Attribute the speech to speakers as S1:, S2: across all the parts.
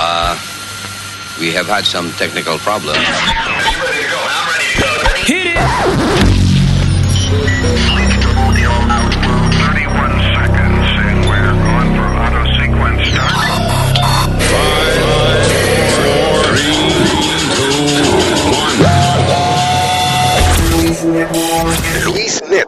S1: Uh, we have had some technical problems.
S2: Hit it!
S3: Luis Network.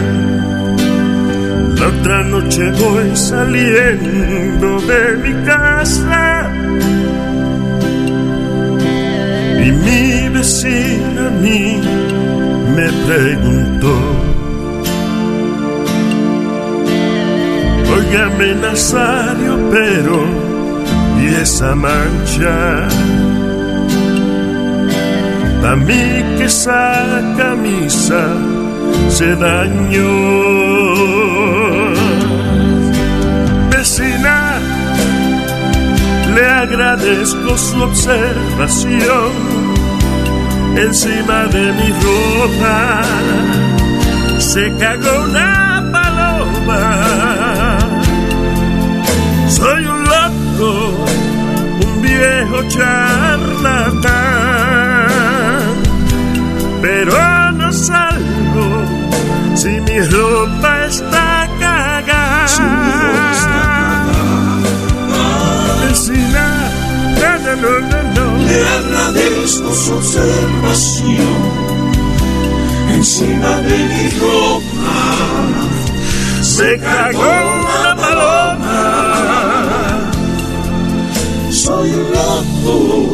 S4: Otra noche voy saliendo de mi casa y mi vecina a mí me preguntó. Óigame Nazario, pero ¿y esa mancha? A mí que esa camisa se dañó. Le agradezco su observación encima de mi ropa. Se cagó una paloma. Soy un loco, un viejo charlatán pero no salgo si mi ropa No, no, no, no.
S5: Le agradezco su observación encima de mi ropa.
S4: Se cagó una paloma.
S5: Soy un loco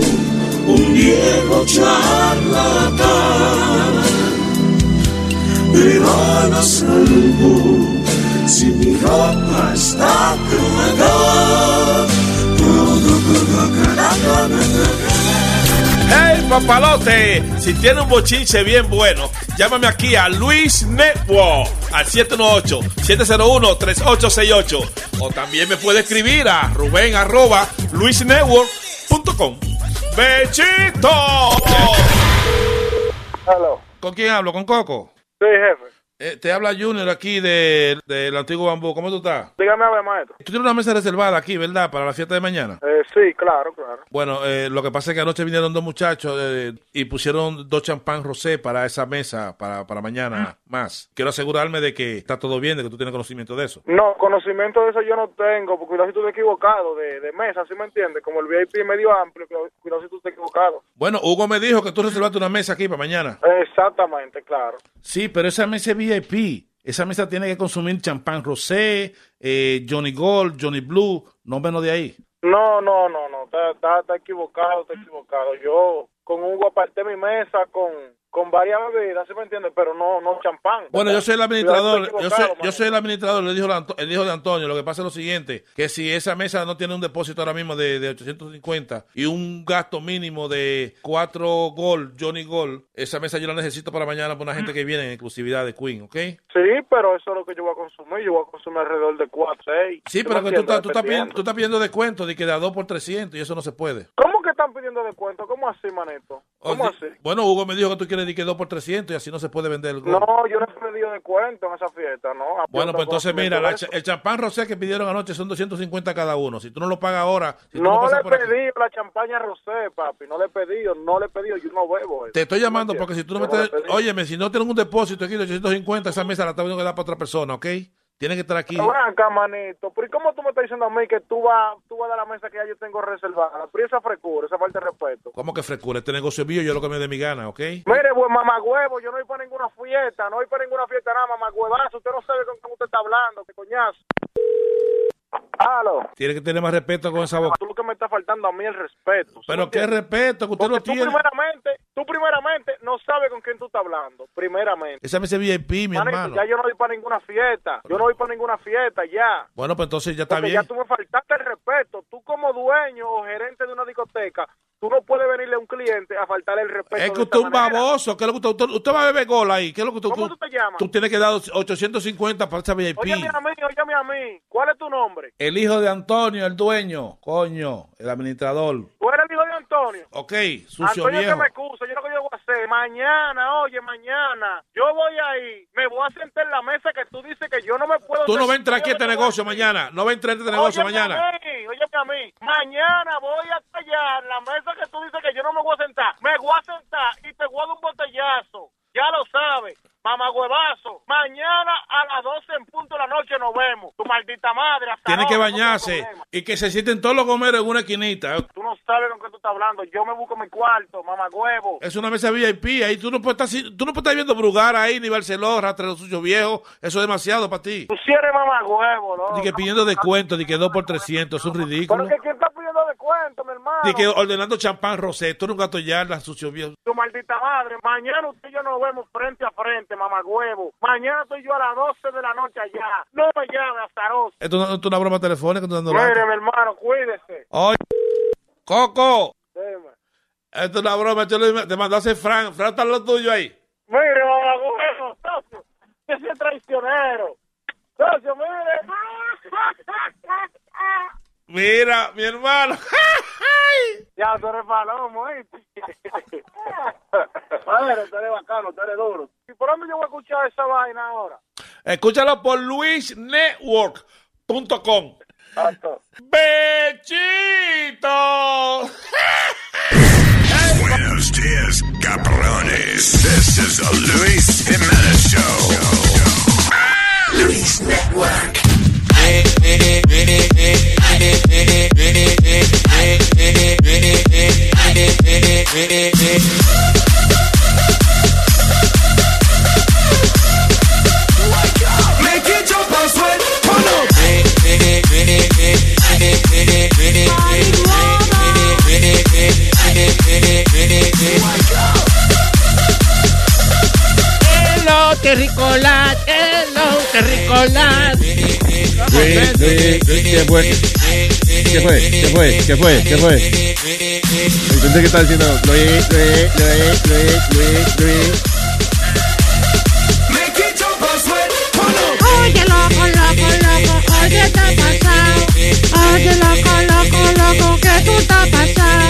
S5: un viejo charlatán, pero no salgo si mi ropa está
S6: ¡Hey, papalote! Si tiene un bochinche bien bueno, llámame aquí a Luis Network al 718-701-3868. O también me puede escribir a Rubén arroba luisnetwork.com. ¡Bechito!
S7: Hello.
S6: ¿Con quién hablo? ¿Con Coco?
S7: Sí, jefe.
S6: Eh, te habla Junior aquí del de, de antiguo bambú. ¿Cómo tú estás?
S7: Dígame a ver, maestro.
S6: Tú tienes una mesa reservada aquí, ¿verdad? Para la fiesta de mañana.
S7: Eh, sí, claro, claro.
S6: Bueno, eh, lo que pasa es que anoche vinieron dos muchachos eh, y pusieron dos champán rosé para esa mesa, para, para mañana más. Quiero asegurarme de que está todo bien, de que tú tienes conocimiento de eso.
S7: No, conocimiento de eso yo no tengo, porque cuidado si tú estás equivocado de, de mesa, ¿sí me entiendes? Como el VIP medio amplio, cuidado, si tú estás equivocado.
S6: Bueno, Hugo me dijo que tú reservaste una mesa aquí para mañana.
S7: Exactamente, claro.
S6: Sí, pero esa mesa es VIP. Esa mesa tiene que consumir champán rosé, eh, Johnny Gold, Johnny Blue, no menos de ahí.
S7: No, no, no, no, está, está, está equivocado, está equivocado. Yo con Hugo aparté mi mesa con, con varias bebidas, ¿sí me entiendes? Pero no, no champán.
S6: Bueno, yo soy el administrador, yo soy, yo soy el administrador, le dijo el, hijo de Antonio. Lo que pasa es lo siguiente, que si esa mesa no tiene un depósito ahora mismo de, de 850 y un gasto mínimo de 4 Gold, Johnny Gold, esa mesa yo la necesito para mañana para una gente que viene en exclusividad de Queen, ¿ok?
S7: Sí, pero eso es lo que yo voy a consumir. Yo voy a consumir alrededor de 4, 6.
S6: Sí, pero que tú, estás- tú, estás pidiendo, tú estás pidiendo descuento de que de a 2 por 300 y eso no se puede.
S7: ¿Cómo están pidiendo descuento? ¿Cómo así, manito? ¿Cómo
S6: O-
S7: así?
S6: Bueno, Hugo me dijo que tú quieres decir que 2 por 300 y así no se puede vender el Gold.
S7: No, yo no he pedido descuento en esa fiesta, ¿no?
S6: Bueno, pues entonces mira, la el champán rosé que pidieron anoche son 250 cada uno. Si tú no lo pagas ahora, si
S7: No le he
S6: aquí-
S7: pedido la champaña rosé, papi. No le he pedido, no le he pedido. Yo no bebo. eso.
S6: Te estoy llamando
S7: ¿Me
S6: porque si tú no me
S7: no pedido.
S6: Óyeme, si no tienes un depósito aquí de 850, esa mesa la tengo que dar para otra persona, ¿ok? Tiene que estar aquí.
S7: Acá, manito. ¿Pero cómo tú me estás diciendo a mí que tú vas, tú vas a dar la mesa que ya yo tengo reservada? Pero esa frescura, esa falta de respeto.
S6: ¿Cómo que frescura? Este negocio es mío, yo lo que me dé mi gana, ¿ok?
S7: Mire, buen mamagüevo, yo no voy para ninguna fiesta, no voy para ninguna fiesta nada, mamagüevazo. Usted no sabe con quién usted está hablando, qué coñazo. Aló.
S6: Tiene que tener más respeto con esa boca.
S7: Tú lo que me está faltando a mí es el respeto. ¿sí me
S6: Pero qué
S7: entiendes?
S6: respeto, que usted
S7: Porque
S6: lo
S7: tú
S6: tiene.
S7: primeramente, tú primeramente no sabes con quién tú estás hablando, primeramente.
S6: Esa mesa es VIP, mi
S7: Manito,
S6: hermano.
S7: ya yo no voy para ninguna fiesta, yo no voy para ninguna fiesta, ya.
S6: Bueno, pues entonces ya está
S7: Porque
S6: bien.
S7: ya tú me faltaste el respeto. Tú como dueño o gerente de una discoteca, tú no puedes venirle a un cliente a faltarle el respeto.
S6: Es que usted es un
S7: manera.
S6: baboso. ¿Qué es lo que usted, usted, va a beber gol ahí. ¿Qué es lo que usted,
S7: ¿Cómo tú te llamas?
S6: Tú tienes que dar 850 para esa VIP.
S7: Óyeme a mí, óyeme a mí. ¿Cuál es tu nombre?
S6: El hijo de Antonio, el dueño. Coño, el administrador.
S7: Tú eres el hijo de Antonio.
S6: Ok, sucio
S7: Antonio
S6: viejo.
S7: que me excusa, yo lo que yo voy a hacer, mañana, oye, mañana, yo voy ahí, me voy a sentar en la mesa que tú dices que yo no me puedo...
S6: Tú no vas a entrar aquí a este negocio mañana. No vas a entrar a este negocio
S7: Óyeme
S6: mañana.
S7: A mí, óyeme a mí, mañana voy allá, en la mesa que tú dices que yo no me voy a sentar, me voy a sentar y te voy a dar un botellazo, ya lo sabes, mamagüevazo, mañana a las 12 en punto de la noche nos vemos, tu maldita madre. hasta
S6: Tiene que
S7: no
S6: bañarse y que se sienten todos los gomeros en una esquinita.
S7: Tú no sabes con qué tú estás hablando, yo me busco mi cuarto, mamagüevo.
S6: Es una mesa VIP. Ahí tú no puedes estar, tú no puedes estar viendo Brugar ahí, ni Barceló, Rastrero Sucio Viejo. Eso es demasiado para ti.
S7: Tú sí eres mamagüevo, ¿no?
S6: Ni que pidiendo descuento, ni que 2 por 300. Es un
S7: Pero
S6: ridículo.
S7: que pidiendo descuento, mi hermano.
S6: Ni que ordenando champán rosé. Tú gato yarda, sucio viejo.
S7: Tu maldita madre. Mañana usted y yo nos vemos frente a frente, mamagüevo. Mañana estoy yo a las 12 de la noche allá. No me llame, azaroso.
S6: Esto no es una broma telefónica. Tú dando
S7: Mire, mi hermano, cuídese.
S6: Oye, Coco.
S7: Dime.
S6: Esto es una broma. Yo le, te hacer Fran. Fran está lo tuyo ahí.
S7: Mire, mamagüevo, socio. Ese es traicionero. Socio, mire.
S6: Mira, mi hermano.
S7: ya, tú eres palomo, ¿oíste? Madre, tú eres bacano, tú eres duro. ¿Y por dónde yo voy a escuchar esa vaina ahora?
S6: Escúchalo por luisnetwork.com. ¡Bechito!
S3: Buenos dias, cabrones. This is the Luis Jimenez Show. Luis Network.
S5: Turn up.
S2: Hello, terricolas.
S8: Luis, Luis, ¿qué fue? ¿Qué fue? ¿Qué fue? ¿Qué fue? ¿Qué fue? Entonces, ¿qué está diciendo? Luis, Luis, Luis, Luis, Luis, Luis.
S9: Oye, loco, loco, loco, oye, está pasado. Oye, loco, loco, loco, que tú estás pasado.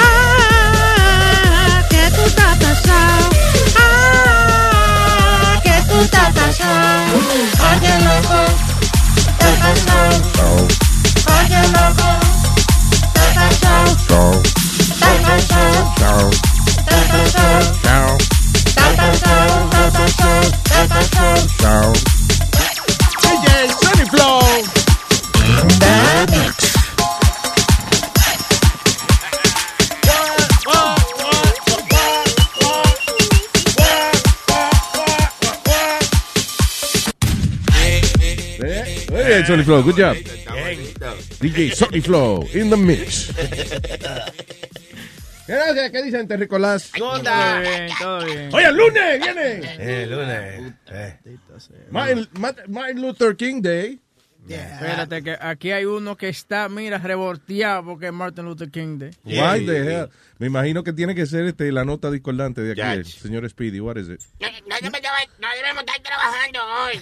S9: Ah, que tú estás pasado. Ah, que tú estás pasado. Oye, loco, estás pasado. Oye, loco, estás pasado. Estás pasado. Estás pasado. Estás pasado, estás pasado, estás pasado.
S8: DJ Sunny Flow. Eh, bien, Sunny Flow. Good job. DJ Sunny Flow in the mix. Gracias. ¿Qué dicen, Terricolás?
S2: Todo bien, todo bien.
S8: Oye, el lunes viene.
S10: Eh, lunes. Eh.
S8: Martin, Martin Luther King Day.
S2: Espérate, que aquí hay uno que está, mira, revolteado porque es Martin Luther King Day.
S8: Why the hell? Me imagino que tiene que ser este, la nota discordante de aquí, el señor Speedy. What is it?
S11: No, no, debemos- no debemos estar trabajando hoy.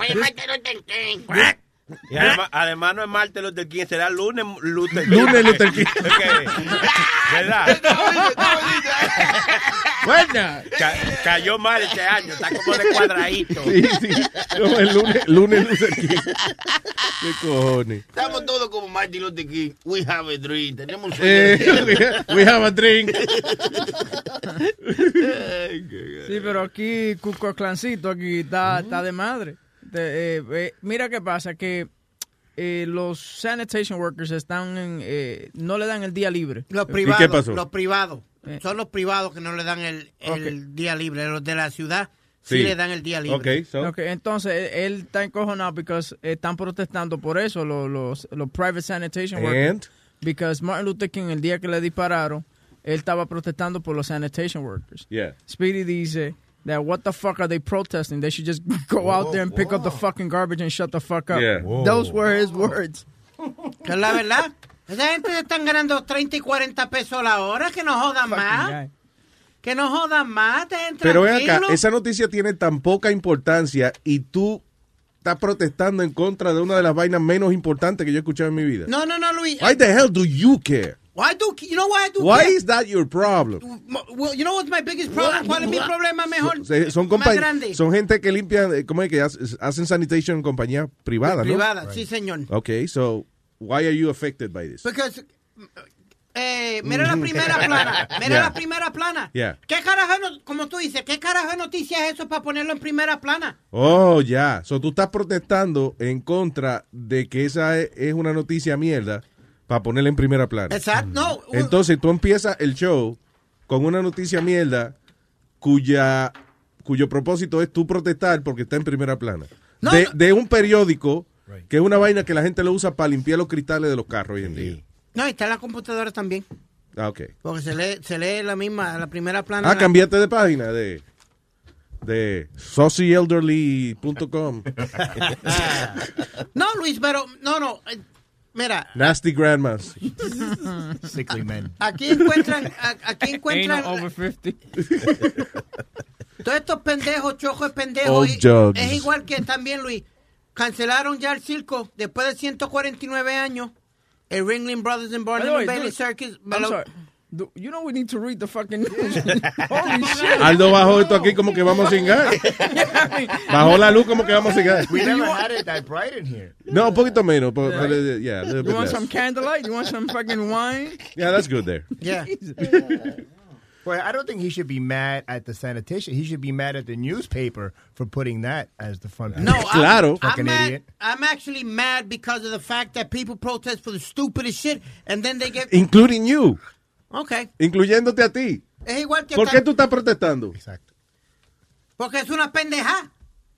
S11: Hoy es Martin Luther King.
S10: Y además, además no es martes Luther King, será lunes Luther King.
S8: Lunes Luther King.
S10: Ok. ¿Verdad?
S8: Buena.
S10: Ca- cayó mal este año, está como de cuadradito.
S8: Sí, sí. No, el lunes, lunes Luther King. ¿Qué cojones?
S11: Estamos todos como Martin Luther King. We have a dream. Tenemos un sueño.
S8: Eh, we have a drink.
S2: Sí, pero aquí Cuco Clancito aquí está, está de madre. De, eh, eh, mira qué pasa, que eh, los sanitation workers están en, eh, no le dan el día libre.
S12: Los
S8: qué
S12: privados,
S8: pasó?
S12: los privados.
S2: Eh.
S12: Son los privados que no le dan el, el día libre. Los de la ciudad sí,
S8: Sí.
S12: le dan el día libre.
S8: So.
S2: Entonces eh, él está encojonado porque están protestando por eso los, los, los private sanitation workers.
S8: And?
S2: Because Martin Luther King, el día que le dispararon, él estaba protestando por los sanitation workers.
S8: Yeah.
S2: Speedy dice that what the fuck are they protesting? They should just go out there and pick up the fucking garbage and shut the fuck up.
S8: Yeah. Whoa.
S2: Those were his words.
S12: Que la verdad. Esa gente están ganando 30 y 40 pesos la hora, que no jodan más. Que no jodan más,
S8: Pero ven acá, esa noticia tiene tan poca importancia y tú estás protestando en contra de una de las vainas menos importantes que yo he escuchado en mi vida.
S12: No, no, no, Luis.
S8: Why the hell do you care?
S12: Why do, you know why I do
S8: Why
S12: care?
S8: is that your problem?
S12: Well, you know what's my biggest problem? ¿Cuál es mi problema mejor?
S8: Son,
S12: más grande.
S8: son gente que limpian, eh, ¿cómo es que hace- hacen sanitation en compañía privada, ¿no?
S12: Privada, sí, señor.
S8: Okay, so why are you affected by this?
S12: Because, eh, mira la primera plana. Mira
S8: Yeah.
S12: la primera plana.
S8: Yeah.
S12: ¿Qué carajo, de no- como tú dices, qué carajo de noticia es eso para ponerlo en primera plana?
S8: Oh, ya. So tú estás protestando en contra de que esa es, es una noticia mierda para ponerla en primera plana.
S12: Exacto. No,
S8: Entonces tú empiezas el show con una noticia mierda cuya cuyo propósito es tú protestar porque está en primera plana. de, de un periódico que es una vaina que la gente lo usa para limpiar los cristales de los carros hoy en día.
S12: no, y está en la computadora también.
S8: Ah, ok.
S12: Porque se lee, se lee la misma, la primera plana.
S8: Ah,
S12: la-
S8: cambiaste de página de de socielderly.com.
S12: No, Luis, pero, no, no. Mira,
S8: Nasty grandmas.
S13: Sickly men.
S12: aquí encuentran, aquí encuentran
S2: over 50.
S12: todos estos pendejos, chojos pendejos.
S8: Old
S12: y- es igual que también, Luis, cancelaron ya el circo después de 149 años. El Ringling Brothers and Barnum Bailey Circus.
S2: I'm sorry. Du- You know we need to read the fucking news. Holy shit.
S8: Aldo bajó esto aquí como que vamos a cingar. Bajó la luz como que vamos a cingar.
S13: We never had it that bright in here.
S8: No, un poquito menos. but- but, uh, yeah, a little
S2: You
S8: bit
S2: want
S8: less.
S2: some candlelight? You want some fucking wine?
S8: Yeah, that's good there.
S12: Yeah.
S13: Well, I don't think he should be mad at the sanitation. He should be mad at the newspaper for putting that as the front page.
S12: No, I'm-
S8: Claro.
S12: I'm,
S13: Fucking
S12: mad,
S13: idiot.
S12: I'm actually mad because of the fact that people protest for the stupidest shit and then they get.
S8: Including you.
S12: Okay.
S8: Incluyéndote a ti.
S12: Es igual que.
S8: ¿Por qué tú estás protestando?
S13: Exacto.
S12: Porque es una pendeja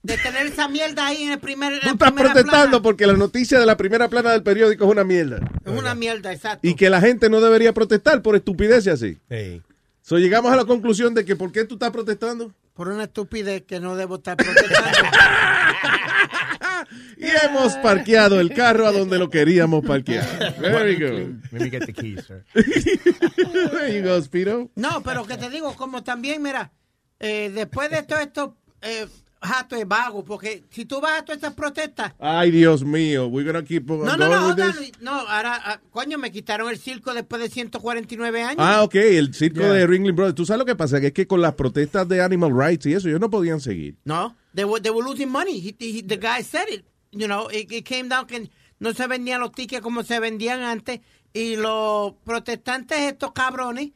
S12: de tener esa mierda ahí en el primer.
S8: Tú estás protestando porque la noticia de la primera plana del periódico es una mierda.
S12: Es una mierda, exacto.
S8: Y que la gente no debería protestar por estupideces así.
S13: Hey.
S8: So, llegamos a la conclusión de que ¿por qué tú estás protestando?
S12: Por una estupidez que no debo estar protestando.
S8: Y hemos parqueado el carro a donde lo queríamos parquear. Very good.
S13: Let me get the keys, sir.
S8: There you go, Speedo.
S12: no, pero que te digo, como también, mira, eh, después de todo esto, eh, jato es vago, porque si tú vas a todas estas protestas.
S8: Ay, Dios mío. We're gonna keep on
S12: No, no,
S8: going
S12: no,
S8: with this?
S12: Luis. no, ahora, ah, coño, me quitaron el circo después de 149 años.
S8: Ah, ok, el circo
S12: Yeah.
S8: de Ringling Brothers. ¿Tú sabes lo que pasa? Que es que con las protestas de animal rights y eso, ellos no podían seguir.
S12: No, they were, losing money. He, he- the guy said it. You know, it, it came down que no se vendían los tickets como se vendían antes. Y los protestantes, estos cabrones,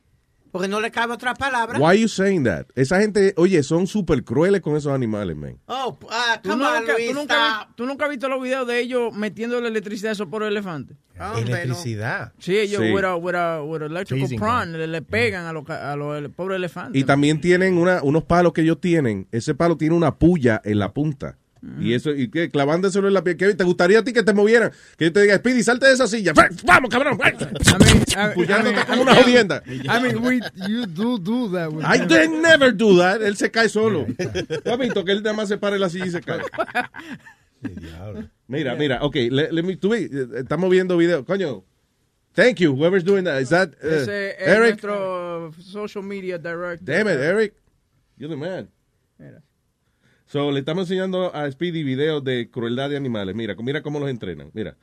S12: porque no le cabe otra palabra.
S8: Why are you saying that? Esa gente, oye, son súper crueles con esos animales, man.
S12: Oh, ah,
S2: ¿Tú
S12: come on,
S2: nunca,
S12: Luis,
S2: tú, nunca tú nunca has visto los videos de ellos metiendo la electricidad a esos por elefantes?
S12: No.
S13: Electricidad.
S2: Sí, ellos
S8: Sí.
S2: with a, with a, with a electrical
S13: Teasing
S2: prawn le, le pegan a los, a los ele- pobres elefantes.
S8: Y también tienen una, unos palos que ellos tienen. Ese palo tiene una puya en la punta. Y eso, y que clavándoselo en la piel. ¿Qué? ¿Te gustaría a ti que te movieran? Que yo te diga, Speedy, salte de esa silla. ¡Vamos, cabrón! Puyándote como una jodienda.
S2: I mean, we, you do do that. With
S8: I did never do that. Él se cae solo. ¿Tú has visto que él nada más se para en la silla y se cae? Mira, mira, ok, let, let me, tú ve, eh, estamos viendo video, coño. Thank you, whoever's doing that. Is that uh,
S2: Ese es
S8: Eric?
S2: nuestro social media director.
S8: Damn it, Eric. You're the man. So, le estamos enseñando a Speedy videos de crueldad de animales. Mira, mira cómo los entrenan. Mira.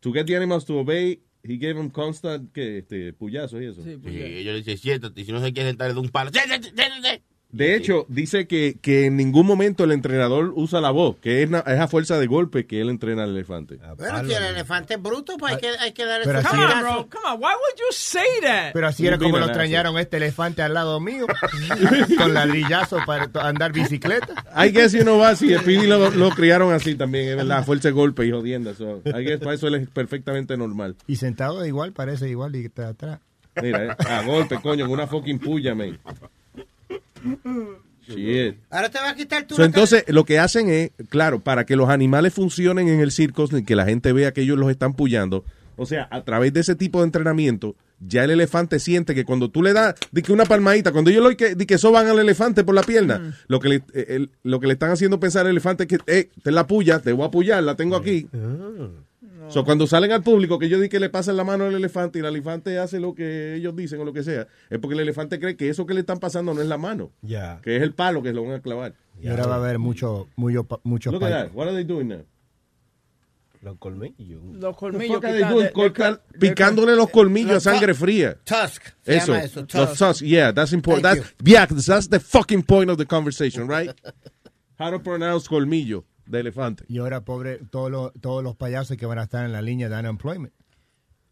S8: To get the animals to obey, he gave them constant que, este, puyazos y eso.
S2: Sí, pues
S10: Sí, ellos le dicen, siéntate, si no se quiere sentar de un palo. "Siéntate, siéntate".
S8: De hecho, dice que, que en ningún momento el entrenador usa la voz, que es, es a fuerza de golpe que él entrena al elefante.
S12: Bueno, si el elefante es bruto, pues hay que, hay que dar
S13: Pero así
S2: Come on, bro. Come on. Why would you say that?
S13: Pero así era como lo extrañaron este elefante al lado mío, con ladrillazo para andar bicicleta.
S8: I guess you know va, si Speedy lo, lo criaron así también, es verdad, a fuerza de golpe y jodienda. So, guess para eso él es perfectamente normal.
S13: Y sentado igual, parece igual y está atrás.
S8: Mira, eh, a golpe, coño, en una fucking puya, man. Shit.
S12: Ahora te va a quitar tu...
S8: So, entonces, lo que hacen es, claro, para que los animales funcionen en el circo, y que la gente vea que ellos los están puyando, o sea, a través de ese tipo de entrenamiento, ya el elefante siente que cuando tú le das di que una palmadita, cuando ellos lo que, di que soban al elefante por la pierna, lo, que le, eh, el- lo que le están haciendo pensar al elefante es que, eh, te la puya, te voy a apoyar, la tengo aquí. So, cuando salen al público, que yo di que le pasan la mano al elefante y el elefante hace lo que ellos dicen o lo que sea, es porque el elefante cree que eso que le están pasando no es la mano, que es el palo que lo van a clavar.
S13: Y ahora va a haber mucho, mucho, mucho
S8: Look at that. What are they doing now?
S10: Los colmillos.
S2: Los colmillos. de- de- de-
S8: picándole los colmillos a sangre fría.
S12: Tusk. Se
S8: Eso,
S12: llama eso.
S8: los
S12: Tusk.
S8: tusks, yeah, that's important. That's, yeah, that's the fucking point of the conversation, right? How to pronounce colmillo de elefante.
S13: Y ahora, pobre, todos los, todos los payasos que van a estar en la línea de unemployment.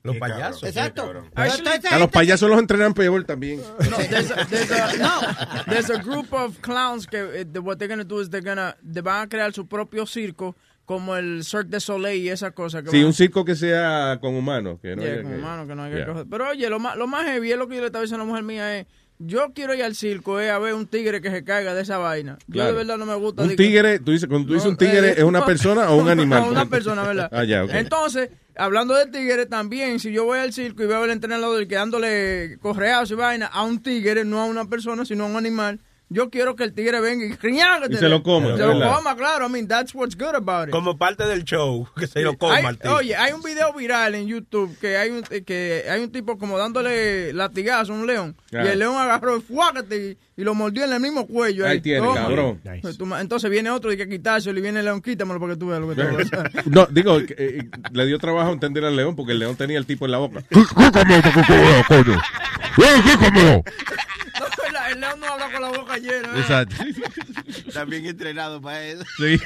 S10: Los payasos.
S12: Exacto.
S8: A los payasos los entrenan peor también.
S2: No, there's a, there's a, no, there's a group of clowns que the- what they're gonna do is they're gonna they van a crear su propio circo como el Cirque de Soleil y esa cosa que
S8: Sí,
S2: van-
S8: un circo que sea con humanos. Que no
S2: Yeah,
S8: haya
S2: con
S8: que-
S2: humanos, que no hay que
S8: Yeah.
S2: coger. Pero oye, lo más, lo más heavy es lo que yo le estaba diciendo a la mujer mía es, yo quiero ir al circo es a ver un tigre que se caiga de esa vaina. Yo
S8: Claro.
S2: de verdad no me gusta.
S8: Un tigre, tú dices, cuando tú dices
S2: No,
S8: un tigre,
S2: eh,
S8: ¿es una persona o un animal?
S2: No, una persona, ¿verdad?
S8: Ah, ya, ok.
S2: Entonces, hablando de tigre también, si yo voy al circo y veo al entrenador quedándole correados y vaina a un tigre, no a una persona, sino a un animal, yo quiero que el tigre venga y.
S8: Y se lo coma,
S2: Se lo coma, claro. I mean, that's what's good about it.
S10: Como parte del show, que se lo
S2: Hay-
S10: coma el tío.
S2: oye, hay un video viral en YouTube que hay un, que hay un tipo como dándole latigazo a un león. Y el león agarró el fuácate y, y lo mordió en el mismo cuello.
S8: Ahí tiene,
S2: Toma.
S8: cabrón.
S2: Pues Entonces viene otro y que quitárselo y viene el león, quítamelo para que tú veas lo que te va a pasar.
S8: No, digo, eh, eh, le dio trabajo entender al león porque el león tenía el tipo en la boca.
S2: El, el león no habla con la boca llena. ¿eh?
S8: Exacto.
S14: Bien entrenado para eso.
S8: Sí.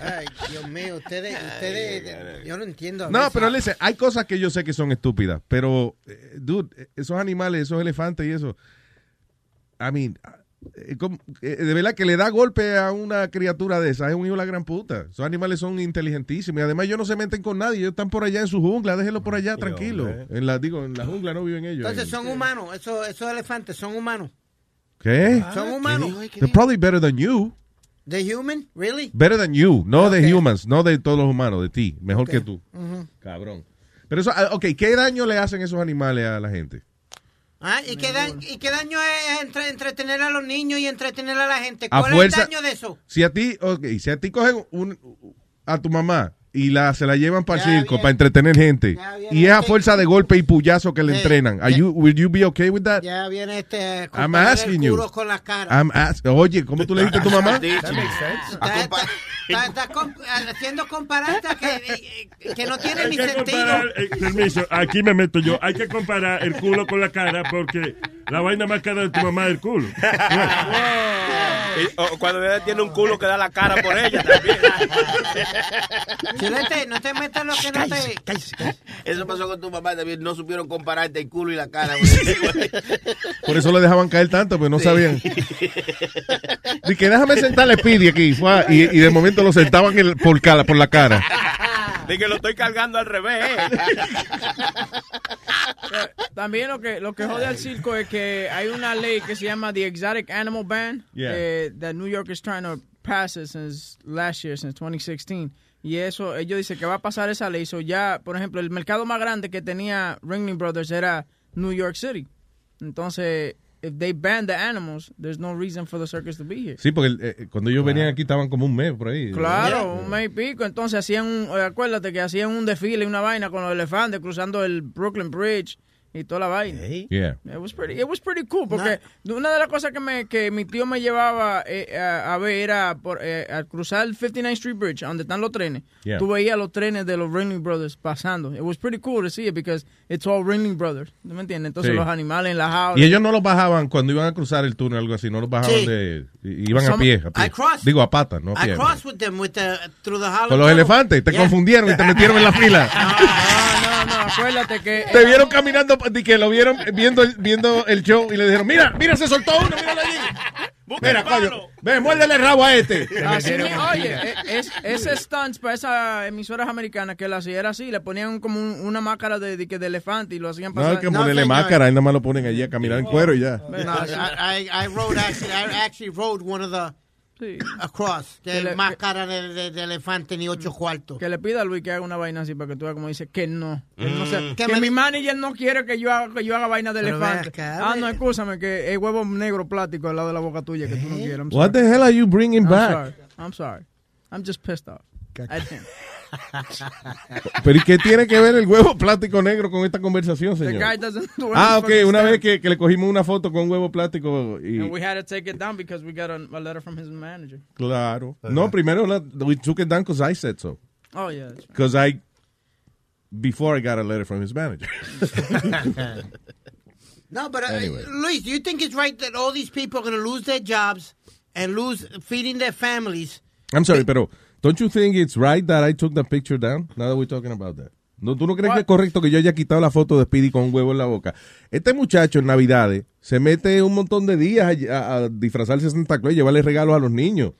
S12: Ay, Dios mío, ustedes, ustedes, yo no entiendo.
S8: No,
S12: veces.
S8: pero listen, hay cosas que yo sé que son estúpidas, pero, eh, dude, esos animales, esos elefantes y eso, I mean, de verdad que le da golpe a una criatura de esa, es un hijo de la gran puta. Esos animales son inteligentísimos y además ellos no se meten con nadie, ellos están por allá en su jungla, déjenlo por allá tranquilo. En la, digo, en la jungla no viven ellos.
S12: Entonces son humanos, esos, esos elefantes son humanos.
S8: ¿Qué?
S12: Son humanos.
S8: They're probably better than you.
S12: The human, really?
S8: Better than you, no de humans, no de todos los humanos, de ti, mejor que tú. Cabrón. Pero eso, ah, ok, ¿qué daño le hacen esos animales a la gente?
S12: Ah, ¿y, qué da- ¿Y qué daño es entre- entretener a los niños y entretener a la gente?
S8: A
S12: ¿Cuál
S8: fuerza-
S12: es el daño de eso?
S8: Si a ti, ok, si a ti cogen un, a tu mamá y la, se la llevan para el circo para entretener gente y es a
S12: este-
S8: fuerza de golpe y puyazo que le entrenan, are you, will you be okay with that?
S12: Ya viene este
S8: I'm asking you.
S12: con la cara.
S8: I'm ask- Oye, ¿cómo tú le dijiste a tu mamá?
S12: Está, está- está- está comp- haciendo comparantes que, eh, que no tiene ni
S4: que
S12: sentido.
S4: comparar, eh, permiso, aquí me meto yo. Hay que comparar el culo con la cara porque la vaina más cara de tu mamá es el culo.
S10: Y, o cuando ella tiene un culo que da la cara por ella también.
S12: No te metas lo que no te...
S14: Eso pasó con tu mamá también. No supieron compararte el culo y la cara.
S8: Por eso le dejaban caer tanto, pues no sabían. Dice que déjame sentarle Speedy aquí. y, y de momento lo sentaban en el- por, cara, por la cara.
S10: De que lo estoy cargando al revés. eh.
S2: También lo que lo que jode al circo es que hay una ley que se llama the Exotic Animal Ban
S8: Yeah.
S2: eh, that New York is trying to pass it since last year, since 2016. Y eso, ellos dicen que va a pasar esa ley. So ya, por ejemplo, el mercado más grande que tenía Ringling Brothers era New York City. Entonces, if they ban the animals, there's no reason for the circus to be here.
S8: Sí, porque eh, cuando ellos venían aquí estaban como un mes por ahí.
S2: Claro, un mes y pico. Entonces hacían un, eh, acuérdate que hacían un desfile, una vaina con los elefantes cruzando el Brooklyn Bridge y toda la vaina.
S8: Yeah.
S2: It was pretty, it was pretty cool porque una de las cosas que me que mi tío me llevaba eh, a, a ver era por, eh, al cruzar el 59th Street Bridge, donde están los trenes.
S8: Yeah.
S2: Tú veías los trenes de los Ringling Brothers pasando. It was pretty cool to see it because it's all Ringling Brothers. ¿No me entiendes? Entonces
S8: Sí.
S2: los animales en la jaula.
S8: Y ellos no los bajaban cuando iban a cruzar el túnel o algo así, no los bajaban
S12: Sí.
S8: de... i- Iban a
S12: Some-
S8: pie, a pie.
S12: I crossed.
S8: Digo, a patas, no a
S12: I
S8: pie.
S12: crossed with them with the, through the hollow
S8: Con los elefantes, te
S12: Yeah.
S8: confundieron y te metieron en la fila.
S2: No, no, acuérdate que...
S8: Te vieron caminando, di que lo vieron viendo, el- viendo el show y le dijeron, mira, mira, se soltó uno, míralo allí. Mira, coño, ve, muérdele el rabo a este.
S2: Así oye, eh, es, ese stunts para esas emisoras americanas que la hacía era así, le ponían como un- una máscara de, de, elefante y lo hacían
S8: No,
S2: pasar.
S8: hay que ponerle máscara, ahí nada más lo ponen allí a caminar en cuero y ya.
S12: No, I, I, I rode actually, I actually rode one of the
S2: Sí.
S12: across,
S2: Que
S12: de
S2: le-
S12: máscara de, de- de elefante ni ocho cuartos.
S2: Que le pida a Luis que haga una vaina así para que tú veas como dice que no. Que, no sea-
S12: Mm.
S2: que
S12: Que me-
S2: mi manager no quiere que yo haga, que yo haga vaina de
S12: Pero
S2: elefante.
S12: acá,
S2: ah, no, escúchame, que el huevo negro plástico al lado de la boca tuya que tú no quieres. I'm
S8: What
S2: sorry.
S8: the hell are you bringing
S2: I'm
S8: back?
S2: sorry. I'm sorry. I'm just pissed off. at him.
S8: Pero ¿y qué tiene que ver el huevo plástico negro con esta conversación, señor? Ah, ok, una vez que, que le cogimos una foto con un huevo plástico y...
S2: And we had to take it down because we got a, a letter from his manager.
S8: Claro. No, primero la, we took it down because I said so.
S2: Oh, yeah. right.
S8: Because I... Before I got a letter from his manager.
S12: No, but uh,
S8: Anyway.
S12: Luis, do you think it's right that all these people are going to lose their jobs and lose feeding their families?
S8: I'm sorry, pero don't you think it's right that I took the picture down? Now that we're talking about that. No, ¿Tú no crees que es correcto que yo haya quitado la foto de Speedy con un huevo en la boca? Este muchacho en Navidades se mete un montón de días a, a- a disfrazarse de Santa Claus y llevarle regalos a los niños.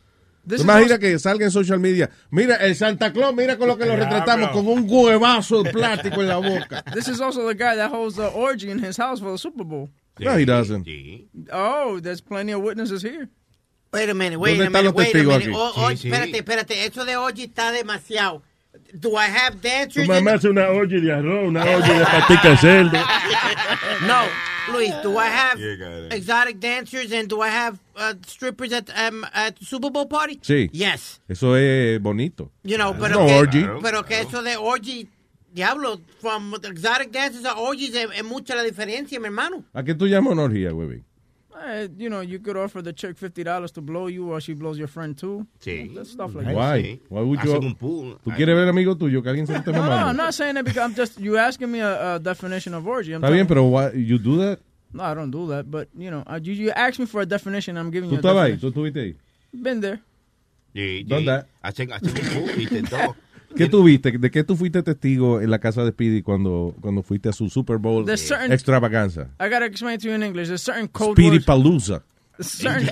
S2: This
S8: ¿Tú
S2: is
S8: imaginas
S2: also-
S8: que salga en social media? Mira, el Santa Claus, mira con lo que lo retratamos, con un huevazo de plástico en la boca.
S2: This is also the guy that holds the orgy in his house for the Super Bowl.
S8: No, he doesn't.
S2: Oh, there's plenty of witnesses here.
S12: Wait a minute, wait
S8: ¿Dónde
S12: a
S8: están
S12: minute,
S8: los
S12: wait a
S8: testigos
S12: minute.
S8: aquí?
S12: Oh, oh,
S8: Sí, sí.
S12: Espérate, espérate, eso de hoy está demasiado. Do I have
S4: Tu
S12: dancers?
S4: mamá
S12: in-
S4: hace una olla de arroz, una olla de patica de cerdo.
S12: No, Luis, do I have
S4: Yeah,
S12: exotic dancers and do I have uh, strippers at um, at the Super Bowl party?
S8: Sí.
S12: Yes.
S8: Eso es bonito.
S12: You know, pero
S8: No
S12: que,
S8: orgy.
S12: pero que eso de orgy, diablo, from exotic dancers a orgies es, es mucha la diferencia, mi hermano.
S8: ¿A qué tú llamas una orgía, güey?
S2: Uh, you know, you could offer the chick $50 to blow you or she blows your friend too.
S14: Sí.
S2: That stuff like that.
S8: Why? Why would you?
S14: Hacen un pool.
S8: ¿Tú quieres ver amigo tuyo que alguien se lo
S2: No, no. I'm not saying that because I'm just, you asking me a, a definition of orgy. I'm
S8: Está bien,
S2: telling-
S8: pero why, you do that?
S2: No, I don't do that, but, you know, uh, you, you asked me for a definition, I'm giving
S8: ¿Tú
S2: you a
S8: estabas ahí?
S2: definition.
S8: ¿Tú estuviste ahí?
S2: Been there.
S14: Sí, sí.
S8: ¿Dónde?
S14: Hacen, hacen un pool y te todo.
S8: ¿Qué tú viste? ¿De qué tú fuiste testigo en la casa de Speedy cuando, cuando fuiste a su Super Bowl
S2: certain-
S8: extravaganza?
S2: I gotta explain to you in English. There's certain code
S8: Speedy
S2: words.
S8: Palooza.
S2: certain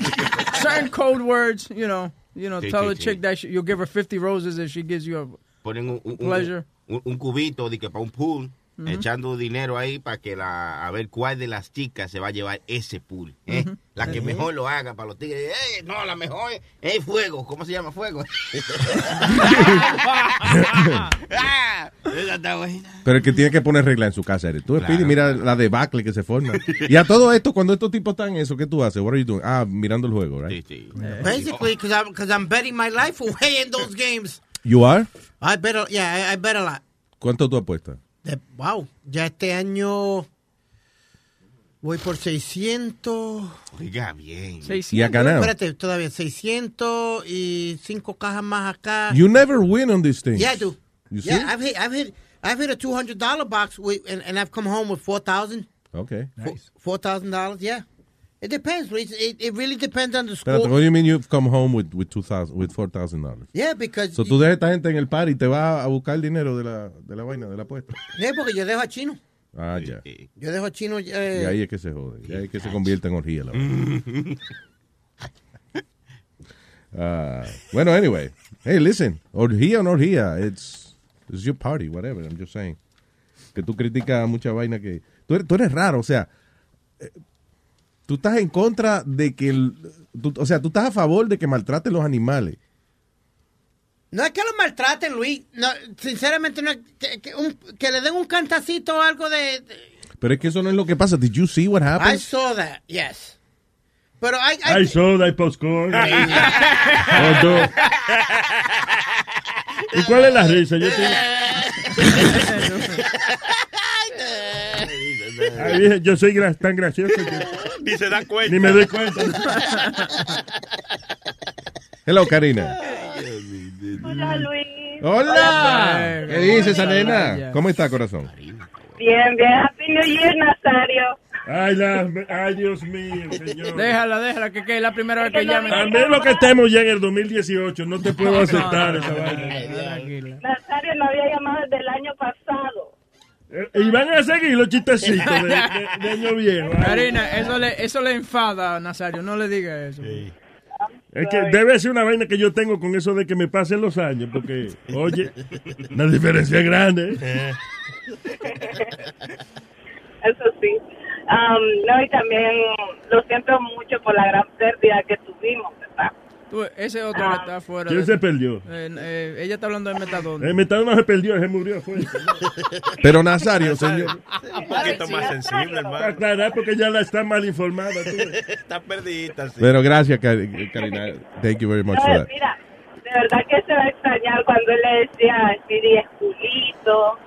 S2: certain code words, you know, you know,
S14: Sí,
S2: tell
S14: sí,
S2: the
S14: sí.
S2: chick that she, you'll give her 50 roses if she gives you a
S14: Ponen un, un-
S2: pleasure.
S14: un- un cubito de que para un pool, Echando dinero ahí para que la, a ver cuál de las chicas se va a llevar ese pool. ¿eh? La que
S2: Sí.
S14: mejor lo haga para los tigres. Eh, no, la mejor es fuego. ¿Cómo se llama fuego? Ah, esa está buena.
S8: Pero el que tiene que poner regla en su casa eres tú, Speedy.
S14: Claro.
S8: Mira la debacle que se forma. y a todo esto, cuando estos tipos están en eso, ¿qué tú haces? What are you doing? Ah, mirando el juego, right?
S12: Basically, because I'm, cause I'm betting my life away in those games.
S8: You are?
S12: I bet, a- yeah, I, I bet a lot.
S8: ¿Cuánto tú apuestas?
S12: De- wow, ya este año voy por 600.
S14: Oiga, bien.
S8: Y ha ganado.
S12: Espérate, todavía 600 y cinco cajas más acá.
S8: You never win on these things.
S12: Yeah, I do.
S8: You see?
S12: yeah, I've hit, I've hit, I've hit a two hundred dollar box with, and, and I've come home with four thousand.
S8: Okay.
S12: Four thousand dollars. Yeah, it depends. It, it, it really depends on the school.
S8: Espérate, what do you mean you've come home with, with, 2000, with $4,000?
S12: Yeah, because
S8: So tú dejas a esta gente en el par y te vas a buscar el dinero de la, de la vaina, de la apuesta.
S12: Yeah, porque yo dejo a chino.
S8: Ah, ya.
S12: Yo dejo a chino.
S8: Y
S12: Eh,
S8: ahí es que se jode. Y ahí es que se convierte en orgía la vaina. Ah, bueno, anyway. Hey, listen. Orgía o no orgía. It's, it's your party, whatever. I'm just saying. Que tú criticas mucha vaina que... Tú eres, tú eres raro, o sea... eh, Tú estás en contra de que... el- tú- o sea, tú estás a favor de que maltraten los animales.
S12: no es que los maltraten, Luis. No, sinceramente, no es que, que un- que le den un cantacito o algo de. de-
S8: Pero es que eso no es lo que pasa. Did you see what
S12: I
S8: happened?
S12: saw that. Yes. Pero I, I,
S4: Hay soda, hay popcorn. ¿Y cuál es la risa? Yo tengo- Yo soy gra- tan gracioso que
S10: Ni se da cuenta.
S4: ni me doy cuenta.
S8: Hello, Karina.
S15: Hola Luis.
S8: Hola. ¿Qué dice esa nena? ¿Cómo está, corazón?
S15: Bien, bien. Happy New Year, Nazario.
S4: Ay, la- ay, Dios mío, señor.
S2: Déjala, déjala, que, que es la primera vez que llame.
S4: A menos que estemos ya en el 2018, no te puedo aceptar esa vaina.
S15: Nazario no había llamado desde el año pasado.
S4: Y van a seguir los chistecitos de, de- de año viejo.
S2: Karina, eso le, eso le enfada a Nazario, no le diga eso.
S4: Es que debe ser una vaina que yo tengo con eso de que me pasen los años, porque, oye, una diferencia grande. ¿eh?
S15: Eso sí. Um, no, y también lo siento mucho por la gran pérdida que tuvimos, ¿verdad?
S2: Tú, ese otro que está afuera.
S4: ¿Quién
S2: de-
S4: se perdió?
S2: Eh, eh, ella está hablando de metadona.
S4: El metadona se perdió, se murió. Fue.
S8: Pero Nazario, señor.
S10: Un poquito más sensible, hermano.
S4: aclarar, porque ya la está mal informada. tú.
S10: Está perdidita, sí.
S8: Pero gracias, Karina. Thank you very much for
S15: No,
S8: that.
S15: mira, de verdad que se va a extrañar cuando él le decía Speedy es culito.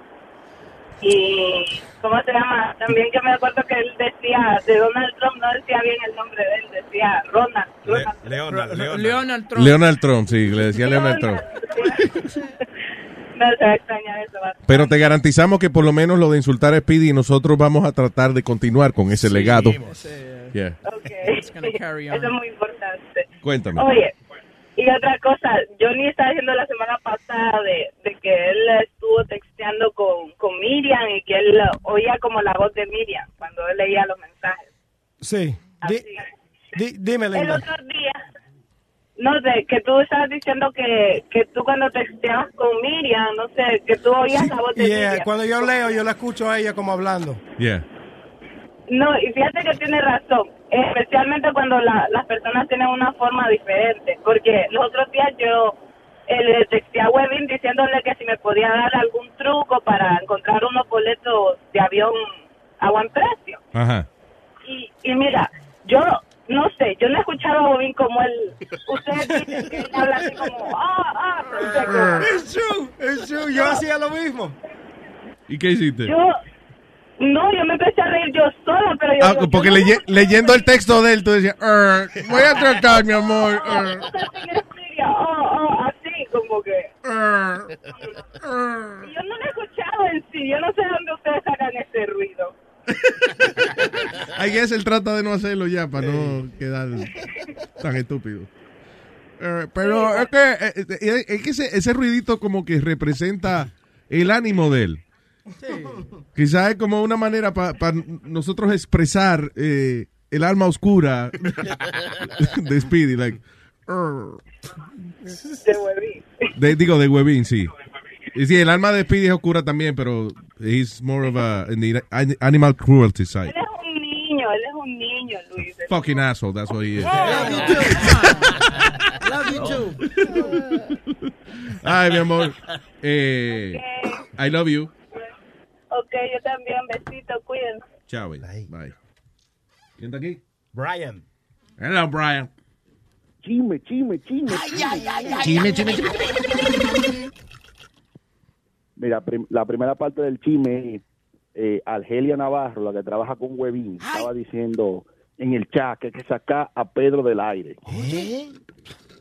S15: Y, ¿cómo se llama? También que me acuerdo que él decía, de Donald Trump, no decía bien el nombre de él, decía Ronald. Ronald.
S10: Leonard, Leonard.
S2: Leonard Trump.
S8: Leonard Trump, sí, le decía Leonard Trump.
S15: No, se va a extrañar eso. va.
S8: Pero te garantizamos que por lo menos lo de insultar a Speedy, nosotros vamos a tratar de continuar con ese legado. Yeah.
S15: Ok.
S2: carry on.
S15: Eso es muy importante.
S8: Cuéntame.
S15: Oye, y otra cosa, Johnny estaba diciendo la semana pasada de, de que él estuvo texteando con, con Miriam y que él oía como la voz de Miriam cuando él leía los mensajes.
S13: Sí. Di- di- dime,
S15: El otro día, no sé, que tú estabas diciendo que, que tú cuando texteabas con Miriam, no sé, que tú oías la voz de
S13: Yeah,
S15: Miriam.
S13: cuando yo leo, yo la escucho a ella como hablando.
S8: Yeah.
S15: No, y fíjate que tiene razón, especialmente cuando la- las personas tienen una forma diferente, porque los otros días yo eh, le texté a Webin diciéndole que si me podía dar algún truco para encontrar unos boletos de avión a buen precio.
S8: Ajá.
S15: Y, y mira, yo no sé, yo no he escuchado a Bobín como él, ustedes dicen que él habla así como, ah, ah, perfecto.
S13: It's true, it's true. Yo hacía lo mismo.
S8: ¿Y qué hiciste?
S15: Yo, no, yo me empecé a reír yo sola, pero yo...
S8: Ah,
S15: yo
S8: porque leye- leyendo el texto de él, tú decías, "Er, voy a tratar, mi amor. er".
S15: Oh, oh, así como que. Y yo no lo he escuchado en sí, yo no sé dónde ustedes sacan ese ruido.
S8: I guess él trata de no hacerlo ya para no quedar tan estúpido. Eh, pero es que, eh, eh, es que ese, ese ruidito como que representa el ánimo de él. Quizás es como una manera para nosotros expresar eh, el alma oscura de Speedy. Like.
S15: De huevín.
S8: De- digo, de Webin, sí. Y sí, el alma de Speedy es oscura también, pero he's more of a in the an- animal cruelty side.
S15: Él es un niño, él es un niño, Luis.
S8: Fucking asshole, that's what he is.
S12: Love you too.
S8: Ay, mi amor. Eh, I love you.
S15: Ok, yo también, besito, cuídense.
S8: Chao, bye. Bye. ¿Quién está aquí?
S10: Brian.
S8: Hello, Brian.
S16: Chisme, chisme, chisme.
S8: Chisme, chisme, chisme.
S16: Mira, prim- la primera parte del chisme es eh, Argelia Navarro, la que trabaja con Webin, estaba diciendo en el chat que hay que sacar a Pedro del aire.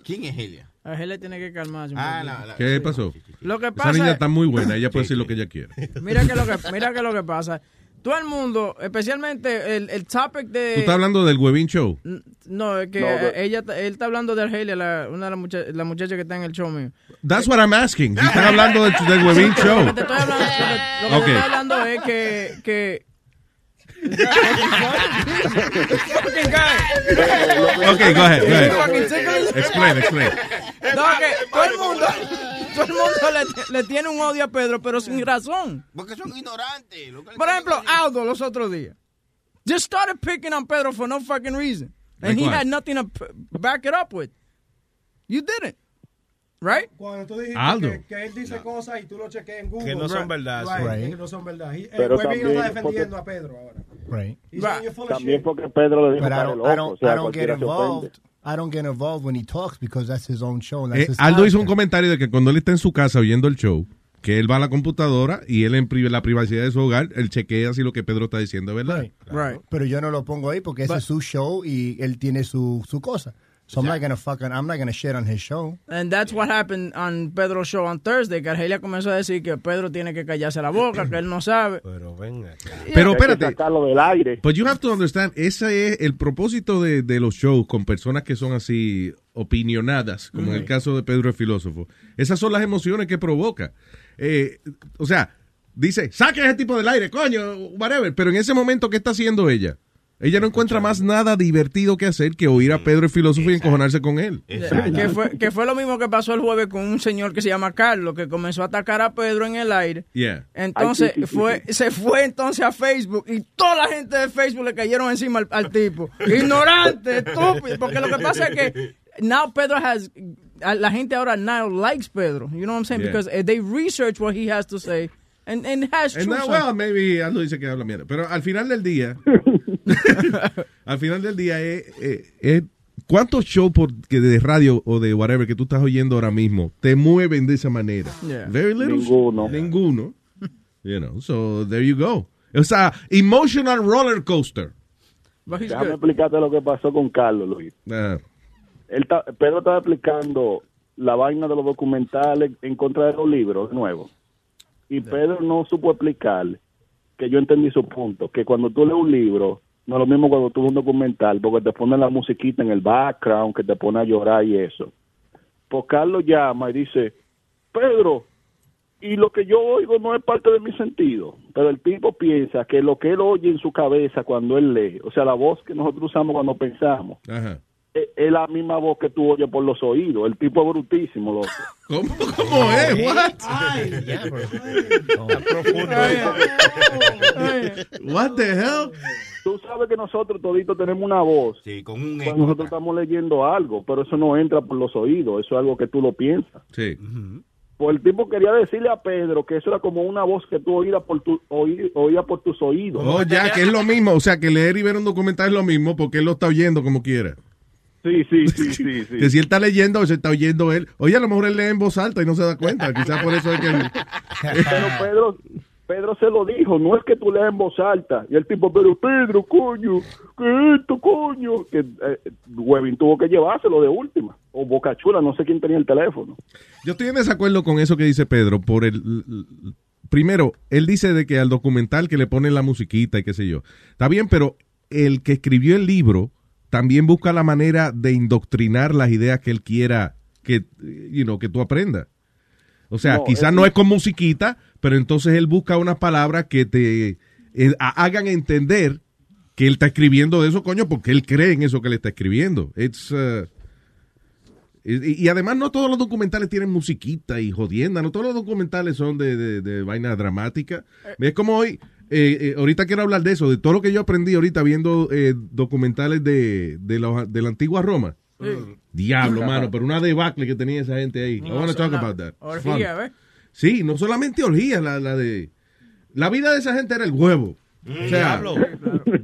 S14: ¿Quién es ella?
S2: A él le tiene que calmarse. un
S14: Ah,
S8: ¿Qué pasó?
S2: Lo que
S8: Esa
S2: pasa
S8: niña
S2: es-
S8: está muy buena, ella puede decir lo que ella quiere.
S2: Mira que lo que, mira que lo que pasa. Todo el mundo, especialmente el, el topic de...
S8: ¿Tú estás hablando del Webin Show?
S2: No, es que
S8: No,
S2: ella, él está hablando de Argelia, la, una de las mucha- la muchacha que está en el show mío.
S8: That's what I'm asking. Si están hablando del, del Webin Show.
S2: Lo que te estoy hablando, lo que- lo que
S8: Ok.
S2: te estoy hablando es que... que Fucking guy.
S8: Okay, go ahead, go ahead. Explain, explain.
S2: No, que todo el mundo, todo el mundo le, le tiene un odio a Pedro, pero sin razón.
S14: Porque son ignorantes.
S2: Por ejemplo, Aldo los otros días. Just started picking on Pedro for no fucking reason. And
S13: Like
S2: he
S13: what?
S2: had nothing to back it up with. You didn't. Right?
S13: Cuando tú dijiste
S2: Aldo.
S13: que, que él dice cosas y tú lo chequeas en Google.
S10: Que no son verdad.
S13: Right,
S10: Right.
S13: Que no son verdad. He-
S16: Pero
S13: el no está
S16: también
S13: defendiendo
S16: porque-
S13: a Pedro ahora.
S16: También porque Pedro le dijo
S17: But I
S16: que
S17: don't,
S16: loco,
S17: I don't,
S16: o sea,
S17: I don't get
S16: cualquiera se ofende.
S17: involved. I don't get involved when he talks because that's his own show. That's
S8: Eh,
S17: his
S8: Aldo hizo un comentario de que cuando él está en su casa oyendo el show, que él va a la computadora y él en pri- la privacidad de su hogar, él chequea si lo que Pedro está diciendo es verdad.
S2: Right.
S17: Pero yo no lo pongo ahí porque ese es su show y él tiene su, su cosa. So I'm not gonna fucking, I'm not gonna shit on his show.
S2: And that's what happened on Pedro's show on Thursday, que Argelia comenzó a decir que Pedro tiene que callarse la boca, que él no sabe.
S10: Pero venga.
S8: Pero
S16: Hay que
S8: espérate.
S16: sacarlo del aire.
S8: But you have to understand, ese es el propósito de, de los shows con personas que son así opinionadas, como en el caso de Pedro el filósofo. Esas son las emociones que provoca. Eh, o sea, dice, saque a ese tipo del aire, coño, whatever. Pero en ese momento, ¿qué está haciendo ella? Ella no encuentra más nada divertido que hacer que oír a Pedro el filósofo y encojonarse con él.
S2: Que fue, que fue lo mismo que pasó el jueves con un señor que se llama Carlos, que comenzó a atacar a Pedro en el aire.
S8: Yeah.
S2: Entonces
S8: Ay, sí, sí, sí,
S2: fue, se fue entonces a Facebook y toda la gente de Facebook le cayeron encima al, al tipo. Ignorante, estúpido. Porque lo que pasa es que now Pedro has, la gente ahora now likes Pedro. You know what I'm saying?
S8: Yeah.
S2: Because eh, they research what he has to say. And, and it has
S8: And
S2: truth.
S8: now, well, maybe Aldo dice que habla mierda. Pero al final del día, al final del día, es, es- es- ¿cuántos shows por, que de radio o de whatever que tú estás oyendo ahora mismo te mueven de esa manera?
S16: Yeah.
S8: Very little.
S16: Ninguno.
S8: Ninguno. You know, so there you go. O sea, emotional roller coaster.
S16: Déjame explicarte lo que pasó con Carlos, Luis.
S8: Ah,
S16: Él ta- Pedro estaba explicando la vaina de los documentales en contra de los libros nuevos. Y Pedro no supo explicar que yo entendí su punto, que cuando tú lees un libro, no es lo mismo cuando tú ves un documental, porque te ponen la musiquita en el background, que te pone a llorar y eso. Pues Carlos llama y dice, Pedro, y lo que yo oigo no es parte de mi sentido, pero el tipo piensa que lo que él oye en su cabeza cuando él lee, o sea, la voz que nosotros usamos cuando pensamos,
S8: Ajá.
S16: Es, la misma voz que tú oyes por los oídos. El tipo es brutísimo, loco.
S8: ¿Cómo, cómo es? What? What the hell?
S16: Tú sabes que nosotros toditos tenemos una voz.
S14: Sí, con un
S16: Cuando nosotros estamos leyendo algo, pero eso no entra por los oídos, eso es algo que tú lo piensas.
S8: Sí.
S16: Pues el tipo quería decirle a Pedro que eso era como una voz que tú oías por, tu, oí- oías por tus oídos.
S8: Oh, ya, que es lo mismo. O sea, que leer y ver un documental es lo mismo porque él lo está oyendo como quiera.
S16: Sí, sí, sí, sí. sí.
S8: Que si él está leyendo o se está oyendo él. Oye, a lo mejor él lee en voz alta y no se da cuenta. Quizás por eso es que... él-
S16: Pero Pedro, Pedro se lo dijo, no es que tú leas en voz alta. Y el tipo, pero Pedro, coño, ¿qué es esto, coño? Que eh, Webin tuvo que llevárselo de última. O Boca Chula, no sé quién tenía el teléfono.
S8: Yo estoy en desacuerdo con eso que dice Pedro. Por el... Primero, él dice de que al documental que le ponen la musiquita y qué sé yo. Está bien, pero el que escribió el libro también busca la manera de indoctrinar las ideas que él quiera que, you know, que tú aprendas. O sea,
S16: No,
S8: quizás
S16: es-
S8: no es con musiquita, pero entonces él busca unas palabras que te eh, ha- hagan entender que él está escribiendo de eso, coño, porque él cree en eso que le está escribiendo. It's, uh, y, y además no todos los documentales tienen musiquita y jodienda, no todos los documentales son de, de, de vaina dramática. Es como hoy, eh, eh, ahorita quiero hablar de eso, de todo lo que yo aprendí ahorita viendo eh, documentales de, de, la, de la antigua Roma. Diablo, mano, pero una debacle que tenía esa gente ahí. I
S2: No,
S8: want to
S2: son
S8: talk
S2: una
S8: about that.
S2: orgía.
S8: Sí, no solamente orgías, la, la de... La vida de esa gente era el huevo. O sea,
S2: Diablo.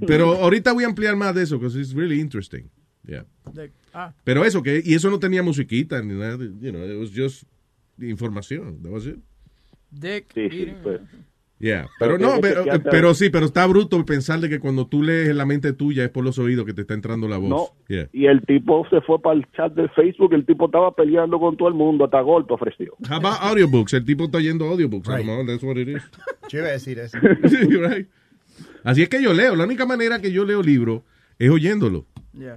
S8: pero ahorita voy a ampliar más de eso, because it's really interesting. Yeah.
S2: De- ah,
S8: Pero eso, que y eso no tenía musiquita ni nada, you know, it was just información. That was it.
S2: dick
S16: Sí, pues.
S8: Yeah.
S16: Pero
S8: Pero, no, pero, pero sí, pero está bruto pensar de que cuando tú lees en la mente tuya es por los oídos que te está entrando la voz.
S16: No.
S8: Yeah.
S16: Y el tipo se fue para el chat de Facebook, el tipo estaba peleando con todo el mundo, hasta golpe ofreció.
S8: How about audiobooks? El tipo está oyendo audiobooks. Lo mejor that's what it is.
S17: Yo iba a decir eso.
S8: Right. Así es que yo leo. La única manera que yo leo libros es oyéndolo.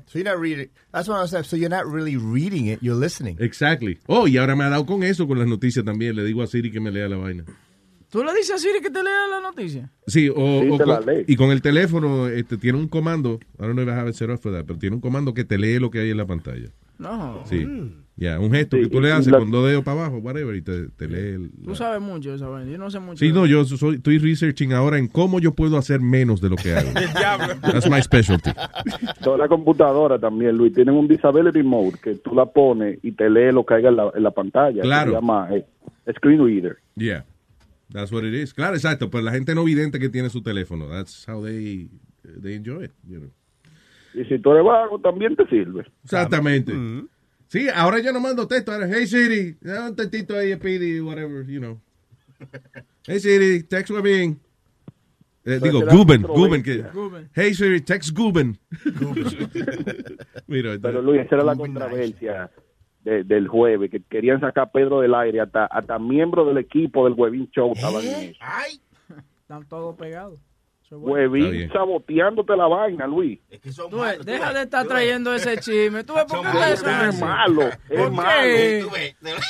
S17: So you're not reading. That's what I said. So you're not really reading it. You're listening.
S8: Exactly. Oh, y ahora me ha dado con eso, con las noticias también. Le digo a Siri que me lea la vaina.
S2: ¿Tú le dices a Siri que te lea la noticia?
S8: Sí, o,
S16: Sí,
S8: o
S16: te la
S8: con- y con el teléfono este, tiene un comando. I don't know if I have it set up for that, pero tiene un comando que te lee lo que hay en la pantalla.
S2: No.
S8: Sí. Ya, un gesto
S16: Sí,
S8: que tú le haces
S16: la-
S8: con dos dedos para abajo, whatever, y te, te lee. el-
S2: Tú sabes mucho de esa vaina. Yo no sé mucho.
S8: Sí, no, yo soy, estoy researching ahora en cómo yo puedo hacer menos de lo que hago. That's my specialty.
S16: Toda la computadora también, Luis, tienen un disability mode que tú la pones y te lee lo que haya en la, en la pantalla.
S8: Claro.
S16: Se llama eh, screen reader.
S8: Yeah. That's what it is. Claro, exacto. Pero la gente no vidente que tiene su teléfono. That's how they, they enjoy it. you know.
S16: Y si tú eres vago, también te sirve.
S8: Exactamente. Sí, ahora yo no mando texto. Ahora, hey Siri, da un textito ahí, Speedy, whatever, you know. Hey Siri, text Webin. Eh, digo, Guben. Guben. Que, hey Siri, text Guben. Mira,
S16: Pero Luis, esa era la controversia de- del jueves, que querían sacar a Pedro del aire, hasta, hasta miembros del equipo del Webin Show estaban en eso.
S2: Están todos pegados. Es
S8: bien.
S16: saboteándote la vaina, Luis.
S2: Tú ves, deja de estar trayendo ese chisme. ¿Tú ves por qué son
S16: Es
S2: así?
S16: malo, es
S2: ¿Por
S16: malo.
S2: qué?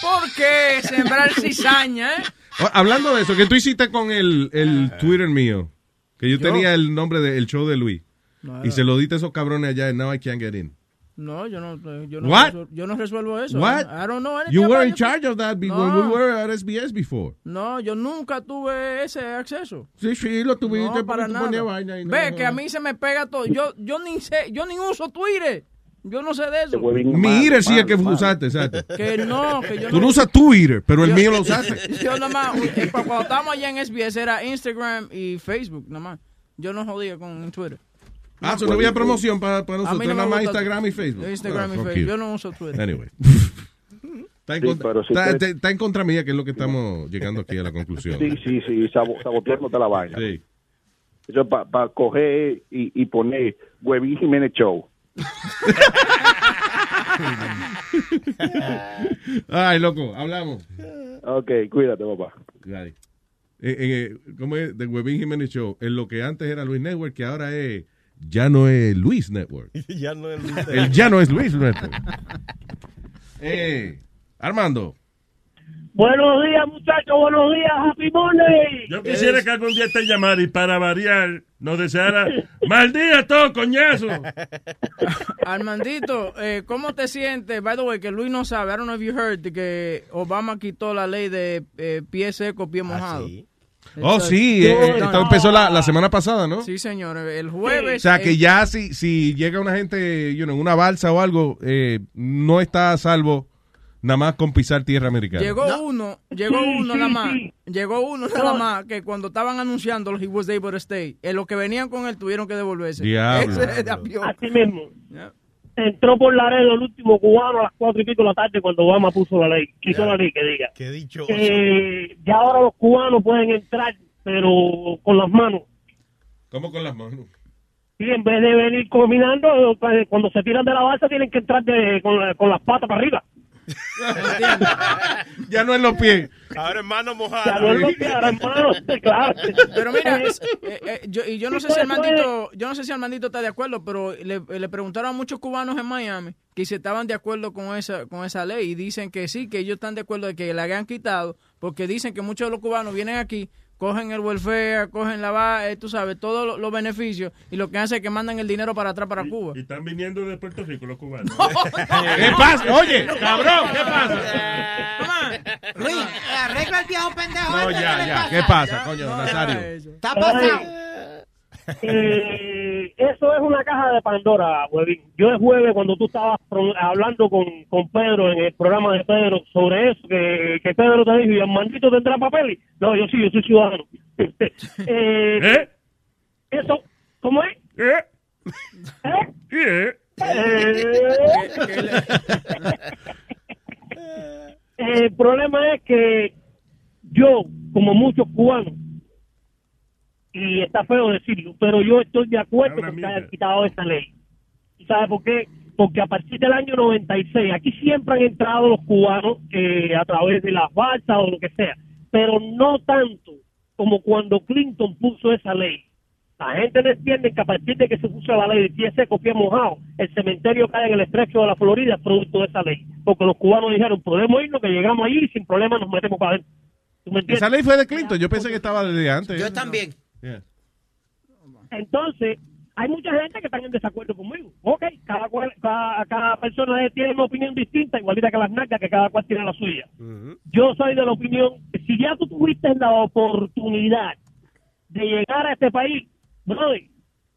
S2: ¿Por qué sembrar cizaña, eh?
S8: Hablando de eso, ¿qué tú hiciste con el, el Twitter mío? Que yo,
S2: ¿Yo?
S8: tenía el nombre del show de Luis.
S2: No,
S8: y se lo diste a esos cabrones allá and now I can't get in.
S2: No, yo no, yo no,
S8: What?
S2: resuel- yo no resuelvo eso.
S8: What?
S2: I don't know anything
S8: You were in charge of that when
S2: No.
S8: we were at SBS before.
S2: No, yo nunca tuve ese acceso.
S8: Sí, sí, lo tuviste
S2: No, para nada.
S8: vaina y no-
S2: Ve que a mí se me pega todo. Yo, yo ni sé, yo ni uso Twitter. Yo no sé de eso.
S8: Mi eater sí es que usaste, exacto.
S2: Que no, que yo
S8: Tú no usas tu eater, pero el
S2: Yo-
S8: mío lo usaste.
S2: Yo nada más, eh, pa- cuando estábamos allá en SBS era Instagram y Facebook, nada más. Yo no jodía con Twitter.
S8: Ah, so no había promoción para, para nosotros,
S2: no
S8: nada más Instagram y Facebook.
S2: Instagram
S8: Ah,
S2: y
S8: fuck
S2: Facebook.
S8: you.
S2: Yo no uso Twitter.
S8: Anyway. Está en,
S16: Sí,
S8: contra,
S16: pero si
S8: está-
S16: usted-
S8: está- está en contra mía, que es lo que estamos llegando aquí a la conclusión.
S16: Sí, sí, sí, sabo- saboteándote la vaina.
S8: Sí.
S16: Eso para coger y, y poner Huevín Jiménez Show.
S8: Ay, loco, hablamos.
S16: Ok, cuídate, papá.
S8: Eh, eh, ¿Cómo es? The Webin Jiménez Show. En lo que antes era Luis Network, que ahora es. Ya no es Luis Network.
S10: ya no es
S8: El ya no es Luis Network. Eh, Armando.
S18: Buenos días, muchachos, buenos días, Happy Monday.
S4: Yo quisiera que algún día te llamara y para variar nos deseara mal día todo, coñazo.
S2: Armandito, eh, ¿cómo te sientes? By the way, que Luis no sabe. I don't know if you heard que Obama quitó la ley de eh, pie seco, pie mojado.
S8: Oh, sí, eh, esto empezó la, la semana pasada, ¿no?
S2: Sí, señor. El jueves.
S8: O sea, que
S2: eh,
S8: ya si, si llega una gente you know, en una balsa o algo, eh, no está a salvo nada más con pisar tierra americana.
S2: Llegó uno, llegó
S18: Sí,
S2: uno
S18: sí,
S2: nada más,
S18: sí.
S2: llegó uno nada más que cuando estaban anunciando he was able to stay, en los que venían con él tuvieron que devolverse.
S8: Diablo.
S2: Ese de avión.
S18: Así mismo. Entró por Laredo el último cubano a las cuatro y pico de la tarde cuando Obama puso la ley, quiso la ley que diga.
S10: Qué dicho.
S18: Eh, ya ahora los cubanos pueden entrar, pero con las manos.
S8: ¿Cómo con las manos?
S18: Y en vez de venir caminando, eh, cuando se tiran de la balsa tienen que entrar de- con, la- con las patas para arriba.
S8: ya no en los pies.
S10: Ahora hermano
S18: Ya
S10: mojada.
S18: no es lo que ahora, hermano, claro.
S2: Pero mira,
S18: Eh,
S2: eh, eh, yo, y yo no sé si el
S18: pues,
S2: mandito, yo no sé si el mandito está de acuerdo, pero le, le preguntaron a muchos cubanos en Miami que si estaban de acuerdo con esa, con esa ley y dicen que sí, que ellos están de acuerdo de que la hayan quitado, porque dicen que muchos de los cubanos vienen aquí, cogen el welfare, cogen la va, eh, tú sabes, todos los, los beneficios y lo que hacen es que mandan el dinero para atrás para Cuba.
S4: Y están viniendo de Puerto Rico los cubanos.
S8: ¿Qué pasa? Oye, cabrón, ¿qué pasa?
S12: Luis, arregla el viejo pendejo.
S8: No,
S12: este,
S8: ya,
S12: ¿qué le
S8: ya. ¿Qué pasa, coño, Nazario?
S12: Está pasado.
S18: Eh, eso es una caja de Pandora, huevín. Yo el jueves, cuando tú estabas hablando con, con Pedro en el programa de Pedro sobre eso, que, que Pedro te dijo, ¿y el maldito tendrá papeles? No, yo sí, yo soy ciudadano. eh,
S4: ¿Eh?
S18: Eso, ¿cómo es?
S4: ¿Eh?
S18: ¿Eh?
S4: ¿Eh?
S18: Eh, el problema es que yo, como muchos cubanos, y está feo decirlo, pero yo estoy de acuerdo con que hayan quitado esa ley. ¿Y ¿Sabe por qué? Porque a partir del año 96, aquí siempre han entrado los cubanos eh, a través de las balsas o lo que sea, pero no tanto como cuando Clinton puso esa ley. La gente no entiende que a partir de que se puso la ley de pie seco, pie mojado, el cementerio cae en el estrecho de la Florida es producto de esa ley. Porque los cubanos dijeron, podemos irnos, que llegamos allí y sin problema nos metemos para adentro. ¿Tú me entiendes?
S8: Esa ley fue de Clinton. Yo pensé que estaba desde antes.
S12: Yo también.
S8: Yeah.
S18: Entonces, hay mucha gente que está en desacuerdo conmigo. Ok, cada, cual- cada, cada persona tiene una opinión distinta, igualita que las nalgas, que cada cual tiene la suya. Yo soy de la opinión si ya tú tuviste la oportunidad de llegar a este país, brother,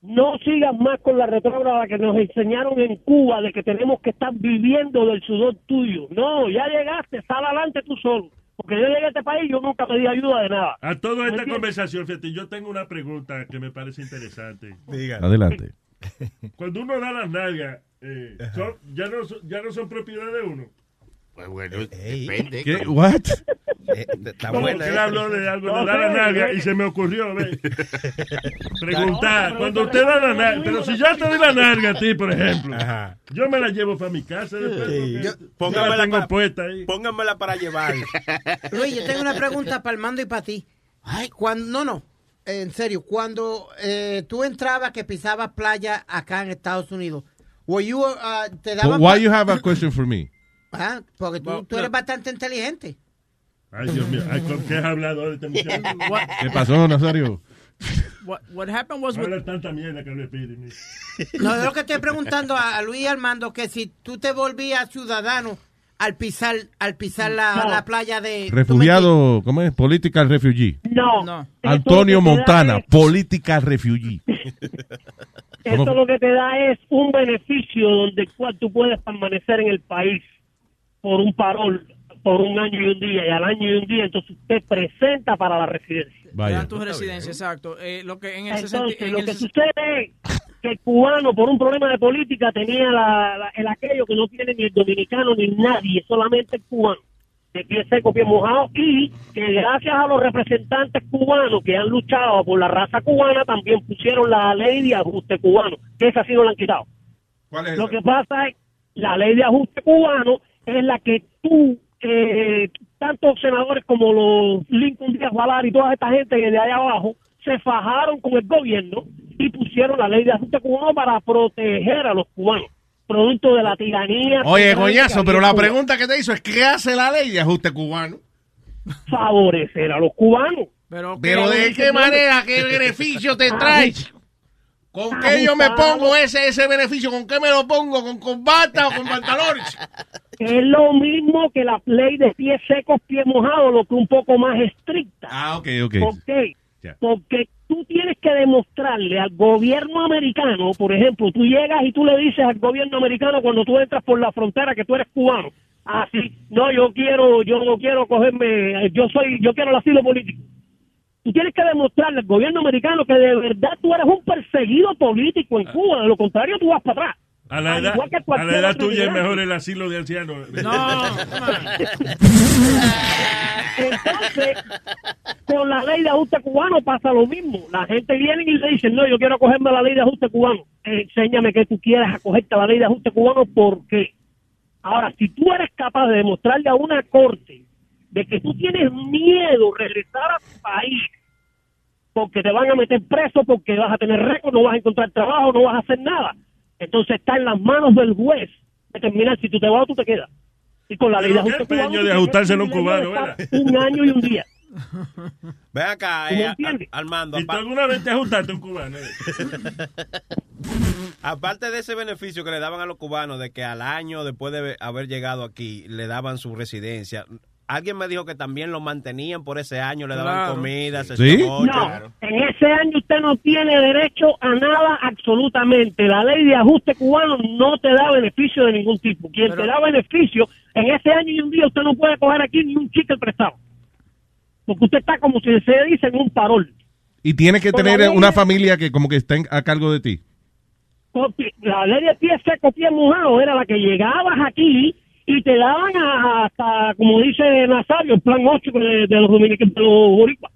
S18: no sigas más con la retrógrada que nos enseñaron en Cuba de que tenemos que estar viviendo del sudor tuyo. No, ya llegaste, sal adelante tú solo. Porque yo llegué a este país y yo nunca pedí ayuda de nada.
S4: A toda
S18: ¿Me
S4: esta
S18: entiendes?
S4: conversación, fíjate, yo tengo una pregunta que me parece interesante.
S8: Adelante.
S4: Cuando uno da las nalgas, eh, son- ya, no, son- ya no son propiedad de uno.
S14: Pues bueno, depende.
S8: ¿Qué? What?
S10: Está
S4: ¿Cómo
S10: buena,
S4: que
S10: eh.
S4: él habló de algo
S18: No
S4: de dar la
S18: eh.
S4: y se me ocurrió ve, preguntar,
S18: No,
S4: cuando
S18: pero
S4: usted da la
S18: no,
S4: nalga,
S18: no,
S4: pero
S18: no,
S4: si
S18: no,
S4: yo te doy la nalga a ti, por ejemplo, yo me la llevo para mi casa después, la
S10: póngamela
S4: tengo
S10: para-
S4: puesta ahí.
S10: Pónganmela para llevar.
S12: Luis, yo tengo una pregunta para el mando y para ti. Ay, cuando, no, no, en serio, cuando eh, tú entrabas que pisabas playa acá en Estados Unidos, were you, uh, te
S8: But
S12: daban...
S8: why you have a question for me?
S12: Ah, porque tú, tú eres bastante inteligente.
S4: Ay, Dios mío, ay, ¿con qué has hablado ahora este muchacho?
S8: ¿Qué pasó, Nazario?
S2: what, what happened was with,
S4: Habla tanta mierda que le pide. mira.
S12: No, lo que estoy preguntando a, a Luis Armando que si tú te volvías ciudadano al pisar, al pisar la,
S18: No.
S12: la playa de...
S8: Refugiado, ¿cómo es? Political refugee.
S18: No.
S2: No.
S8: Antonio Montana,
S18: es-
S8: political refugee.
S18: Eso lo que te da es un beneficio donde cual tú puedes permanecer en el país por un parol, por un año y un día, y al año y un día, entonces usted presenta para la residencia.
S2: Dan tu residencia, exacto. Eh, lo que en ese
S18: Entonces,
S2: sentido.
S18: lo que sucede es que el cubano, por un problema de política, tenía la- la- el aquello que no tiene ni el dominicano ni nadie, solamente el cubano, de pie seco, pie mojado, y que gracias a los representantes cubanos que han luchado por la raza cubana, también pusieron la ley de ajuste cubano, que esa sí no la han quitado. Lo que pasa es, la ley de ajuste cubano es la que tú, eh, tantos senadores como los Lincoln Díaz Valar y toda esta gente de allá abajo, se fajaron con el gobierno y pusieron la ley de ajuste cubano para proteger a los cubanos, producto de la tiranía.
S8: Oye,
S18: que había
S8: pero la pregunta que te hizo es ¿qué hace la ley de ajuste cubano?
S18: Favorecer a los cubanos.
S2: Pero,
S8: Pero ¿de qué manera, qué beneficio te trae? ¿Con qué yo me pongo ese ese beneficio? ¿Con qué me lo pongo? ¿Con corbata o con pantalones?
S18: Es lo mismo que la ley de pies secos, pies mojados, lo que un poco más estricta.
S8: Ah, ok, ok.
S18: ¿Por qué? Porque tú tienes que demostrarle al gobierno americano, por ejemplo, tú llegas y tú le dices al gobierno americano cuando tú entras por la frontera que tú eres cubano. Así, no, yo quiero, yo no quiero cogerme, yo soy, yo quiero el asilo político. Tú tienes que demostrarle al gobierno americano que de verdad tú eres un perseguido político en Cuba, de lo contrario tú vas para atrás.
S4: A la edad,
S18: igual que
S4: a la edad tuya es mejor el asilo de ancianos.
S18: Entonces, con la ley de ajuste cubano pasa lo mismo. La gente viene y le dice, no, yo quiero cogerme la ley de ajuste cubano. Enséñame que tú quieres acogerte a la ley de ajuste cubano, ¿por qué? Ahora, si tú eres capaz de demostrarle a una corte de que tú tienes miedo regresar a tu país porque te van a meter preso, porque vas a tener récord, no vas a encontrar trabajo, no vas a hacer nada. Entonces está en las manos del juez determinar si tú te vas o tú te quedas. Y con la ley de ajuste cubano,
S4: peño de
S18: tú
S4: ajustárselo a un cubano,
S18: Un año y un día.
S10: Ven acá,
S18: ¿Tú me
S10: eh, Armando.
S4: ¿Y tú
S10: apa-
S4: alguna vez te ajustaste a un cubano? eh?
S10: Aparte de ese beneficio que le daban a los cubanos de que al año después de haber llegado aquí le daban su residencia, alguien me dijo que también lo mantenían por ese año, le daban
S18: Claro.
S10: comida,
S8: ¿Sí?
S10: sesión ocho.
S18: No, en ese año usted no tiene derecho a nada absolutamente. La ley de ajuste cubano no te da beneficio de ningún tipo. Quien te da beneficio, en ese año y un día usted no puede coger aquí ni un chicle prestado. Porque usted está como si se dice en un parol.
S8: Y tienes que
S18: Con
S8: tener una
S18: de-
S8: familia que como que está en- a cargo de ti.
S18: Porque La ley de pie seco, pie mojado era la que llegabas aquí y te daban a- hasta, como dice Nazario, el plan 8 de, de los dominicanos, de los boricuas.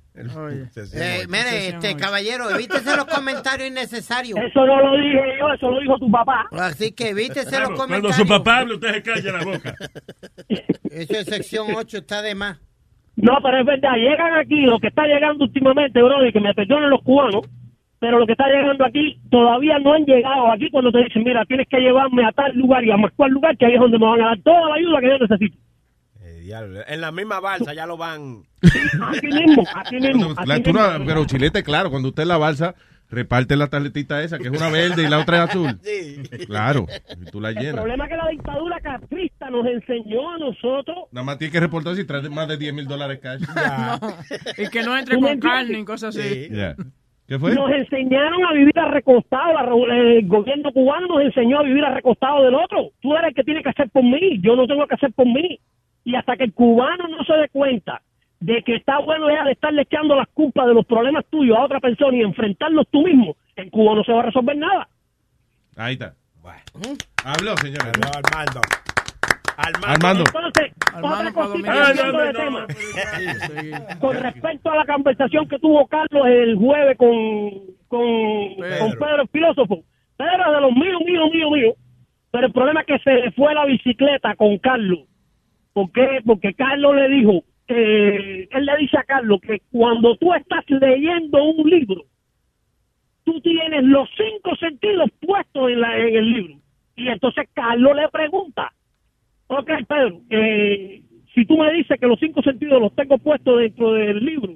S12: Eh, mire, este caballero, evítese los comentarios innecesarios.
S18: Eso no lo dije yo, eso lo dijo tu papá.
S12: Así que evítese
S4: Claro,
S12: los
S4: Cuando
S12: comentarios.
S4: su papá habla, usted se calla la boca.
S12: Eso es sección 8, está de más.
S18: No, pero es verdad, llegan aquí, lo que está llegando últimamente, bro, y que me perdonen los cubanos, pero lo que está llegando aquí todavía no han llegado aquí cuando te dicen, mira, tienes que llevarme a tal lugar y a más cual lugar, que ahí es donde me van a dar toda la ayuda que yo necesito.
S10: Eh, diablo, En la misma balsa ya lo van.
S18: Así mismo, así mismo.
S8: La- pero Chilete, claro, cuando usted en la balsa reparte la tarjetita esa, que es una verde y la otra es azul. Claro, y tú la
S18: El
S8: llenas.
S18: problema es que la dictadura castrista nos enseñó a nosotros
S8: Nada más tienes que reportar si traes más de 10 mil dólares cash.
S2: Y que no entre
S18: ¿Tú me
S2: con
S18: entiendes?
S2: carne y cosas así.
S8: Ya. ¿Qué fue?
S18: Nos enseñaron a vivir revo- El gobierno cubano nos enseñó a vivir arrecostado del otro. Tú eres el que tiene que hacer por mí. Yo no tengo que hacer por mí. Y hasta que el cubano no se dé cuenta de que está bueno ya de estarle echando las culpas de los problemas tuyos a otra persona y enfrentarlos tú mismo, en Cuba no se va a resolver nada.
S8: Ahí está. Habló, señora.
S10: Armando.
S8: Armando.
S18: Entonces,
S2: Armando
S18: otra
S2: para
S18: cosita
S2: dominar.
S18: cambiando
S2: Ah,
S18: de
S2: no, no,
S18: tema. Con respecto a la conversación que tuvo Carlos el jueves con, con, con Pedro el filósofo. Pedro es de los míos, míos, míos, míos. Pero el problema es que se le fue la bicicleta con Carlos. ¿Por qué? Porque Carlos le dijo, eh, él le dice a Carlos que cuando tú estás leyendo un libro, tú tienes los cinco sentidos puestos en, la, en el libro. Y entonces Carlos le pregunta, ok Pedro, eh, si tú me dices que los cinco sentidos los tengo puestos dentro del libro,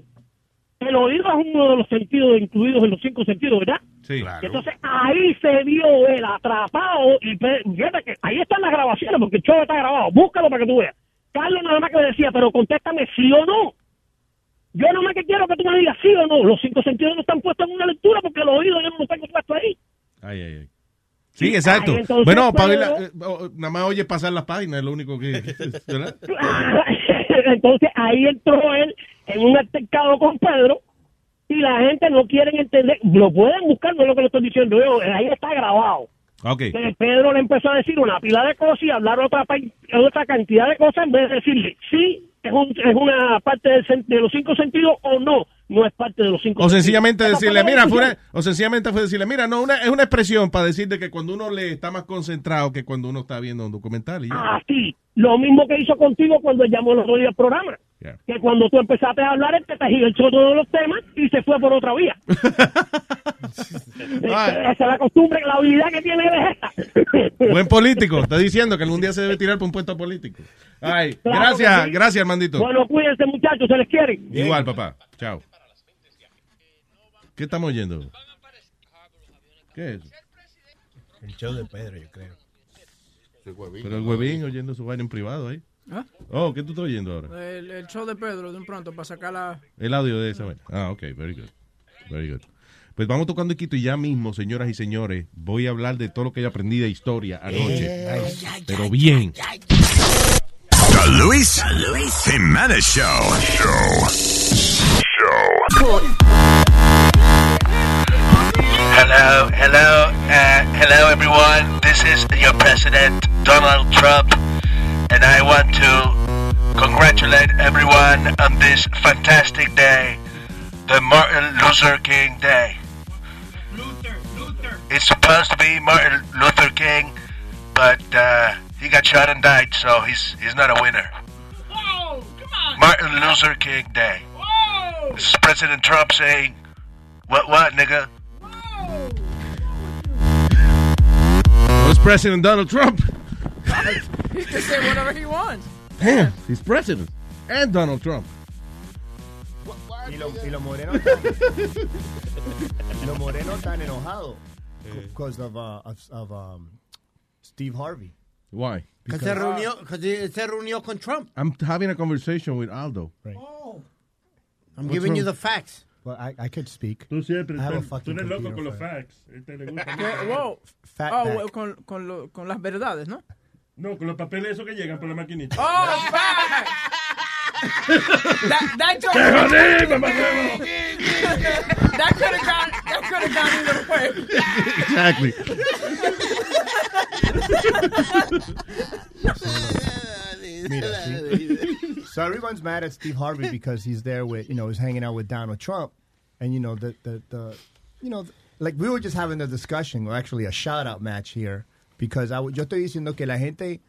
S18: el oído es uno de los sentidos incluidos en los cinco sentidos, ¿verdad?
S8: Sí,
S18: Y Entonces ahí se vio el atrapado y pe- fíjate que ahí están las grabaciones porque el show está grabado, búscalo para que tú veas. Carlos nada más que le decía, pero contéstame sí o no. Yo nomás que quiero que tú me digas sí o no. Los cinco sentidos no están puestos en una lectura porque el oído yo no lo tengo puesto ahí.
S8: Ay, ay, ay. Sí, exacto.
S18: Ay, entonces,
S8: bueno,
S18: pero-
S8: Pavela, eh, nada más oye pasar las páginas, es lo único que... ¿verdad?
S18: Entonces ahí entró él en un altercado con Pedro y la gente no quiere entender. Lo pueden buscar, no es lo que le estoy diciendo yo. Ahí está grabado.
S8: Ok.
S18: Que Pedro le empezó a decir una pila de cosas y hablar otra, otra cantidad de cosas en vez de decirle sí, es, un, es una parte de los cinco sentidos o no, no es parte de los cinco
S8: O sencillamente decirle, mira, fue una- o sencillamente fue decirle, mira, no, una, es una expresión para decir de que cuando uno le está más concentrado que cuando uno está viendo un documental. Y ya.
S18: Ah. Lo mismo que hizo contigo cuando llamó otro día al programa.
S8: Yeah.
S18: Que cuando tú empezaste a hablar, él te tergiversó todos los temas y se fue por otra vía. Esa es la costumbre, la habilidad que tiene de esta.
S8: Buen político, está diciendo que algún día se debe tirar por un puesto político. Ay,
S18: Claro
S8: gracias,
S18: sí.
S8: gracias, Armandito.
S18: Bueno, cuídense, muchachos, se les quiere.
S8: Igual, papá. Chao. ¿Qué estamos oyendo? ¿Qué es?
S10: El show de Pedro, yo creo.
S8: Pero el huevín oyendo su vaina en privado ahí.
S2: ¿Ah?
S8: Oh, ¿qué tú estás oyendo ahora?
S2: El, el show de Pedro, de un pronto, para sacar la...
S8: El audio de esa vaina. Ah, ok, very good. Very good. Pues vamos tocando Iquito y ya mismo, señoras y señores, voy a hablar de todo lo que yo aprendí de historia anoche. Pero bien.
S3: The Luis, Jimenez Show. Show. Show.
S19: Hello, hello, uh, hello everyone. This is your president, Donald Trump, and I want to congratulate everyone on this fantastic day, the Martin Luther King Day. Luther, Luther. It's supposed to be Martin Luther King, but uh, he got shot and died, so he's he's not a winner. Martin Luther King Day. This is President Trump saying, "What, what, nigga?"
S8: What's President Donald Trump?
S2: He can say whatever he wants.
S8: Damn, he's president. And Donald Trump.
S13: Y los y lo morenos están- los morenos están enojados because of, uh, of, of um, Steve Harvey.
S8: Why?
S12: Que se reunió, que se- se reunió con Trump.
S8: I'm having a conversation with Aldo.
S12: I'm
S8: What's
S12: giving you
S8: wrong?
S12: the facts.
S13: Well, I, I could speak.
S4: Tú siempre
S13: I have a
S4: estás- tú
S13: fucking
S4: eres loco con los facts. Este le gusta.
S2: ¿Qué? Wow.
S13: Fat
S2: Oh, con, con, lo- con las verdades, ¿no?
S4: No, con los papeles esos que llegan por la maquinita.
S2: Oh, facts. that, that joke.
S4: ¡Te jodí, mamá huevo!
S2: that could have gone, that could have gone either way.
S8: Exactly.
S13: Mira, so everyone's mad at Steve Harvey because he's there with, you know, he's hanging out with Donald Trump. And, you know, the, the, the you know, like we were just having a discussion, or actually a shout out match here, because I, yo estoy diciendo que la gente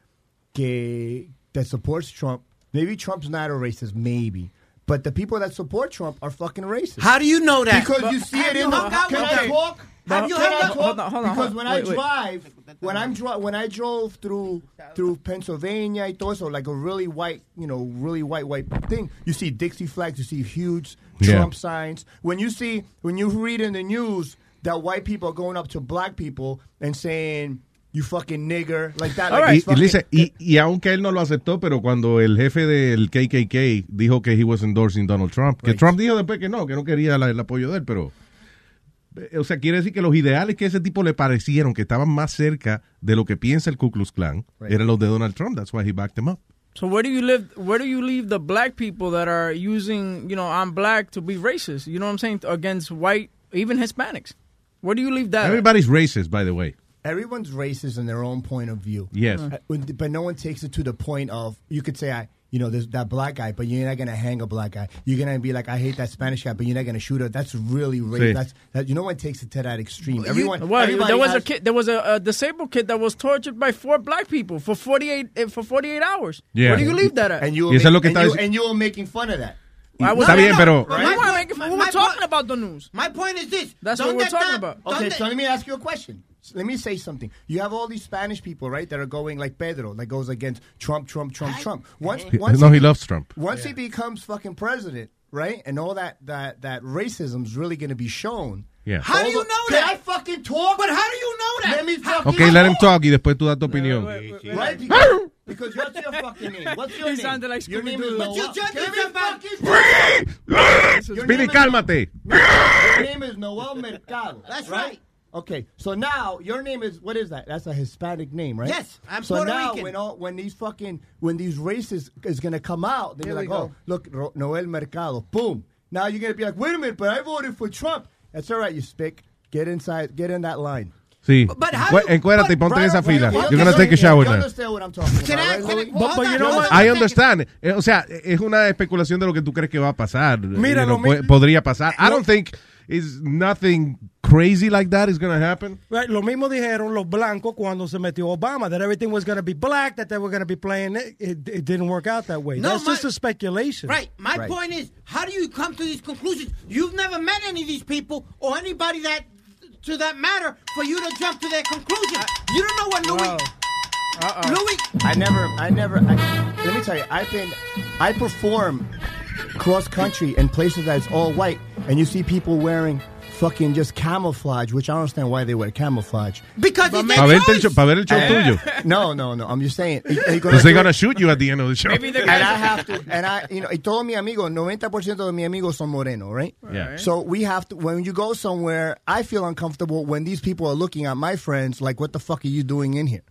S13: que that supports Trump, maybe Trump's not a racist, maybe. But the people that support Trump are fucking racist.
S12: How do you know that?
S13: Because
S12: But
S13: you see it in the. Can I talk?
S12: Have you
S2: on, hold on,
S13: because
S2: hold on.
S13: when I drive, when I'm dri- when I drove through through Pennsylvania, y todo eso, like a really white, you know, really white white thing. You see Dixie flags, you see huge
S8: Yeah.
S13: Trump signs. When you see when you read in the news that white people are going up to black people and saying you fucking nigger like that. like
S8: Y,
S13: it's
S8: y dice,
S13: fucking-
S8: y, y aunque él no lo aceptó, pero cuando el jefe del KKK dijo que he was endorsing Donald Trump, que. Trump dijo después que no, que no quería la- el apoyo de él, pero... eh, O sea, quiere decir que los ideales que ese tipo le parecieron que estaban más cerca de lo que piensa el Ku Klux Klan
S2: Right.
S8: eran los de Donald Trump. That's why he backed him up.
S2: So where do you live? Where do you leave the black people that are using, you know, I'm black to be racist? You know what I'm saying against white, even Hispanics. Where do you leave that?
S8: Everybody's racist, by the way.
S13: everyone's racist in their own point of view.
S8: Yes.
S13: Uh, when- but no one takes it to the point of you could say I. You know, there's that black guy, but you're not gonna hang a black guy. You're gonna be like, I hate that Spanish guy, but you're not gonna shoot her. That's really racist.
S2: Sí.
S13: That's that. You know, what takes it to that extreme.
S2: You-
S13: Everyone,
S2: Well, there was
S13: has-
S2: a kid. There was a, a disabled kid that was tortured by four black people for 48 eh, for 48 hours.
S8: Yeah.
S2: Where do you leave that at?
S13: And you, were
S8: Y lo que
S13: and, you, and you were making fun of that.
S2: I was-
S8: Está bien, pero-
S2: We weren't making- we were talking about the news.
S12: My point is this.
S2: That's what we're talking about.
S13: Okay, so let me ask you a question. Let me say something. You have all these Spanish people, right, that are going like Pedro, that goes against Trump, Trump, Trump, Trump. Once,
S8: He-
S13: once
S8: no, he loves Trump.
S13: Once he becomes fucking president, right, and all that that that racism's really going to be shown.
S8: Yeah.
S12: How do you know
S13: Can
S12: that?
S13: I fucking talk?
S12: But how do you know that?
S13: Let me fucking
S8: Ok, let him talk y después tú das tu opinión.
S13: Right? Because, because what's your fucking name? What's your
S2: He
S13: name?
S2: sounded like
S13: your name is
S2: Scooby-Doo. But you just
S13: Can
S12: said
S13: we fucking Your
S8: Speedy,
S13: name is-
S8: cálmate.
S13: Your name is Noel Mercado.
S12: That's
S13: right. Okay, so now your name is what is that? That's a Hispanic name, right?
S12: Yes, I'm
S13: so
S12: Puerto
S13: now
S12: Rican.
S13: when all when these fucking when these racists is gonna come out, they're like, oh, look, Ro- Noel Mercado, boom. Now you're gonna be like, wait a minute, but I voted for Trump. That's all right, you spick. Get inside, get in that line.
S8: Sí.
S12: But how do-
S8: Encuérdate y ponte en esa fila. You're gonna take a shower now.
S12: I-
S8: understand. Eh, O sea, es una especulación de lo que tú crees que va a pasar.
S20: Mira,
S8: po- podría pasar. I don't think is nothing crazy like that is going to happen.
S20: Right, lo mismo dijeron los blancos cuando se metió Obama, that everything was going to be black, that they were going to be playing it. It, it didn't work out that way.
S12: No,
S20: That's
S12: my-
S20: just a speculation.
S12: Right. My point is, how do you come to these conclusions? You've never met any of these people or anybody that, to that matter, for you to jump to their conclusion. You don't know what Louis. Uh-uh. Louis.
S13: I never, I never. I, let me tell you, I've been, I perform cross country in places that's all white, and you see people wearing fucking just camouflage, which I don't understand why they wear camouflage.
S12: Because
S8: Pa' verte el show- pa' ver el show eh, tuyo.
S13: No, no, no. I'm just saying. y- y con
S8: Because they're going to shoot you at the end of the show.
S13: Maybe and I have to, and I, you know, y todos mis amigos, 90% de mis amigos son moreno, right?
S8: Yeah.
S13: So we have to, when you go somewhere, I feel uncomfortable when these people are looking at my friends like, what the fuck are you doing in here?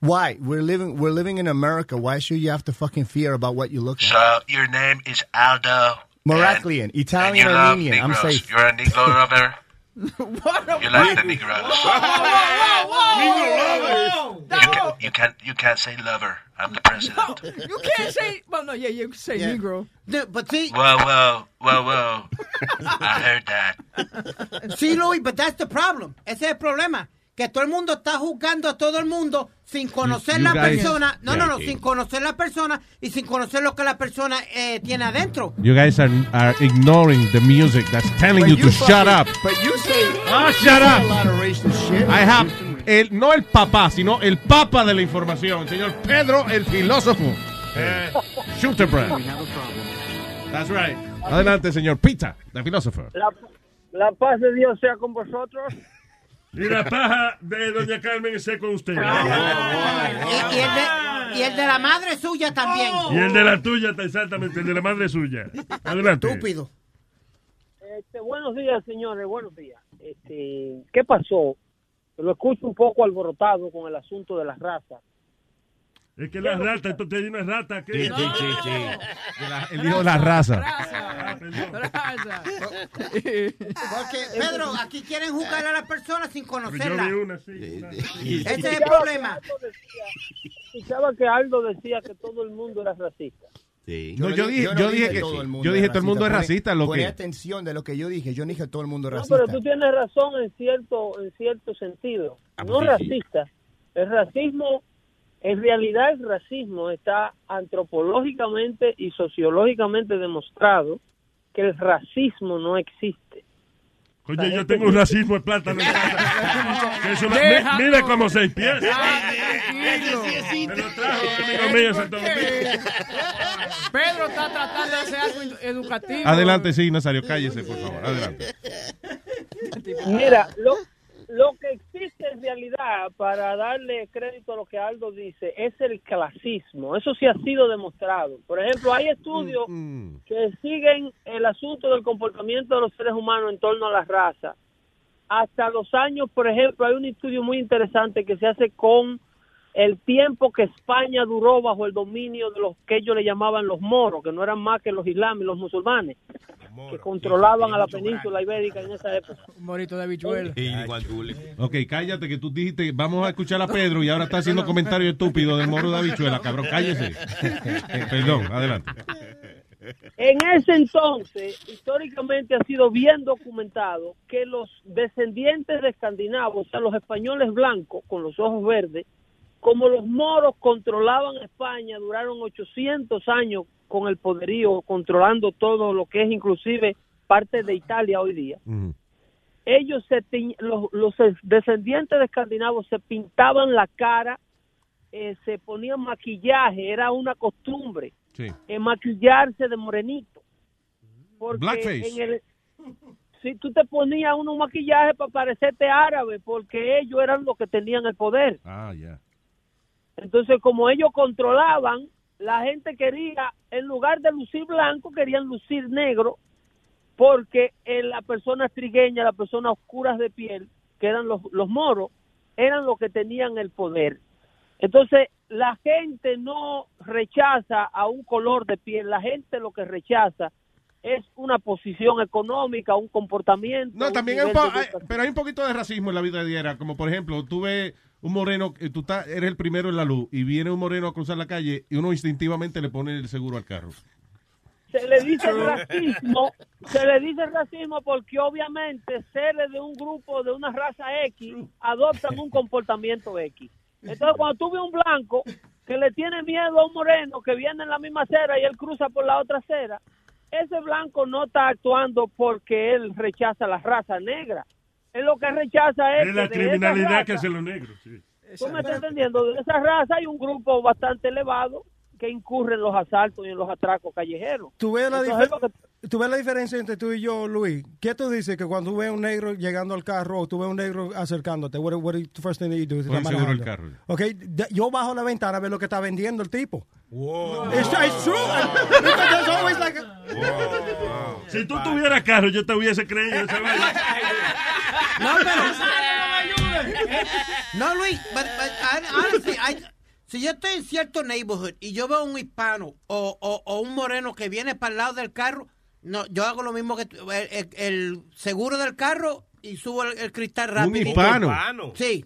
S13: Why? We're living, we're living in America. Why should you have to fucking fear about what you look like?
S19: So your name is Aldo.
S13: Moroccan,
S19: and
S13: Italian,
S19: you love
S13: Armenian. I'm safe.
S19: You're a Negro lover. You like the Negroes. You, can, you can't you can't say lover. I'm the president.
S2: No, You can't say. Well, no, yeah, you can say Negro.
S12: But see,
S19: Whoa, whoa, whoa, whoa. I heard that.
S12: Sí, Luis, but that's the problem. Ese es el problema. Que todo el mundo está juzgando a todo el mundo sin conocer
S8: you
S12: la
S8: guys-
S12: persona. No,
S8: Yeah,
S12: no, no, sin conocer la persona y sin conocer lo que la persona eh, tiene adentro.
S8: You guys are, are ignoring the music that's telling
S13: But
S8: you to
S13: you
S8: shut up.
S13: But you say,
S8: Ah,
S13: you
S8: shut up.
S13: a lot of racist shit.
S8: I have el, no el papá, sino el papa de la información, señor Pedro el filósofo. Eh, Shooterbrand. That's right. Adelante, señor Pita, the philosopher.
S21: La, la paz de Dios sea con vosotros.
S4: Y la paja de doña Carmen esté con usted.
S12: Y, y el de, y el de la madre suya también.
S4: Y el de la tuya, exactamente, el de la madre suya. Adelante.
S12: Estúpido.
S21: Este, buenos días, señores, buenos días. Este, ¿Qué pasó? Lo escucho un poco alborotado con el asunto de las razas.
S4: Es que la rata, esto tiene una rata aquí.
S8: Sí, sí, sí, sí. Él dijo la raza.
S12: Porque, Pedro, aquí quieren juzgar a la persona sin
S4: Pero yo
S12: conocerla.
S4: vi una, sí. una.
S12: Ese es el problema.
S21: Escuchaba que Aldo decía que todo el mundo era racista.
S8: No, yo dije, yo dije que yo dije todo el mundo es racista, lo
S13: Poné
S8: que
S13: atención de lo que yo dije. Yo no dije todo el mundo es
S21: No,
S13: racista.
S21: pero tú tienes razón en cierto, en cierto sentido. No racista. El racismo, en realidad el racismo está antropológicamente y sociológicamente demostrado que el racismo no existe.
S4: Coño, yo tengo un racismo de plátano. mi- mira cómo. Me lo trajo amigo mío Santo Domingo.
S2: Pedro está tratando de hacer algo educativo.
S8: Adelante, sí, Nazario, cállese, por favor. Adelante.
S21: Mira, lo, lo que existe en realidad, para darle crédito a lo que Aldo dice, es el clasismo. Eso sí ha sido demostrado. Por ejemplo, hay estudios que siguen el asunto del comportamiento de los seres humanos en torno a la raza. Hasta los años, por ejemplo, hay un estudio muy interesante que se hace con el tiempo que España duró bajo el dominio de los que ellos le llamaban los moros, que no eran más que los islámicos, los musulmanes, que controlaban a la península ibérica en esa época.
S2: Un morito de habichuela.
S8: Ok, cállate que tú dijiste, vamos a escuchar a Pedro y ahora está haciendo comentarios estúpidos del moro de habichuela, cabrón, cállese. Perdón, adelante.
S21: En ese entonces, históricamente ha sido bien documentado que los descendientes de escandinavos, o sea, los españoles blancos con los ojos verdes, como los moros controlaban España, duraron 800 años con el poderío, controlando todo lo que es inclusive parte de Italia hoy día. Ellos, se los, los descendientes de escandinavos se pintaban la cara, eh, se ponían maquillaje, era una costumbre
S8: Sí.
S21: eh, maquillarse de morenito. Porque
S8: Blackface.
S21: en el si tú te ponías uno un maquillaje para parecerte árabe, porque ellos eran los que tenían el poder.
S8: Ah, ya.
S21: Entonces, como ellos controlaban, la gente quería, en lugar de lucir blanco, querían lucir negro, porque en la persona trigueña, las personas oscuras de piel, que eran los, los moros, eran los que tenían el poder. Entonces, la gente no rechaza a un color de piel, la gente lo que rechaza es una posición económica, un comportamiento.
S8: No,
S21: un
S8: también hay pero hay un poquito de racismo en la vida diaria, como por ejemplo, tú ves un moreno, eh, tú estás- eres el primero en la luz y viene un moreno a cruzar la calle y uno instintivamente le pone el seguro al carro.
S21: se le dice racismo, se le dice racismo porque obviamente seres de un grupo, de una raza X, adoptan un comportamiento X. Entonces cuando tú ves un blanco que le tiene miedo a un moreno que viene en la misma acera y él cruza por la otra acera, ese blanco no está actuando porque él rechaza la raza negra. Él lo que rechaza es,
S4: Es la
S21: que de esa
S4: criminalidad
S21: raza-
S4: que hacen los negros. sí.
S21: ¿Tú me estás entendiendo? De esa raza hay un grupo bastante elevado que incurre en los asaltos y en los atracos callejeros.
S22: ¿Tú ves, la
S21: Entonces,
S22: difer- tú ves la diferencia entre tú y yo, Luis? ¿Qué tú dices que cuando tú ves un negro llegando al carro o tú ves un negro acercándote, what, what is the first thing that you do?
S8: El carro.
S22: Ok, de- yo bajo la ventana a ver lo que está vendiendo el tipo. It's, it's true. Because there's always like a-
S4: Si tú tuvieras carro, yo te hubiese creído.
S12: No, pero. No, Luis, but, but hon- honestly, I- si yo estoy en cierto neighborhood y yo veo un hispano o, o, o un moreno que viene para el lado del carro, no, yo hago lo mismo que el, el- el seguro del carro y subo el, el cristal
S8: Un
S12: rápido.
S8: hispano.
S12: Sí.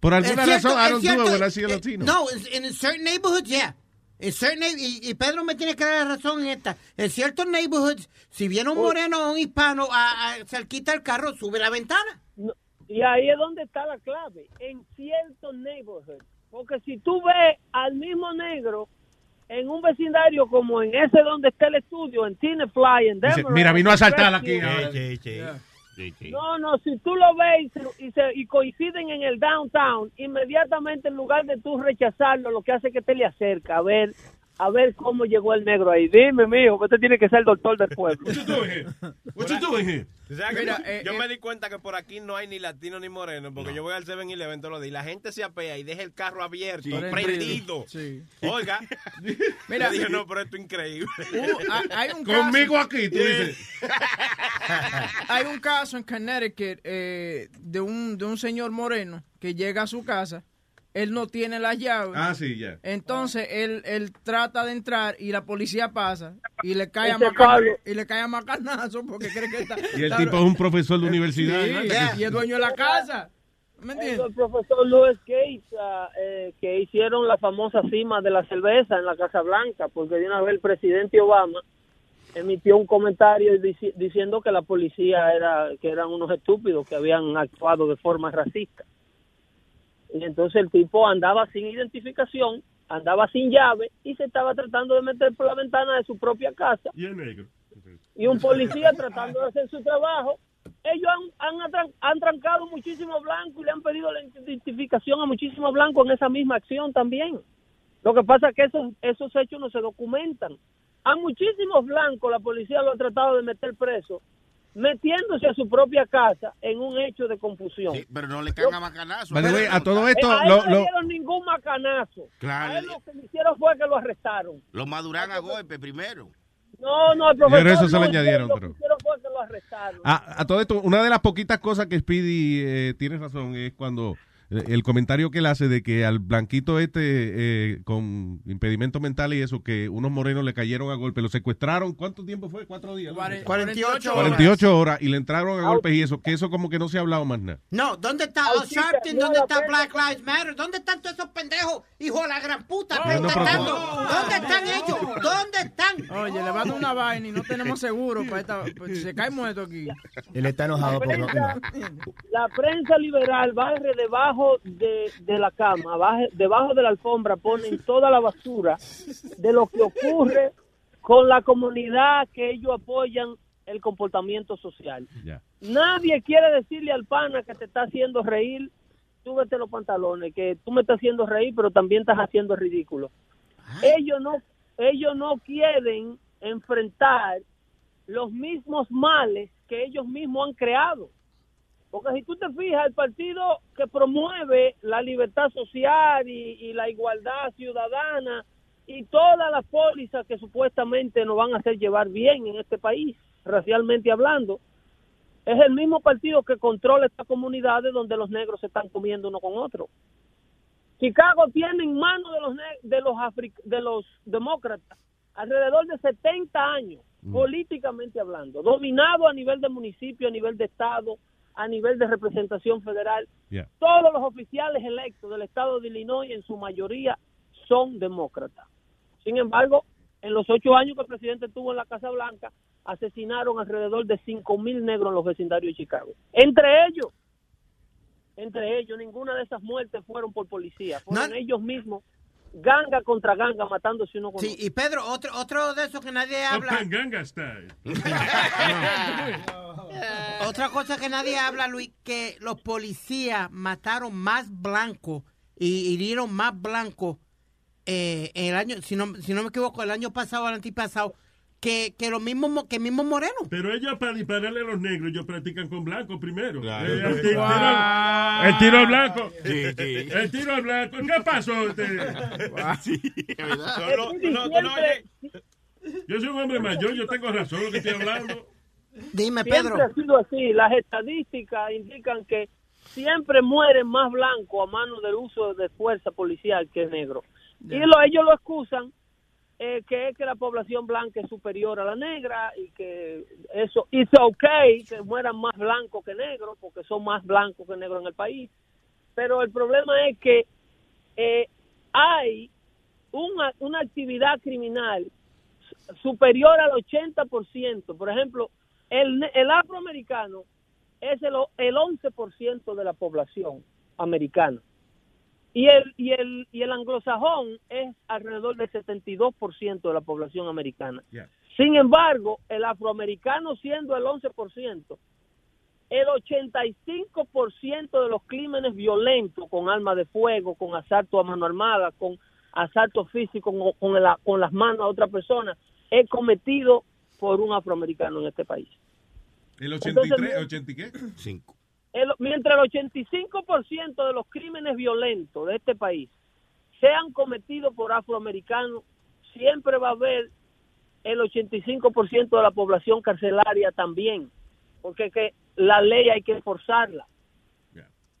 S8: Por alguna
S12: cierto,
S8: razón, I don't do it when I see a
S12: eh,
S8: latino.
S12: No, in, in certain neighborhoods, yeah. Y, y Pedro me tiene que dar razón en esta. En ciertos neighborhoods, si viene un
S21: Oh.
S12: moreno o un hispano a, a cerquita del carro, sube la ventana.
S21: Y ahí es donde está la clave, en ciertos neighborhoods. Porque si tú ves al mismo negro en un vecindario como en ese donde está el estudio, en Tinefly, en Denver,
S8: mira, vino a asaltar aquí.
S21: No, no, si tú lo ves y, se- y coinciden en el downtown, inmediatamente en lugar de tú rechazarlo, lo que hace es que te le acerca a ver a ver cómo llegó el negro ahí. Dime, mijo, que usted tiene que ser el doctor del pueblo.
S10: What you doing here?
S21: Mira,
S10: yo
S21: eh,
S10: yo
S21: eh,
S10: me di cuenta que por aquí no hay ni latino ni moreno, porque yo voy al 7-Eleven todos los días y la gente se apea y deja el carro abierto,
S2: Sí.
S10: prendido.
S2: Sí.
S10: Oiga,
S2: Mira,
S10: yo dije, no, pero esto es increíble.
S2: Uh, hay-
S8: Conmigo aquí, tú dices.
S2: Hay un caso en Connecticut eh, de, un, de un señor moreno que llega a su casa, él no tiene las llaves.
S8: Ah, sí, ya.
S2: Entonces él, él trata de entrar y la policía pasa y le cae a
S21: Ese
S2: macana-
S21: Pablo.
S2: y le cae a macanazo porque cree que está.
S8: Y el
S2: está-
S8: tipo es un profesor de universidad.
S2: Sí,
S8: ¿no?
S2: y es dueño de la casa. ¿Me entiendes?
S21: El profesor Louis Gates, ah, eh, que hicieron la famosa cima de la cerveza en la Casa Blanca, porque de una vez el presidente Obama emitió un comentario dici- diciendo que la policía era que eran unos estúpidos que habían actuado de forma racista. Y entonces el tipo andaba sin identificación, andaba sin llave y se estaba tratando de meter por la ventana de su propia casa
S4: Y el negro.
S21: y un policía tratando de hacer su trabajo. Ellos han, han, han trancado muchísimos blancos y le han pedido la identificación a muchísimos blancos en esa misma acción también. Lo que pasa es que esos, esos hechos no se documentan. A muchísimos blancos la policía lo ha tratado de meter preso, metiéndose a su propia casa en un hecho de confusión.
S14: Pero no le caen a macanazo.
S8: The way, a todo esto,
S21: Eh, a él
S8: lo-
S21: no le
S8: lo-
S21: dieron ningún macanazo.
S14: Claro.
S21: A él lo que le hicieron fue que lo arrestaron.
S14: Lo maduran a golpe primero.
S21: No, no, el
S8: Pero
S21: profesor.
S8: eso se le
S21: no,
S8: añadieron,
S21: Lo
S8: pero-
S21: que hicieron fue que lo arrestaron.
S8: A, a todo esto, una de las poquitas cosas que Speedy eh, tiene razón es cuando el comentario que él hace de que al blanquito este eh, con impedimento mental y eso, que unos morenos le cayeron a golpe, lo secuestraron, ¿cuánto tiempo fue? ¿Cuatro días? ¿no?
S12: 48 horas.
S8: 48 horas y le entraron a golpes y eso, que eso como que no se ha hablado más nada.
S12: No, ¿dónde está Al Sharpton? ¿Dónde está Black Lives Matter? ¿Dónde están todos esos pendejos? Hijo de la gran puta,
S2: No, no,
S12: protestando. ¿Dónde están ellos? ¿Dónde están?
S2: Oye, le va a dar una vaina y no tenemos seguro para esta. pues, se cae muerto aquí.
S13: Él está enojado por no.
S21: La prensa liberal barre debajo de, de la cama, baje- debajo de la alfombra, ponen toda la basura de lo que ocurre con la comunidad que ellos apoyan el comportamiento social. Nadie quiere decirle al pana que te está haciendo reír, súbete los pantalones, que tú me estás haciendo reír, pero también estás haciendo ridículo. Ellos no, ellos no quieren enfrentar los mismos males que ellos mismos han creado. Porque si tú te fijas, el partido que promueve la libertad social y, y la igualdad ciudadana y todas las pólizas que supuestamente nos van a hacer llevar bien en este país, racialmente hablando, es el mismo partido que controla estas comunidades donde los negros se están comiendo uno con otro. Chicago tiene en manos de los de los afri- de los demócratas alrededor de 70 años políticamente hablando, dominado a nivel de municipio, a nivel de estado, a nivel de representación federal.
S8: Yeah.
S21: Todos los oficiales electos del estado de Illinois en su mayoría son demócratas. Sin embargo, en los ocho años que el presidente estuvo en la Casa Blanca, asesinaron alrededor de cinco mil negros en los vecindarios de Chicago. Entre ellos, entre ellos, ninguna de esas muertes fueron por policía, fueron ellos mismos, ganga contra ganga, matándose uno con
S12: Sí, y Pedro, otro, otro de esos que nadie habla.
S4: Open Ganga Style.
S12: Otra cosa que nadie habla, Luis, que los policías mataron más blancos y hirieron más blancos eh, el año, si no, si no me equivoco, el año pasado o el antipasado, que, que los mismos mo- que mismos morenos.
S4: Pero ellos para dispararle a los negros, ellos practican con blanco primero.
S8: Claro.
S4: Eh, el, tiro,
S2: Wow.
S4: el tiro al blanco.
S14: Sí, sí.
S4: El tiro al blanco. ¿Qué pasó?
S10: No, no, no, no, oye,
S4: Yo soy un hombre mayor, yo tengo razón lo que estoy hablando.
S12: Dime,
S21: Siempre ha sido así. Las estadísticas indican que siempre mueren más blancos a mano del uso de fuerza policial que negro. Y lo, ellos lo excusan eh, que es que la población blanca es superior a la negra y que eso es okay que mueran más blancos que negros porque son más blancos que negros en el país. Pero el problema es que eh, hay una, una actividad criminal su- superior al 80%. Por ejemplo, el, el afroamericano es el, el 11% de la población americana. Y el, y, el, y el anglosajón es alrededor del 72% de la población americana. Sin embargo, el afroamericano siendo el 11%, el 85% de los crímenes violentos con armas de fuego, con asalto a mano armada, con asalto físico con, con la- con las manos a otra persona, es cometido por un afroamericano en este país.
S8: ¿El
S21: Entonces,
S8: 83, 80 y qué?
S14: 5.
S21: El- mientras el 85% de los crímenes violentos de este país sean cometidos por afroamericanos, siempre va a haber el 85% de la población carcelaria también, porque que la ley hay que enforzarla.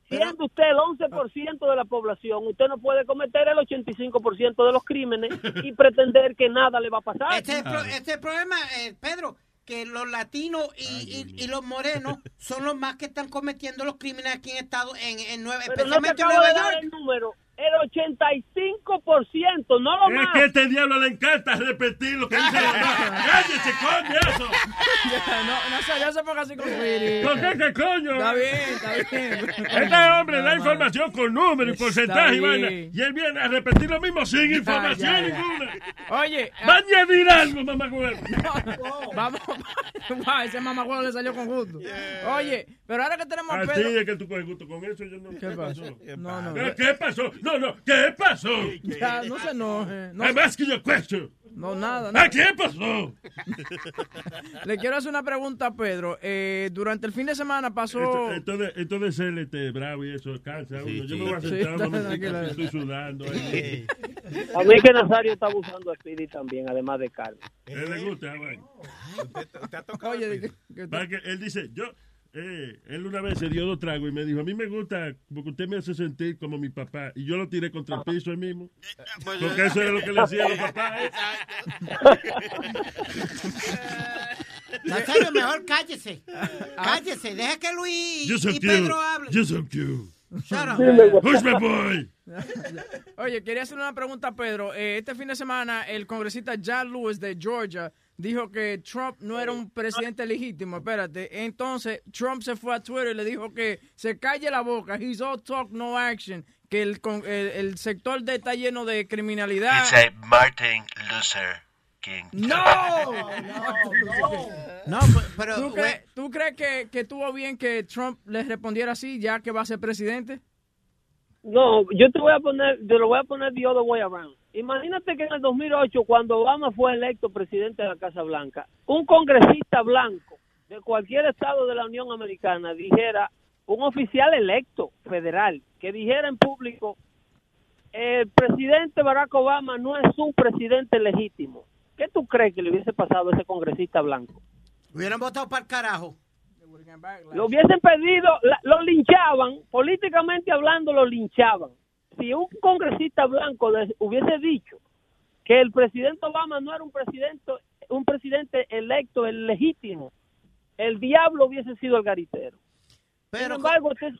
S21: Siendo usted el 11% de la población, usted no puede cometer el 85% de los crímenes y pretender que nada le va a pasar.
S12: Este es el, pro- este es el problema, eh, Pedro, que los latinos y, y- y los morenos son los más que están cometiendo los crímenes aquí en Estados en, en Nueva,
S21: Pero no te
S12: especialmente en Nueva York.
S21: El número. El 85%, no lo
S4: Es
S21: más.
S4: que a este diablo le encanta repetir lo que dice la. ¡Cállese, coño, eso!
S2: no, no se, no se ponga así con.
S4: ¿Por qué, qué coño?
S2: Está bien, está bien.
S4: Este hombre da información con números y porcentaje y vaina. Y él viene a repetir lo mismo sin información
S2: ya, ya.
S4: ninguna.
S2: Oye,
S4: Va a añadir algo, mamá güey.
S2: vamos. Wow, ese mamagüevo le salió con gusto. Oye, pero ahora que tenemos a Pedro.
S4: es que tú coges gusto con eso. Yo no,
S2: ¿Qué pasó? No, no.
S4: ¿Qué, qué pasó? No, no, ¿qué pasó?
S2: Ya, no se enoje. No,
S4: I'm asking you a question.
S2: no nada.
S4: ¿A
S2: nada.
S4: qué pasó?
S2: Le quiero hacer una pregunta a Pedro. Eh, durante el fin de semana pasó.
S4: Esto de ser este, bravo y eso cansa a uno. Yo me voy a
S2: Sí,
S4: sentar
S2: está
S4: estoy sudando. ahí.
S21: A mí que Nazario está abusando de Speedy también, además de Carlos.
S4: A él le gusta, bueno.
S2: Oye, que-
S4: Para que él dice, yo, eh, él una vez se dio dos tragos y me dijo, a mí me gusta porque usted me hace sentir como mi papá. Y yo lo tiré contra el piso él mismo. Porque eso era lo que le hacía a los papás. ¿eh?
S12: Nazario, mejor cállese. Cállese, deja que Luis
S4: so
S12: y
S4: cute.
S12: Pedro hablen.
S4: You're so cute.
S12: Shut up.
S4: Who's my boy?
S2: Oye, quería hacer una pregunta a Pedro. Eh, este fin de semana, el congresista John Lewis de Georgia dijo que Trump no era un presidente legítimo. Espérate. Entonces, Trump se fue a Twitter y le dijo que se calle la boca. He's all talk, no action. Que el, con- el, el sector de está lleno de criminalidad.
S19: It's a Martin Luther King.
S2: ¡No!
S12: No, pero.
S2: ¿Tú, crees- tú crees que, que estuvo bien que Trump le respondiera así ya que va a ser presidente?
S21: No, yo te voy a poner, te lo voy a poner the other way around. Imagínate que en el 2008, cuando Obama fue electo presidente de la Casa Blanca, un congresista blanco de cualquier estado de la Unión Americana dijera, un oficial electo federal, que dijera en público, el presidente Barack Obama no es un presidente legítimo. ¿Qué tú crees que le hubiese pasado a ese congresista blanco?
S12: Hubieran votado para el carajo.
S21: Lo hubiesen pedido, lo linchaban, políticamente hablando lo linchaban. Si un congresista blanco les hubiese dicho que el presidente Obama no era un presidente, un presidente electo, el legítimo, el diablo hubiese sido el garitero. Sin embargo, usted-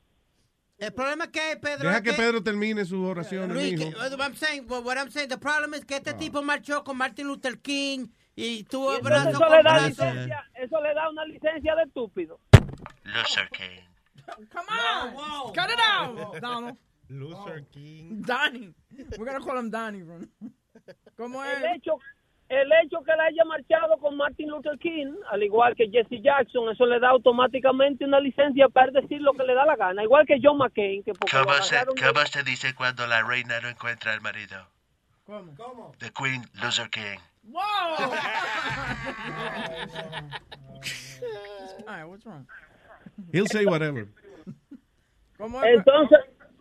S12: El problema es que Pedro.
S8: Deja
S12: es
S8: que Pedro termine su oración,
S12: Luis, que- I'm saying, what I'm saying, the problem is que este tipo marchó con Martin Luther King y tuvo
S21: entonces
S12: brazo
S21: eso
S12: con
S21: le da
S12: brazo.
S21: licencia, eso le da una licencia de estúpido.
S19: Loser King.
S2: Come on, cut it out, Donald.
S10: Loser King.
S2: Donnie. We're gonna call him Donnie, bro. ¿Cómo es?
S21: El hecho, el hecho que él haya marchado con Martin Luther King, al igual que Jesse Jackson, eso le da automáticamente una licencia para decir lo que le da la gana, igual que John McCain, que porque
S19: ¿Cómo se, ¿Cómo se dice cuando la reina no encuentra al marido?
S2: ¿Cómo? ¿Cómo?
S19: The Queen, Loser King.
S2: Wow. Alright, what's wrong?
S8: He'll say whatever.
S2: ¿Cómo es?
S21: Entonces,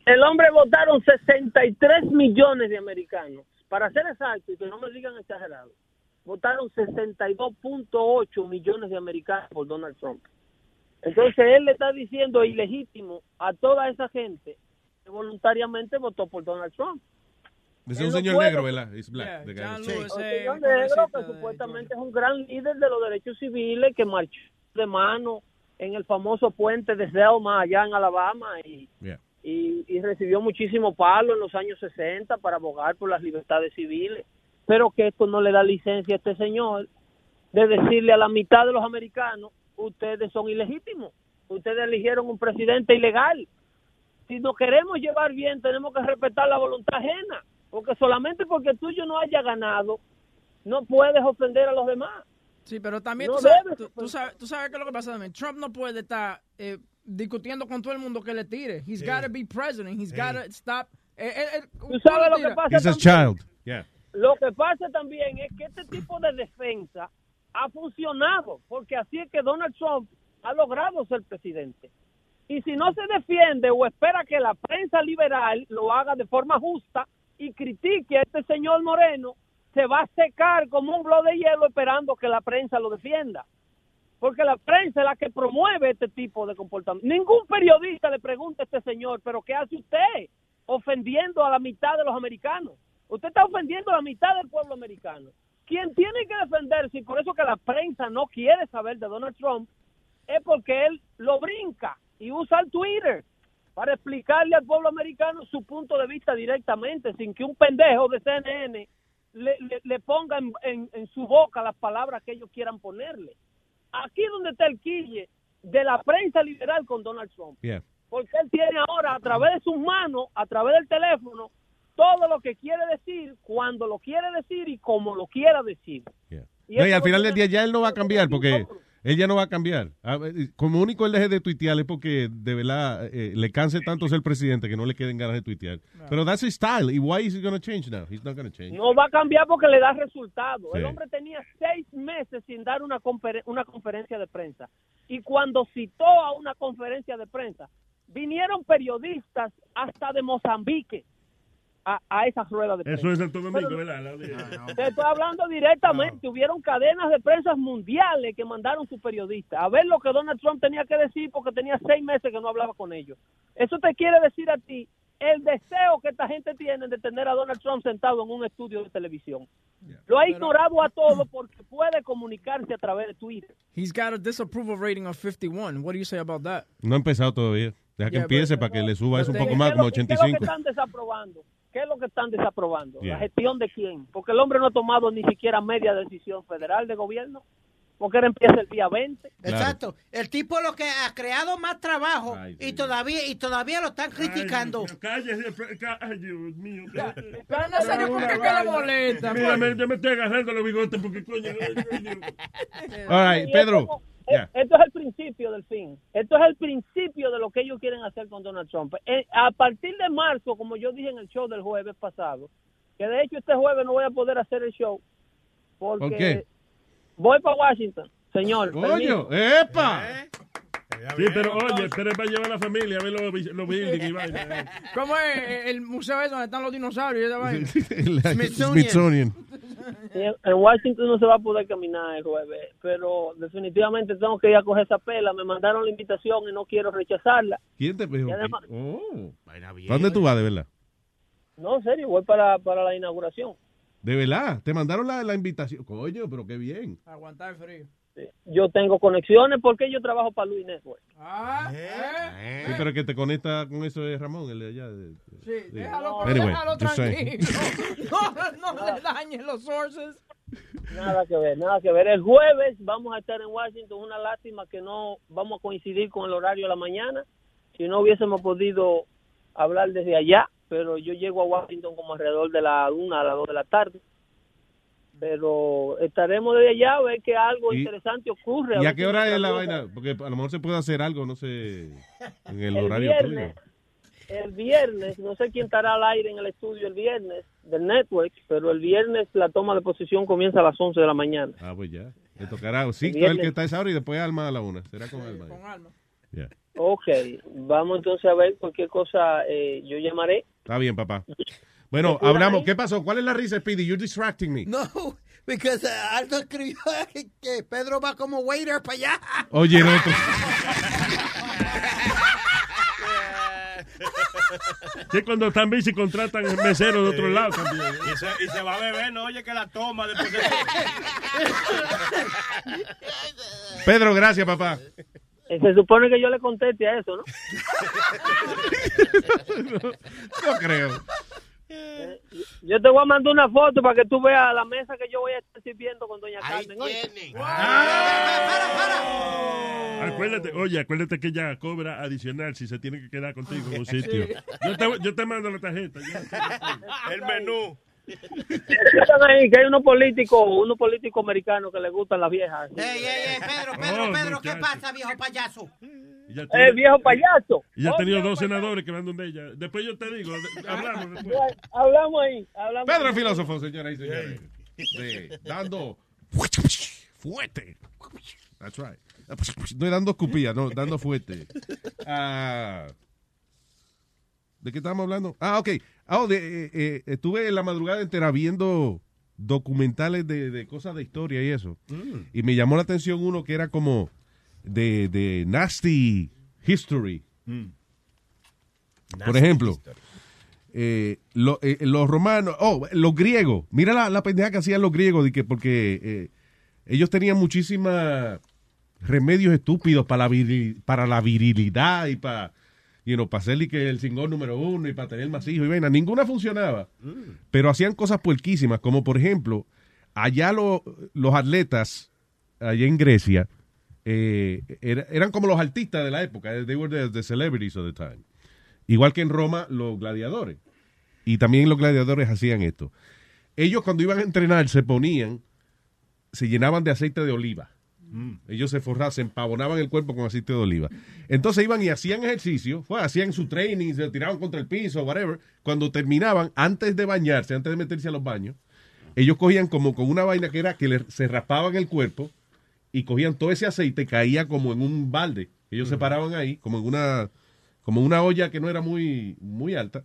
S21: el hombre votaron 63 millones de americanos. Para ser exacto, y que no me digan exagerado, votaron 62.8 millones de americanos por Donald Trump. Entonces, él le está diciendo ilegítimo a toda esa gente que voluntariamente votó por Donald Trump.
S8: Es un señor negro, ¿verdad? He's black.
S21: Yeah,
S8: Sí.
S21: Lewis, Un señor negro que supuestamente es un gran líder de los derechos civiles que marchó de mano en el famoso puente de Selma allá en Alabama y,
S8: Yeah.
S21: Y, y recibió muchísimo palo en los años 60 para abogar por las libertades civiles, pero que esto no le da licencia a este señor de decirle a la mitad de los americanos, ustedes son ilegítimos, ustedes eligieron un presidente ilegal. Si nos queremos llevar bien, tenemos que respetar la voluntad ajena, porque solamente porque tú y yo no haya ganado, no puedes ofender a los demás.
S2: Sí, pero también
S21: No
S2: tú, sabes, tú, tú sabes, tú sabes qué es lo que pasa también. Trump no puede estar eh, discutiendo con todo el mundo que le tire. He's
S21: Sí.
S2: got to be president. He's
S21: Sí.
S2: got to stop. eh, eh, eh,
S21: Tú sabes lo que pasa
S8: He's a
S21: también?
S8: child. Yeah.
S21: Lo que pasa también es que este tipo de defensa ha funcionado, porque así es que Donald Trump ha logrado ser presidente. Y si no se defiende o espera que la prensa liberal lo haga de forma justa y critique a este señor Moreno, se va a secar como un globo de hielo esperando que la prensa lo defienda. Porque la prensa es la que promueve este tipo de comportamiento. Ningún periodista le pregunta a este señor, pero ¿qué hace usted ofendiendo a la mitad de los americanos? Usted está ofendiendo a la mitad del pueblo americano. Quien tiene que defenderse, y por eso que la prensa no quiere saber de Donald Trump, es porque él lo brinca y usa el Twitter para explicarle al pueblo americano su punto de vista directamente, sin que un pendejo de CNN le, le- le ponga en, su boca las palabras que ellos quieran ponerle. Aquí es donde está el quille de la prensa liberal con Donald Trump.
S8: Yeah.
S21: Porque él tiene ahora, a través de sus manos, a través del teléfono, todo lo que quiere decir, cuando lo quiere decir y como lo quiera decir. Y
S8: No, y al final del día ya él no va a cambiar porque él ya no va a cambiar. A ver, Como único él deje de tuitear es porque de verdad eh, le canse tanto ser presidente que no le queden ganas de tuitear. Pero that's his style. ¿Y why is he going to change now? He's not going to change.
S21: No va a cambiar porque le da resultados.
S8: Sí.
S21: El hombre tenía seis meses sin dar una, una conferencia de prensa. Y cuando citó a una conferencia de prensa, vinieron periodistas hasta de Mozambique a, a esa rueda de prensa.
S4: Eso es Santo Domingo,
S21: Pero-
S4: ¿verdad? La de-
S21: Te estoy hablando directamente. Hubieron cadenas de prensa mundiales que mandaron sus periodistas a ver lo que Donald Trump tenía que decir porque tenía seis meses que no hablaba con ellos. Eso te quiere decir a ti el deseo que esta gente tiene de tener a Donald Trump sentado en un estudio de televisión. Lo ha ignorado a todo porque puede comunicarse a través de Twitter.
S2: He's got a disapproval rating of 51. What do you say about that?
S8: No ha empezado todavía. Deja que
S2: Yeah,
S8: empiece
S2: but-
S8: para que le suba eso un
S21: ¿Qué
S8: poco más, como
S21: ¿Qué es lo que
S8: 85.
S21: están desaprobando? ¿Qué es lo que están desaprobando?
S8: Yeah.
S21: ¿La gestión de quién? Porque el hombre no ha tomado ni siquiera media decisión federal de gobierno. Porque él empieza el día 20.
S12: Exacto. El tipo lo que ha creado más trabajo y todavía y todavía lo están criticando.
S4: Cállese, ay, Dios mío.
S2: Pero no sé por qué que le molesta.
S4: Mira,
S2: pues.
S4: me, yo me estoy agarrando los bigotes porque coño.
S8: All right, Pedro.
S21: Esto-
S8: Yeah.
S21: Esto es el principio del fin. Esto es el principio de lo que ellos quieren hacer con Donald Trump. Eh, a partir de marzo, como yo dije en el show del jueves pasado, que de hecho este jueves no voy a poder hacer el show porque
S8: ¿Por qué?
S21: voy para Washington, señor.
S8: Coño,
S21: permiso.
S8: ¡epa!
S4: Sí, pero oye, pero es para llevar a la familia a ver los, los buildings y vaina.
S2: ¿Cómo es el museo ese donde están los dinosaurios y esa vaina?
S8: El Smithsonian.
S21: En Washington no se va a poder caminar el jueves, pero definitivamente tengo que ir a coger esa pela. Me mandaron la invitación y no quiero rechazarla.
S8: ¿Quién te
S21: además-
S8: Oh. ¿Para dónde tú vas, de verdad?
S21: No, en serio, voy para, para la inauguración.
S8: De verdad, te mandaron la, la invitación. Coño, pero qué bien.
S2: Aguantar el frío.
S21: Yo tengo conexiones porque yo trabajo para Luis Network.
S2: Ah,
S8: Sí, pero que te conecta con eso es Ramón, el de allá. de-
S2: Sí, déjalo,
S8: Anyway,
S2: déjalo tranquilo. No, no le dañen los sources.
S21: Nada que ver, nada que ver. El jueves vamos a estar en Washington. Una lástima que no vamos a coincidir con el horario de la mañana. Si no hubiésemos podido hablar desde allá, pero yo llego a Washington como alrededor de la una a las dos de la tarde. Pero estaremos desde allá a ver que algo
S8: Y-
S21: interesante ocurre.
S8: ¿Y a qué hora es la
S21: cosa-
S8: vaina? Porque a lo mejor se puede hacer algo, no sé, en el,
S21: El
S8: horario
S21: viernes.
S8: tuyo.
S21: El viernes, no sé quién estará al aire en el estudio el viernes del network, pero el viernes la toma de posición comienza a las 11 de la mañana.
S8: Ah, pues ya. Le tocará Sixto
S21: viernes.
S8: el que está esa hora y después Alma a la una. Será con Alma. Ya.
S21: Ok, vamos entonces a ver cualquier cosa, eh, yo llamaré.
S8: Está bien, papá. Bueno,
S12: ¿Te cuidas
S8: hablamos. ¿Qué pasó? ¿Cuál es la risa, Speedy? You're distracting me.
S12: No, because uh, Aldo escribió que, que Pedro va como waiter para allá.
S8: Oye, no. tú-
S4: Que cuando están bici contratan el mesero de otro lado también.
S10: Y se, y se va a beber, no oye que la toma después de...
S8: Pedro, gracias, papá.
S21: Se supone que yo le conteste a eso, ¿no?
S8: No creo.
S21: Yo te voy a mandar una foto para que tú veas la mesa que yo voy a estar sirviendo con Doña Carmen. oye.
S4: Acuérdate, oye, acuérdate que ella cobra adicional si se tiene que quedar contigo en un sitio. Yo te, yo te mando la tarjeta. ya.
S10: El menú.
S21: Están ahí, que hay unos políticos, unos políticos americanos que les gustan las viejas.
S12: Ey, ey, ey, Pedro, Pedro,
S4: Oh,
S12: Pedro, ¿qué pasa, viejo payaso?
S21: Eh,
S4: tiene-
S21: viejo payaso.
S4: y ya ha
S21: Oh,
S4: tenido dos
S21: payaso.
S4: senadores que van donde ella. Después yo te digo, de- hablamos después.
S21: Hablamos ahí, hablamos.
S8: Pedro el
S21: ahí.
S8: filósofo, señoras y señores. Sí, dando fuerte. That's right. No dando escupilla, no, dando fuerte. Ah, ¿De qué estábamos hablando? Ah, ok. Ah, oh, de, eh, eh, estuve en la madrugada entera viendo documentales de, de cosas de historia y eso. Y me llamó la atención uno que era como de, de nasty history. Por ejemplo, eh, lo- eh, los romanos, oh, los griegos, mira la, la pendeja que hacían los griegos, de que porque eh, ellos tenían muchísimos remedios estúpidos para la, viril- para la virilidad y para, you know, para y que el singón número uno y para tener más hijos y vaina. Ninguna funcionaba, pero hacían cosas puerquísimas, como por ejemplo, allá lo- los atletas, allá en Grecia, eh, era- eran como los artistas de la época, they were the, the celebrities of the time. Igual que en Roma, los gladiadores. Y también los gladiadores hacían esto. Ellos cuando iban a entrenar se ponían, se llenaban de aceite de oliva. Ellos se forraban, se empavonaban el cuerpo con aceite de oliva. Entonces iban y hacían ejercicio, fue, hacían su training, se tiraban contra el piso, whatever. Cuando terminaban, antes de bañarse, antes de meterse a los baños, ellos cogían como con una vaina que era que le- se raspaban el cuerpo y cogían todo ese aceite, caía como en un balde. Ellos se paraban ahí, como en una, como una olla que no era muy, muy alta.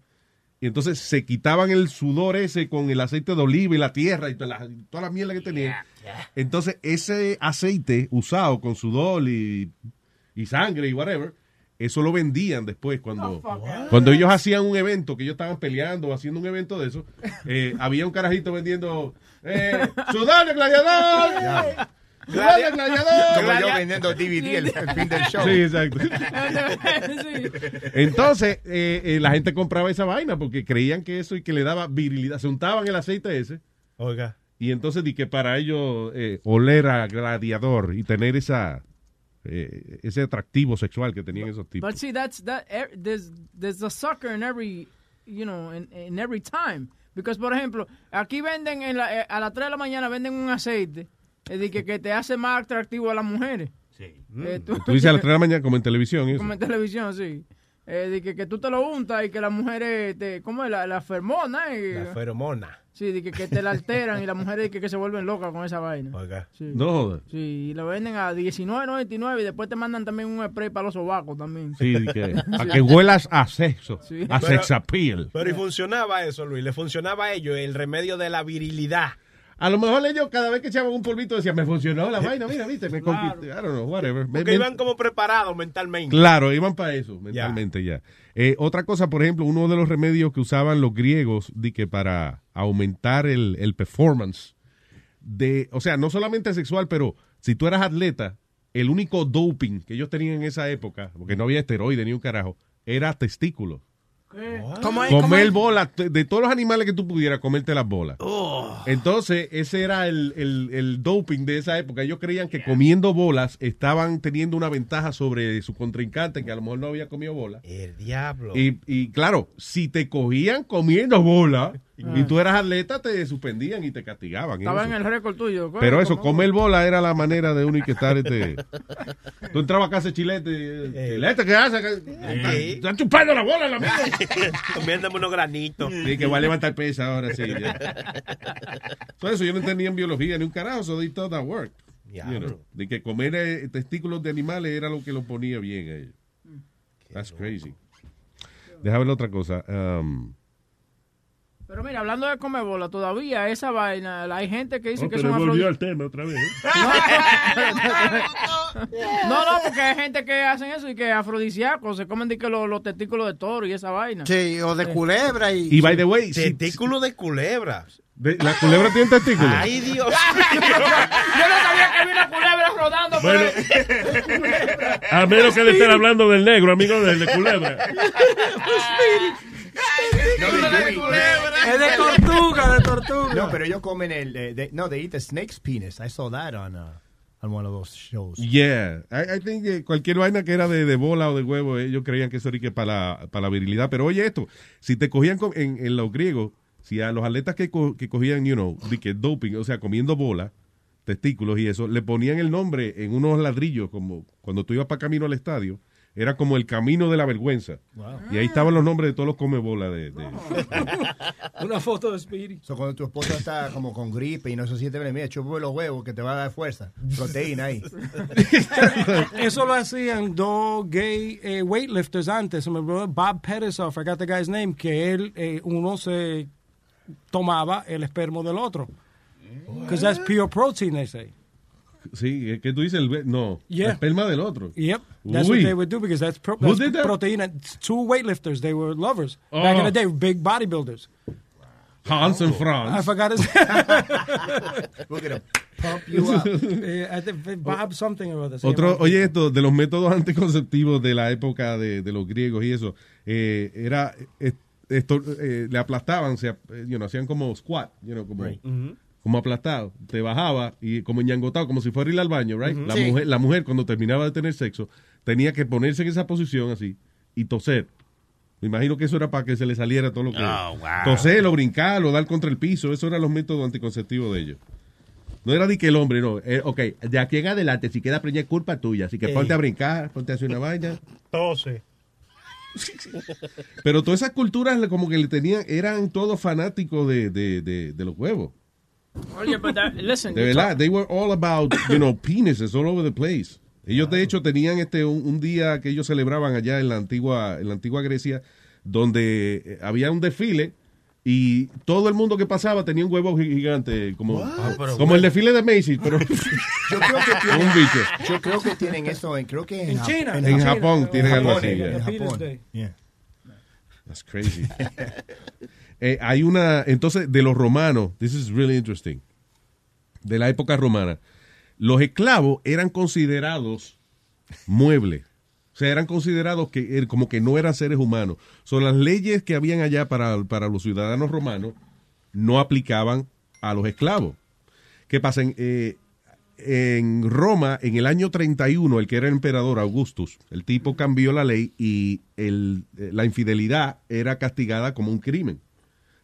S8: Y entonces se quitaban el sudor ese con el aceite de oliva y la tierra y toda la, toda la mierda que tenían. Entonces ese aceite usado con sudor y, y sangre y whatever, eso lo vendían después cuando, cuando ellos hacían un evento, que ellos estaban peleando o haciendo un evento de eso, eh, había un carajito vendiendo eh, sudor de gladiador. ¡Sudor gladiador!
S17: Como yo vendiendo DVD el, el fin del show.
S8: Sí, exacto. Entonces, eh, eh, la gente compraba esa vaina porque creían que eso y que le daba virilidad. Se untaban el aceite ese.
S10: Oiga.
S8: Y entonces di que para ellos eh, oler a gladiador y tener esa eh, ese atractivo sexual que tenían esos tipos.
S2: But see, that's that. er- There's there's a sucker in every, you know, in, in every time. Because por ejemplo, aquí venden en la- eh, a las 3 de la mañana venden un aceite eh, de que, que te hace más atractivo a las mujeres. Sí.
S8: Tú dices a las 3 de la mañana como en televisión. eso.
S2: Como en televisión, sí. Eh, de que, que tú te lo untas y que las mujeres te, ¿cómo es? La, la fermona. y-
S10: La feromona.
S2: Sí, de que, que te la alteran y las mujeres que, que se vuelven locas con esa vaina.
S10: Oiga.
S2: Sí.
S8: No jodas.
S2: Sí, y lo venden a 19.99 y después te mandan también un spray para los sobacos también.
S8: Sí, di que, para que huelas a sexo,
S2: Sí.
S8: a
S10: Pero-
S8: sex appeal.
S10: Pero y funcionaba eso, Luis. Le funcionaba a ellos el remedio de la virilidad.
S8: A lo mejor ellos cada vez que echaban un polvito decían, me funcionó la vaina, mira, viste, me
S10: Claro.
S8: I don't know, whatever.
S10: Porque
S8: me-
S10: iban como preparados mentalmente.
S8: Claro, iban para eso, mentalmente ya. Eh, otra cosa, por ejemplo, uno de los remedios que usaban los griegos di que para aumentar el, el performance de, o sea, no solamente sexual, pero si tú eras atleta, el único doping que ellos tenían en esa época, porque no había esteroide ni un carajo, era testículos.
S12: ¿Cómo es? ¿Cómo
S8: Comer
S12: es?
S8: bolas, de todos los animales que tú pudieras, comerte las bolas. Entonces, ese era el, el- el doping de esa época. Ellos creían que comiendo bolas estaban teniendo una ventaja sobre su contrincante, que a lo mejor no había comido bolas.
S10: El diablo.
S8: Y, y claro, si te cogían comiendo bola y
S2: Ah.
S8: tú eras atleta, te suspendían y te castigaban.
S2: Estaba en el récord tuyo.
S8: Pero eso, comer bola era la manera de uno y que estar este. Tú entrabas a casa de chilete. Chilete, ¿qué haces? Están chupando la bola, la mía.
S10: Comiéndome unos granitos.
S8: Sí, que va a levantar pesa ahora sí. ya. Todo eso yo no entendía en biología ni un carajo, so they thought that worked. You know, de que comer eh, testículos de animales era lo que lo ponía bien a ellos. That's crazy. Déjame ver otra cosa. Um,
S2: Pero mira, hablando de comer bola, todavía esa vaina, hay gente que dice
S4: Oh,
S2: que
S4: pero
S2: son
S4: volvió al tema otra vez. ¿eh?
S2: No, no, porque hay gente que hacen eso y que afrodisíacos, se comen de que los, los testículos de toro y esa vaina.
S12: Sí, o de culebra y...
S8: y by the way, si-
S10: Testículo de culebra.
S8: de- ¿la culebra tiene testículos?
S10: Ay, Dios.
S2: Yo no sabía que había una culebra rodando por
S4: Bueno. A menos que le estén hablando del negro, amigo del de culebra.
S12: Es de tortuga, de tortuga.
S13: No, pero ellos comen el. eh, they- no, they eat the snake's penis. I saw that on, uh, on one of those shows.
S8: Yeah, I, I think que cualquier vaina que era de, de bola o de huevo, ellos creían que eso era que para la, para la virilidad. Pero oye esto, si te cogían con- en, en los griegos, si a los atletas que, co- que cogían, you know, de que doping, o sea, comiendo bola, testículos y eso, le ponían el nombre en unos ladrillos, como cuando tú ibas para camino al estadio, era como el camino de la vergüenza. Y ahí estaban los nombres de todos los come bola de, de-
S22: Una foto de Speedy.
S13: So, cuando tu esposa está como con gripe y no se siente bien, mira, chúpame los huevos que te va a dar fuerza. Proteína ahí.
S22: Eso lo hacían dos gay eh, weightlifters antes. My brother Bob Pettis, I forgot the guy's name, que él, eh, uno se tomaba el espermo del otro. Because that's pure protein, they say.
S8: Sí, que tú dices el... No,
S22: Yeah.
S8: la esperma del otro.
S22: Yep, that's
S8: Uy.
S22: what they would do because that's, pro- that's
S8: that?
S22: protein. Two weightlifters, they were lovers back in
S8: Oh.
S22: the day, big bodybuilders.
S8: Hans and
S22: I
S8: Franz.
S22: forgot his.
S13: We're gonna pump you up.
S22: I think Bob something or other.
S8: Otro, oye, esto, de los métodos anticonceptivos de la época de, de los griegos y eso, eh, era, eh, esto, eh, le aplastaban, se, eh, you know, hacían como squat, you know, como, como aplastado. Te bajaba y como ñangotado, como si fuera ir al baño, right? La,
S12: Sí.
S8: mujer, la mujer, cuando terminaba de tener sexo, tenía que ponerse en esa posición así y toser. Me imagino que eso era para que se le saliera todo lo que...
S14: Oh, wow.
S8: Toser o brincar o dar contra el piso, eso eran los métodos anticonceptivos de ellos. No era de que el hombre, no. Eh, ok, de aquí en adelante, si queda preñada, es culpa tuya. Así que
S22: Ey.
S8: ponte a brincar, ponte a hacer una vaina.
S22: Tose.
S8: Pero todas esas culturas como que le tenían, eran todos fanáticos de, de, de, de los huevos.
S2: Oye, but that- listen.
S8: De verdad,
S2: talk-
S8: they were all about, you know, penises all over the place. Ellos de hecho tenían este un, un día que ellos celebraban allá en la antigua en la antigua Grecia donde eh, había un desfile y todo el mundo que pasaba tenía un huevo gi- gigante como como el desfile de Macy's, pero
S13: Yo creo que tienen,
S8: un bicho.
S13: Yo creo que tienen eso en, creo que en,
S22: En
S13: Jap-
S22: China.
S8: En Japón tienen
S13: en
S8: algo así,
S13: en-
S8: yeah.
S13: en Japón. Yeah.
S8: That's crazy. Eh, hay una, entonces, de los romanos, this is really interesting, de la época romana, los esclavos eran considerados muebles. O sea, eran considerados que er- como que no eran seres humanos. Son las leyes que habían allá para, para los ciudadanos romanos no aplicaban a los esclavos. ¿Qué pasa? En, eh, en Roma, en el año 31, el que era emperador Augustus, el tipo cambió la ley y el- eh, la infidelidad era castigada como un crimen.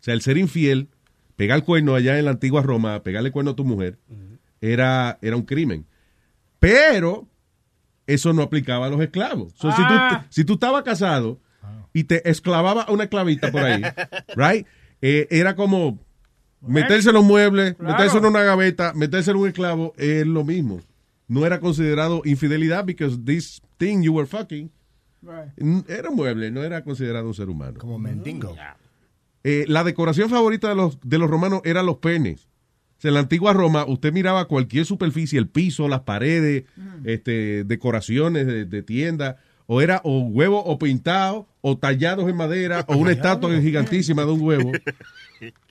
S8: O sea, el ser infiel, pegar el cuerno allá en la antigua Roma, pegarle el cuerno a tu mujer, era, era un crimen. Pero eso no aplicaba a los esclavos. So, si, tú,
S2: Ah.
S8: si tú estabas casado y te esclavaba a una esclavita por ahí, right? Eh, era como meterse en los muebles,
S2: Claro.
S8: meterse en una gaveta, meterse en un esclavo, es lo mismo. No era considerado infidelidad because this thing you were fucking
S2: Right.
S8: era un mueble, no era considerado un ser humano.
S13: Como mendigo.
S8: Eh, la decoración favorita de los, de los romanos eran los penes. O sea, en la antigua Roma, usted miraba cualquier superficie, el piso, las paredes, este, decoraciones de, de tienda, o era o huevo o pintado, o tallados en madera, o una estatua gigantísima de un huevo.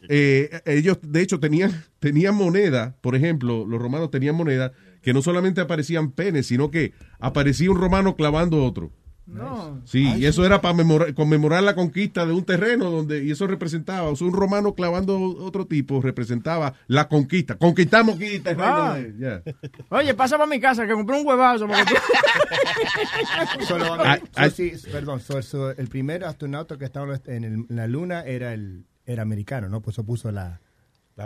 S8: Eh, ellos, de hecho, tenían, tenían moneda, por ejemplo, los romanos tenían moneda que no solamente aparecían penes, sino que aparecía un romano clavando otro.
S2: No.
S8: Sí, y eso era para conmemorar la conquista de un terreno donde, y eso representaba, o sea, un romano clavando otro tipo representaba la conquista. Conquistamos aquí el terreno.
S2: Ah. Oye, pasa para mi casa que compré un huevazo. porque tú-
S13: Solo, so, sí, perdón, so- so, el primer astronauta que estaba en, el- en la luna era el era americano, ¿no? Pues eso puso la,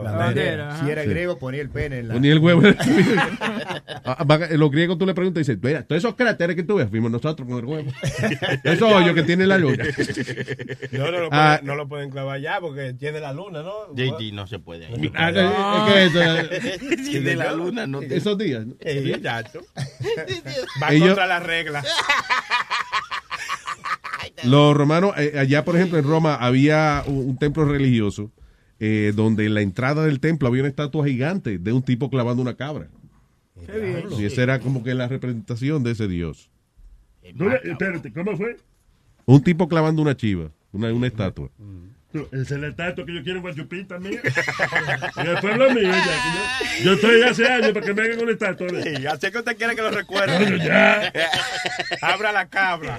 S13: la
S2: bandera,
S13: bandera.
S2: ajá.
S13: Si era
S8: Sí.
S13: griego, ponía el pene en la...
S8: Ponía el huevo. Ah, va- Los griegos tú le preguntas y dices, mira, todos esos cráteres que tú ves, fuimos nosotros con el huevo. Esos hoyos que tiene la luna.
S10: No, no lo,
S8: Ah.
S10: pueden, no lo pueden clavar ya porque tiene la luna, ¿no?
S14: JD no se puede. ahí.
S8: Ah, ¿qué es eso?
S14: De la luna no
S8: Esos días. ¿no?
S10: Va
S8: Ellos-
S10: contra las reglas.
S8: Los romanos, eh, allá por ejemplo en Roma había un, un templo religioso eh, donde en la entrada del templo había una estatua gigante de un tipo clavando una cabra.
S2: Qué bien.
S8: Y esa era como que la representación de ese dios.
S4: No le- espérate, ¿cómo fue?
S8: Un tipo clavando una chiva, una, una estatua.
S4: Tú, Ese es el estatua que yo quiero en Guachupín también. y el pueblo mío, ya. Yo, yo estoy hace años para que me hagan una estatua.
S10: Sí, así que usted quiere que lo recuerde.
S4: Bueno, ya.
S10: Abra la cabra.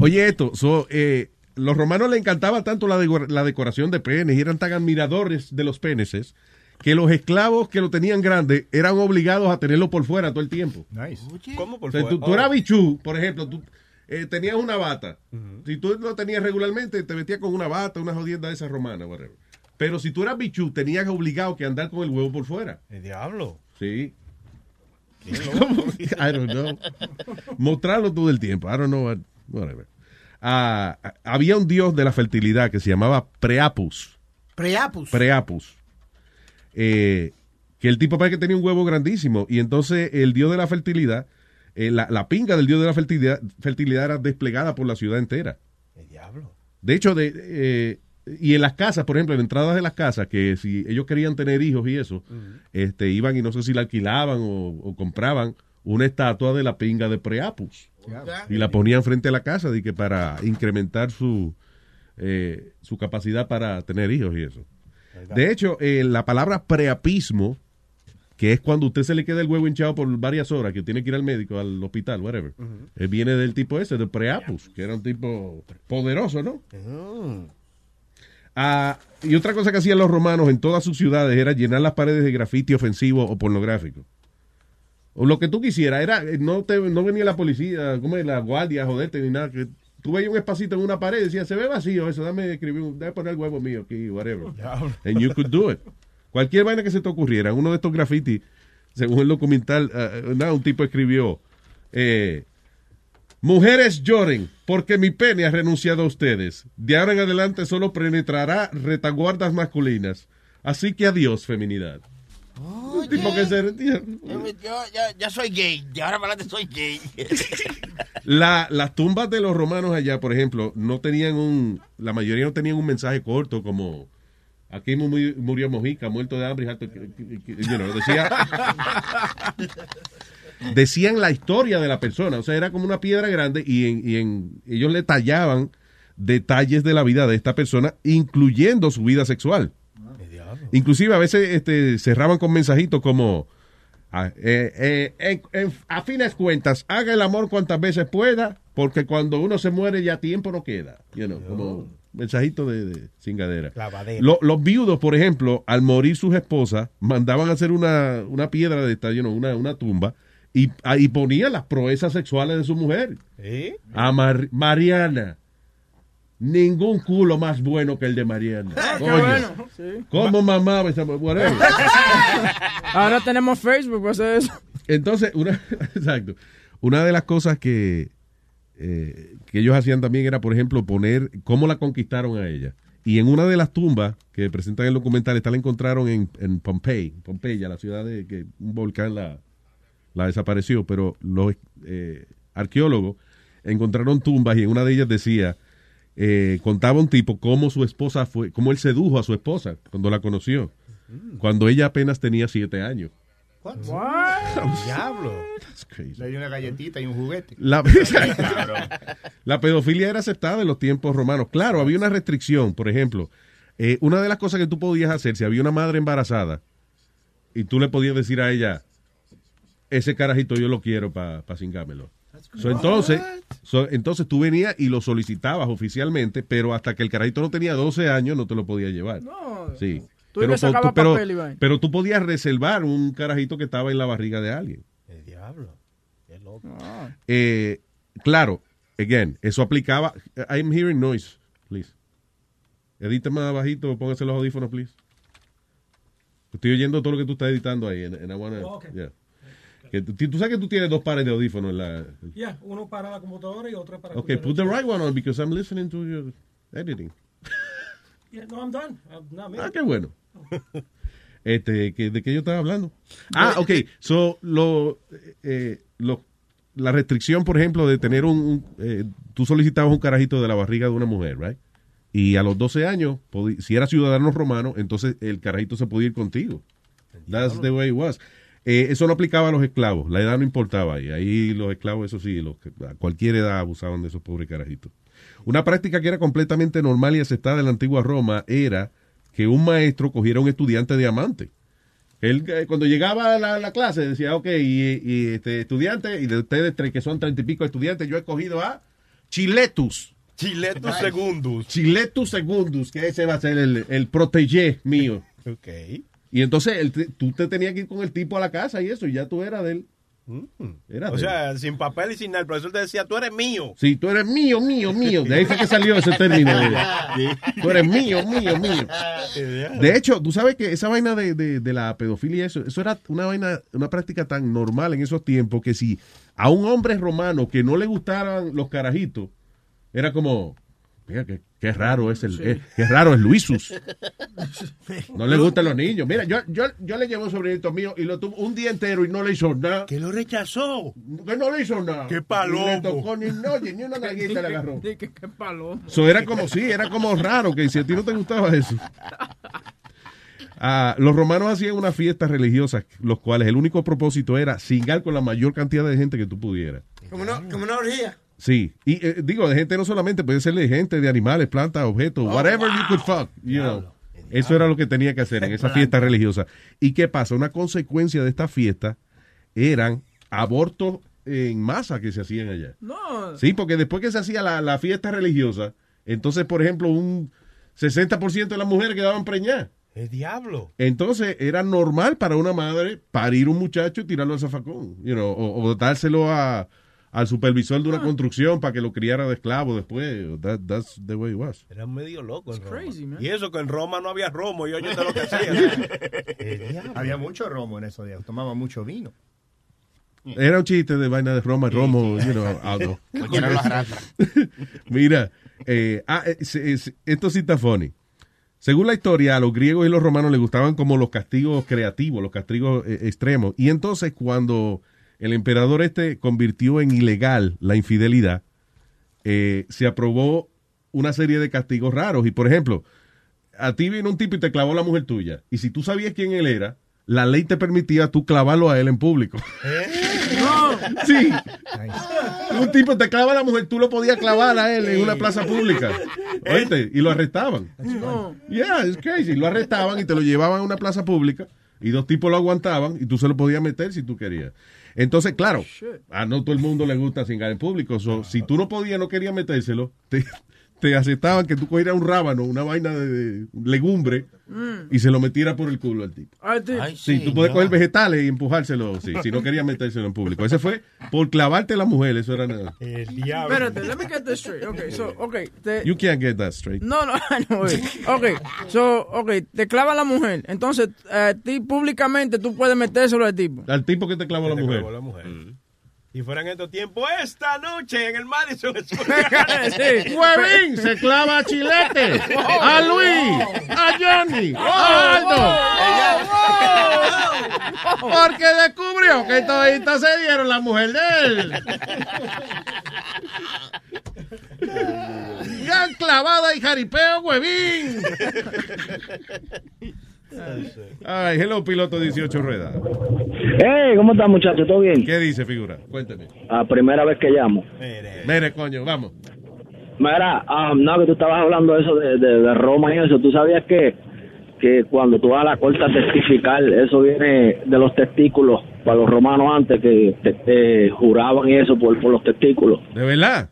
S8: Oye, esto, so, eh, los romanos le encantaba tanto la, decor- la decoración de penes y eran tan admiradores de los peneses que los esclavos que lo tenían grande eran obligados a tenerlo por fuera todo el tiempo.
S13: Nice.
S10: ¿Cómo por
S8: O sea,
S10: fuera?
S8: tú, tú eras bichú, por ejemplo, tú eh, tenías una bata. Si tú lo tenías regularmente, te metías con una bata, una jodienda de esas romanas, whatever. Pero si tú eras bichú, tenías obligado que andar con el huevo por fuera.
S10: El diablo.
S8: Sí. ¿Cómo? I don't know. Mostrarlo todo el tiempo. I don't know. what- Whatever. Había un dios de la fertilidad que se llamaba Preapus.
S12: Preapus.
S8: Preapus. Eh, que el tipo parece que tenía un huevo grandísimo. Y entonces el dios de la fertilidad, eh, la, la pinga del dios de la fertilidad, fertilidad era desplegada por la ciudad entera.
S10: El diablo.
S8: De hecho, de, eh, y en las casas, por ejemplo, en entradas de las casas, que si ellos querían tener hijos y eso, este, iban y no sé si la alquilaban o, o compraban una estatua de la pinga de Preapus. Y la ponían frente a la casa de que para incrementar su, eh, su capacidad para tener hijos y eso. De hecho, eh, la palabra preapismo, que es cuando usted se le queda el huevo hinchado por varias horas, que tiene que ir al médico, al hospital, whatever, eh, viene del tipo ese, de preapus, que era un tipo poderoso, ¿no? Ah, y otra cosa que hacían los romanos en todas sus ciudades era llenar las paredes de grafiti ofensivo o pornográfico. O lo que tú quisieras, era, eh, no te, no venía la policía, como la guardia joderte ni nada, que tú veías un espacito en una pared y decías, se ve vacío eso, dame escribir, dame poner el huevo mío aquí, whatever. And you could do it. Cualquier vaina que se te ocurriera, uno de estos graffiti, según el documental, eh, nada, un tipo escribió, eh, mujeres lloren porque mi pene ha renunciado a ustedes. De ahora en adelante solo penetrará retaguardas masculinas. Así que adiós, feminidad. Un tipo que se retira.
S14: Yo, yo- ya, ya soy gay. De ahora para adelante soy gay.
S8: La- las tumbas de los romanos allá, por ejemplo, no tenían un, la mayoría no tenían un mensaje corto como aquí mu- mu- murió Mojica, muerto de hambre, you know, decía, decían la historia de la persona, o sea, era como una piedra grande y, en, y en- ellos le tallaban detalles de la vida de esta persona, incluyendo su vida sexual. Inclusive a veces este, cerraban con mensajitos como ah, eh, eh, en- en- a fines cuentas, haga el amor cuantas veces pueda, porque cuando uno se muere ya tiempo no queda. You know, como mensajito de, de cingadera. Lo- los viudos, por ejemplo, al morir sus esposas, mandaban a hacer una, una piedra de esta, you know, una, una tumba, y ahí ponían las proezas sexuales de su mujer.
S10: ¿Sí?
S8: A Mar- Mariana. Ningún culo más bueno que el de Mariana.
S2: Ah,
S8: Oye,
S2: bueno. Sí.
S8: ¿Cómo mamaba esa whatever?
S2: Ahora tenemos Facebook para hacer eso.
S8: Entonces, una, exacto. Una de las cosas que, eh, que ellos hacían también era, por ejemplo, poner cómo la conquistaron a ella. Y en una de las tumbas que presentan el documental, esta la encontraron en, en Pompey, Pompeya, la ciudad de que un volcán la, la desapareció, pero los eh, arqueólogos encontraron tumbas y en una de ellas decía, eh, contaba un tipo cómo su esposa fue, cómo él sedujo a su esposa cuando la conoció. cuando ella apenas tenía siete años.
S17: What?
S10: Diablo.
S17: Le dio una galletita y un juguete.
S8: La, la pedofilia era aceptada en los tiempos romanos. Claro, había una restricción. Por ejemplo, eh, una de las cosas que tú podías hacer, si había una madre embarazada, y tú le podías decir a ella, ese carajito yo lo quiero para pa cingármelo. So, entonces, so, entonces tú venías y lo solicitabas oficialmente, pero hasta que el carajito no tenía 12 años no te lo podía llevar.
S2: No.
S8: Sí.
S2: Tú
S8: Pero, tú- pero-
S2: papel vaina.
S8: pero tú podías reservar un carajito que estaba en la barriga de alguien.
S10: El diablo. Qué loco.
S8: Eh, claro, again, eso aplicaba. I'm hearing noise, please. Edita más bajito, póngase los audífonos, please. Estoy oyendo todo lo que tú estás editando ahí. and- and I wanna-
S22: Oh, okay.
S8: yeah. Que tú, tú sabes que tú tienes dos pares de audífonos en la.
S22: Yeah, uno para la computadora y otro para
S8: Okay, put the right one on because I'm listening to your editing.
S22: Yeah, no, I'm done. I'm not me.
S8: Ah, qué bueno. Este, que- ¿de qué yo estaba hablando? Ah, ok. So, lo, eh, lo- la restricción, por ejemplo, de tener un... un, eh, tú solicitabas un carajito de la barriga de una mujer, right? Y a los 12 años, si eras ciudadano romano, entonces el carajito se podía ir contigo. That's the way it was. Eh, eso no aplicaba a los esclavos. La edad no importaba. Y ahí los esclavos, eso sí, los, a cualquier edad abusaban de esos pobres carajitos. Una práctica que era completamente normal y aceptada en la antigua Roma era que un maestro cogiera a un estudiante diamante. Él, eh, cuando llegaba a la, la clase, decía, ok, y, y, este estudiante, y de ustedes tres que son treinta y pico estudiantes, yo he cogido a Chiletus.
S10: Chiletus Secundus.
S8: Chiletus Secundus, que ese va a ser el, el protégé mío.
S10: Ok.
S8: Y entonces el- tú te tenías que ir con el tipo a la casa y eso, y ya tú eras de él. Era
S10: O
S8: él.
S10: sea, sin papel y sin nada. El profesor te decía, tú eres mío.
S8: Sí, tú eres mío, mío, mío. De ahí fue que salió ese término. Tú eres mío, mío, mío. De hecho, tú sabes que esa vaina de, de- de la pedofilia, eso, eso era una vaina, una práctica tan normal en esos tiempos que si a un hombre romano que no le gustaran los carajitos, era como, mira, qué, qué raro es el, eh, qué raro es Luisus. No le gustan los niños. Mira, yo, yo, yo le llevo un sobrinito mío y lo tuvo un día entero y no le hizo nada.
S10: Que lo rechazó.
S8: Que no le hizo nada.
S10: Qué palomo.
S8: Ni le tocó ni, no, ni una nalguita le agarró.
S2: Qué palomo.
S8: So, era como sí, era como raro que si a ti no te gustaba eso. Ah, los romanos hacían unas fiestas religiosas, los cuales el único propósito era cingar con la mayor cantidad de gente que tú pudieras.
S12: Como una, como una orgía.
S8: Sí, y eh, digo, de gente no solamente, puede ser de gente, de animales, plantas, objetos, whatever you could fuck, you know. Eso era lo que tenía que hacer en esa fiesta religiosa. ¿Y qué pasa? Una consecuencia de esta fiesta eran abortos en masa que se hacían allá.
S2: No.
S8: Sí, porque después que se hacía la, la fiesta religiosa, entonces, por ejemplo, un 60% de las mujeres quedaban preñadas.
S10: El diablo.
S8: Entonces, era normal para una madre parir un muchacho y tirarlo al zafacón, you know, o, o dárselo a, al supervisor de una construcción para que lo criara de esclavo después. That- that's the way it was.
S10: Era medio loco en Roma.
S2: crazy, man.
S10: Y eso que en Roma no había romo. Y oye, de lo que hacía.
S17: Había mucho romo en esos días. Tomaba mucho vino.
S8: Era un chiste de vaina de Roma, Romo, you know, algo. Mira, eh, ah, eh, esto sí está funny. Según la historia, a los griegos y los romanos les gustaban como los castigos creativos, los castigos eh, extremos. Y entonces cuando el emperador este convirtió en ilegal la infidelidad, eh, se aprobó una serie de castigos raros. Y por ejemplo, a ti vino un tipo y te clavó la mujer tuya. Y si tú sabías quién él era, la ley te permitía tú clavarlo a él en público. Sí. Un tipo te clava a la mujer, tú lo podías clavar a él en una plaza pública. Oíste, y lo arrestaban.
S2: No.
S8: Yeah, it's crazy. Lo arrestaban y te lo llevaban a una plaza pública y dos tipos lo aguantaban y tú se lo podías meter si tú querías. Entonces, claro, a no todo el mundo le gusta cingar en público. So, si tú no podías, no querías metérselo, te, te aceptaban que tú cogieras un rábano, una vaina de, de legumbre
S2: Mm.
S8: y se lo metiera por el culo al tipo.
S2: Ay,
S8: Sí, tú puedes coger vegetales y empujárselo, sí, si no querías metérselo en público. Ese fue por clavarte a la mujer, eso era nada.
S10: El diablo.
S2: Espérate, let me get this straight. Okay, so, okay. Te,
S8: You can't get that straight.
S2: no, no, no. Okay, so, okay, te clava la mujer. Entonces, a ti públicamente tú puedes metérselo al tipo.
S8: Al tipo que te clavó la
S10: Te
S8: mujer.
S10: la mujer. Y fuera en estos tiempos, esta noche en el Madison Square Garden.
S2: Sí.
S8: Huevín se clava a Chilete, a Luis, a Johnny, a Aldo. Porque descubrió que toditos se dieron la mujer de él. Gran clavada y jaripeo, huevín. Ay, hello, piloto 18 ruedas.
S23: Hey, ¿cómo están muchachos? ¿Todo bien?
S8: ¿Qué dice, figura? Cuéntame.
S23: La primera vez que llamo.
S8: Mire, coño, vamos.
S23: Mira, ah, no, que tú estabas hablando de eso de, de- de Roma y eso. ¿Tú sabías que, que cuando tú vas a la corte a testificar, eso viene de los testículos? Para los romanos antes que te- juraban y eso por, por los testículos.
S8: ¿De verdad?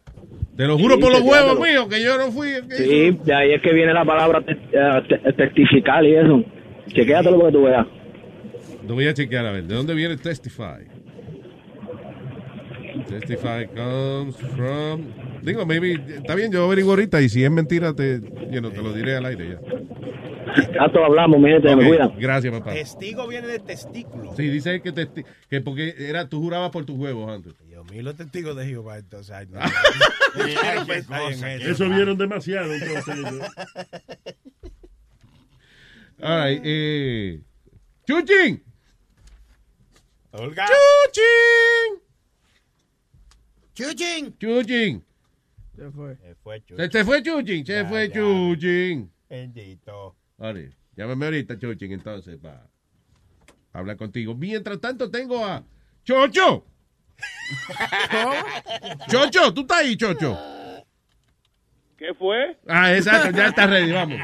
S8: Te lo juro
S23: Sí,
S8: por los huevos míos que yo no fui. el que
S23: Sí, de ahí es que viene la palabra te- eh, te- testificar y eso. Chequéatelo lo que tú veas.
S8: Lo voy a chequear a ver. ¿De dónde viene Testify? Testify comes from. Digo, maybe. Está bien, yo averiguo ahorita y si es mentira, te, you know, te lo diré al aire ya.
S23: Ya todos hablamos, mi gente, me cuidan.
S8: Gracias, papá.
S10: Testigo viene de testículo.
S8: Sí, dice que, testi- que porque era tú jurabas por tus huevos antes.
S10: Dios mío, los testigos de Jehová, entonces. Ay, no.
S4: Ay.
S10: Eso
S4: vieron demasiado, entonces.
S8: All right, eh. ¡Chuchín!
S10: Olga.
S8: ¡Chuchín!
S12: Chuchín.
S8: ¡Chuchín!
S2: Se fue.
S10: Se fue,
S8: Se, se fue Chuchín, se
S10: Ya,
S8: fue
S10: ya.
S8: Chuchín.
S10: Bendito.
S8: Vale, llámame ahorita, Chuchín, entonces, para hablar contigo. Mientras tanto, tengo a Chocho. Chocho, ¿tú estás ahí, Chocho?
S24: ¿Qué fue?
S8: Ah, exacto, ya está ready, vamos.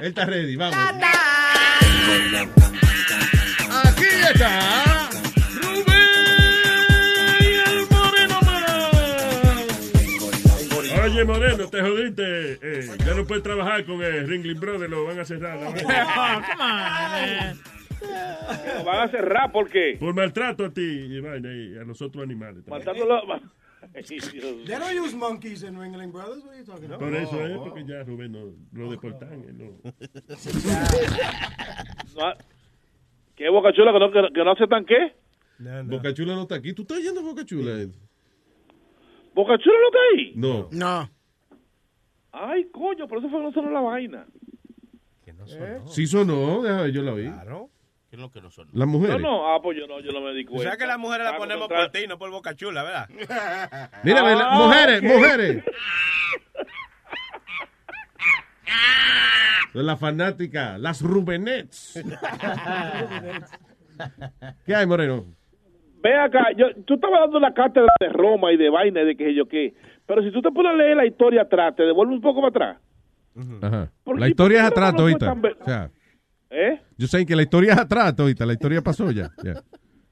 S8: Él está ready, vamos. Aquí está
S4: Oye, Moreno, te jodiste. Eh, ya no puedes trabajar con el Ringling Brothers, lo van a cerrar. vaina.
S24: Lo van a cerrar, ¿por qué?
S4: Por maltrato a ti y, a los otros animales. también.
S20: They don't use monkeys in Ringling Brothers. What are you talking about?
S4: Por eso es, porque ya Rubén no, lo deportan. eh, no.
S24: No, ¿Qué boca chula que no, que, que no aceptan qué?
S8: Boca Chula no está aquí. ¿Tú estás yendo a Boca Chula?
S24: ¿Boca chula no está ahí?
S8: No.
S12: No.
S24: Ay, coño, por eso fue que no sonó la vaina.
S8: Sí sonó, déjame ver, yo la vi.
S10: Claro.
S14: ¿Qué es lo que no son?
S8: Las mujeres.
S24: No, no, ah, pues yo no, yo no me di
S10: O
S24: cuenta.
S10: sea que las mujeres las
S24: Ah,
S10: ponemos
S24: contra-
S10: por ti, no por Boca Chula, ¿verdad?
S8: Mira, la-
S24: Ah,
S8: mujeres,
S24: ok.
S8: mujeres. Son las fanáticas, las Rubenets. ¿Qué hay, Moreno?
S24: Ve acá, yo, tú estabas dando la cátedra de Roma y de vaina y de que yo qué. Pero si tú te pones a leer la historia atrás, te devuelve un poco para atrás.
S8: Ajá.
S24: ¿Por
S8: La
S24: qué-
S8: historia es
S24: qué
S8: atrás, ahorita. O sea,
S24: ¿Eh?
S8: yo sé que la historia es atrás, ahorita. La historia pasó ya.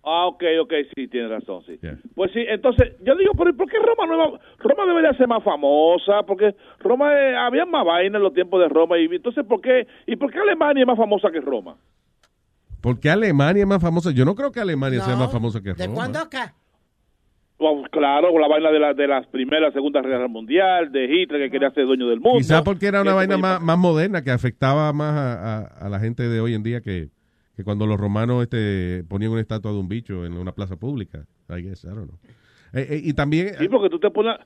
S24: Ah, ok, ok, sí, tienes razón, sí.
S8: Yeah.
S24: Pues sí, entonces, yo digo, pero ¿por qué Roma no iba- Roma debería ser más famosa? Porque Roma, eh, había más vaina en los tiempos de Roma. Y entonces, ¿por qué? ¿Y por qué Alemania es más famosa que Roma?
S8: ¿Por qué Alemania es más famosa? Yo no creo que Alemania sea más famosa que
S12: ¿De
S8: Roma.
S12: cuándo acá?
S24: Claro, con la vaina de, la, de las primeras, segunda guerra mundial, de Hitler que quería ser dueño del mundo.
S8: Quizá porque era una
S24: Eso
S8: vaina más, más moderna que afectaba más a, a- a la gente de hoy en día que, que cuando los romanos este, ponían una estatua de un bicho en una plaza pública. I guess, I don't know. Eh, eh, y también...
S24: Sí, porque tú te pones,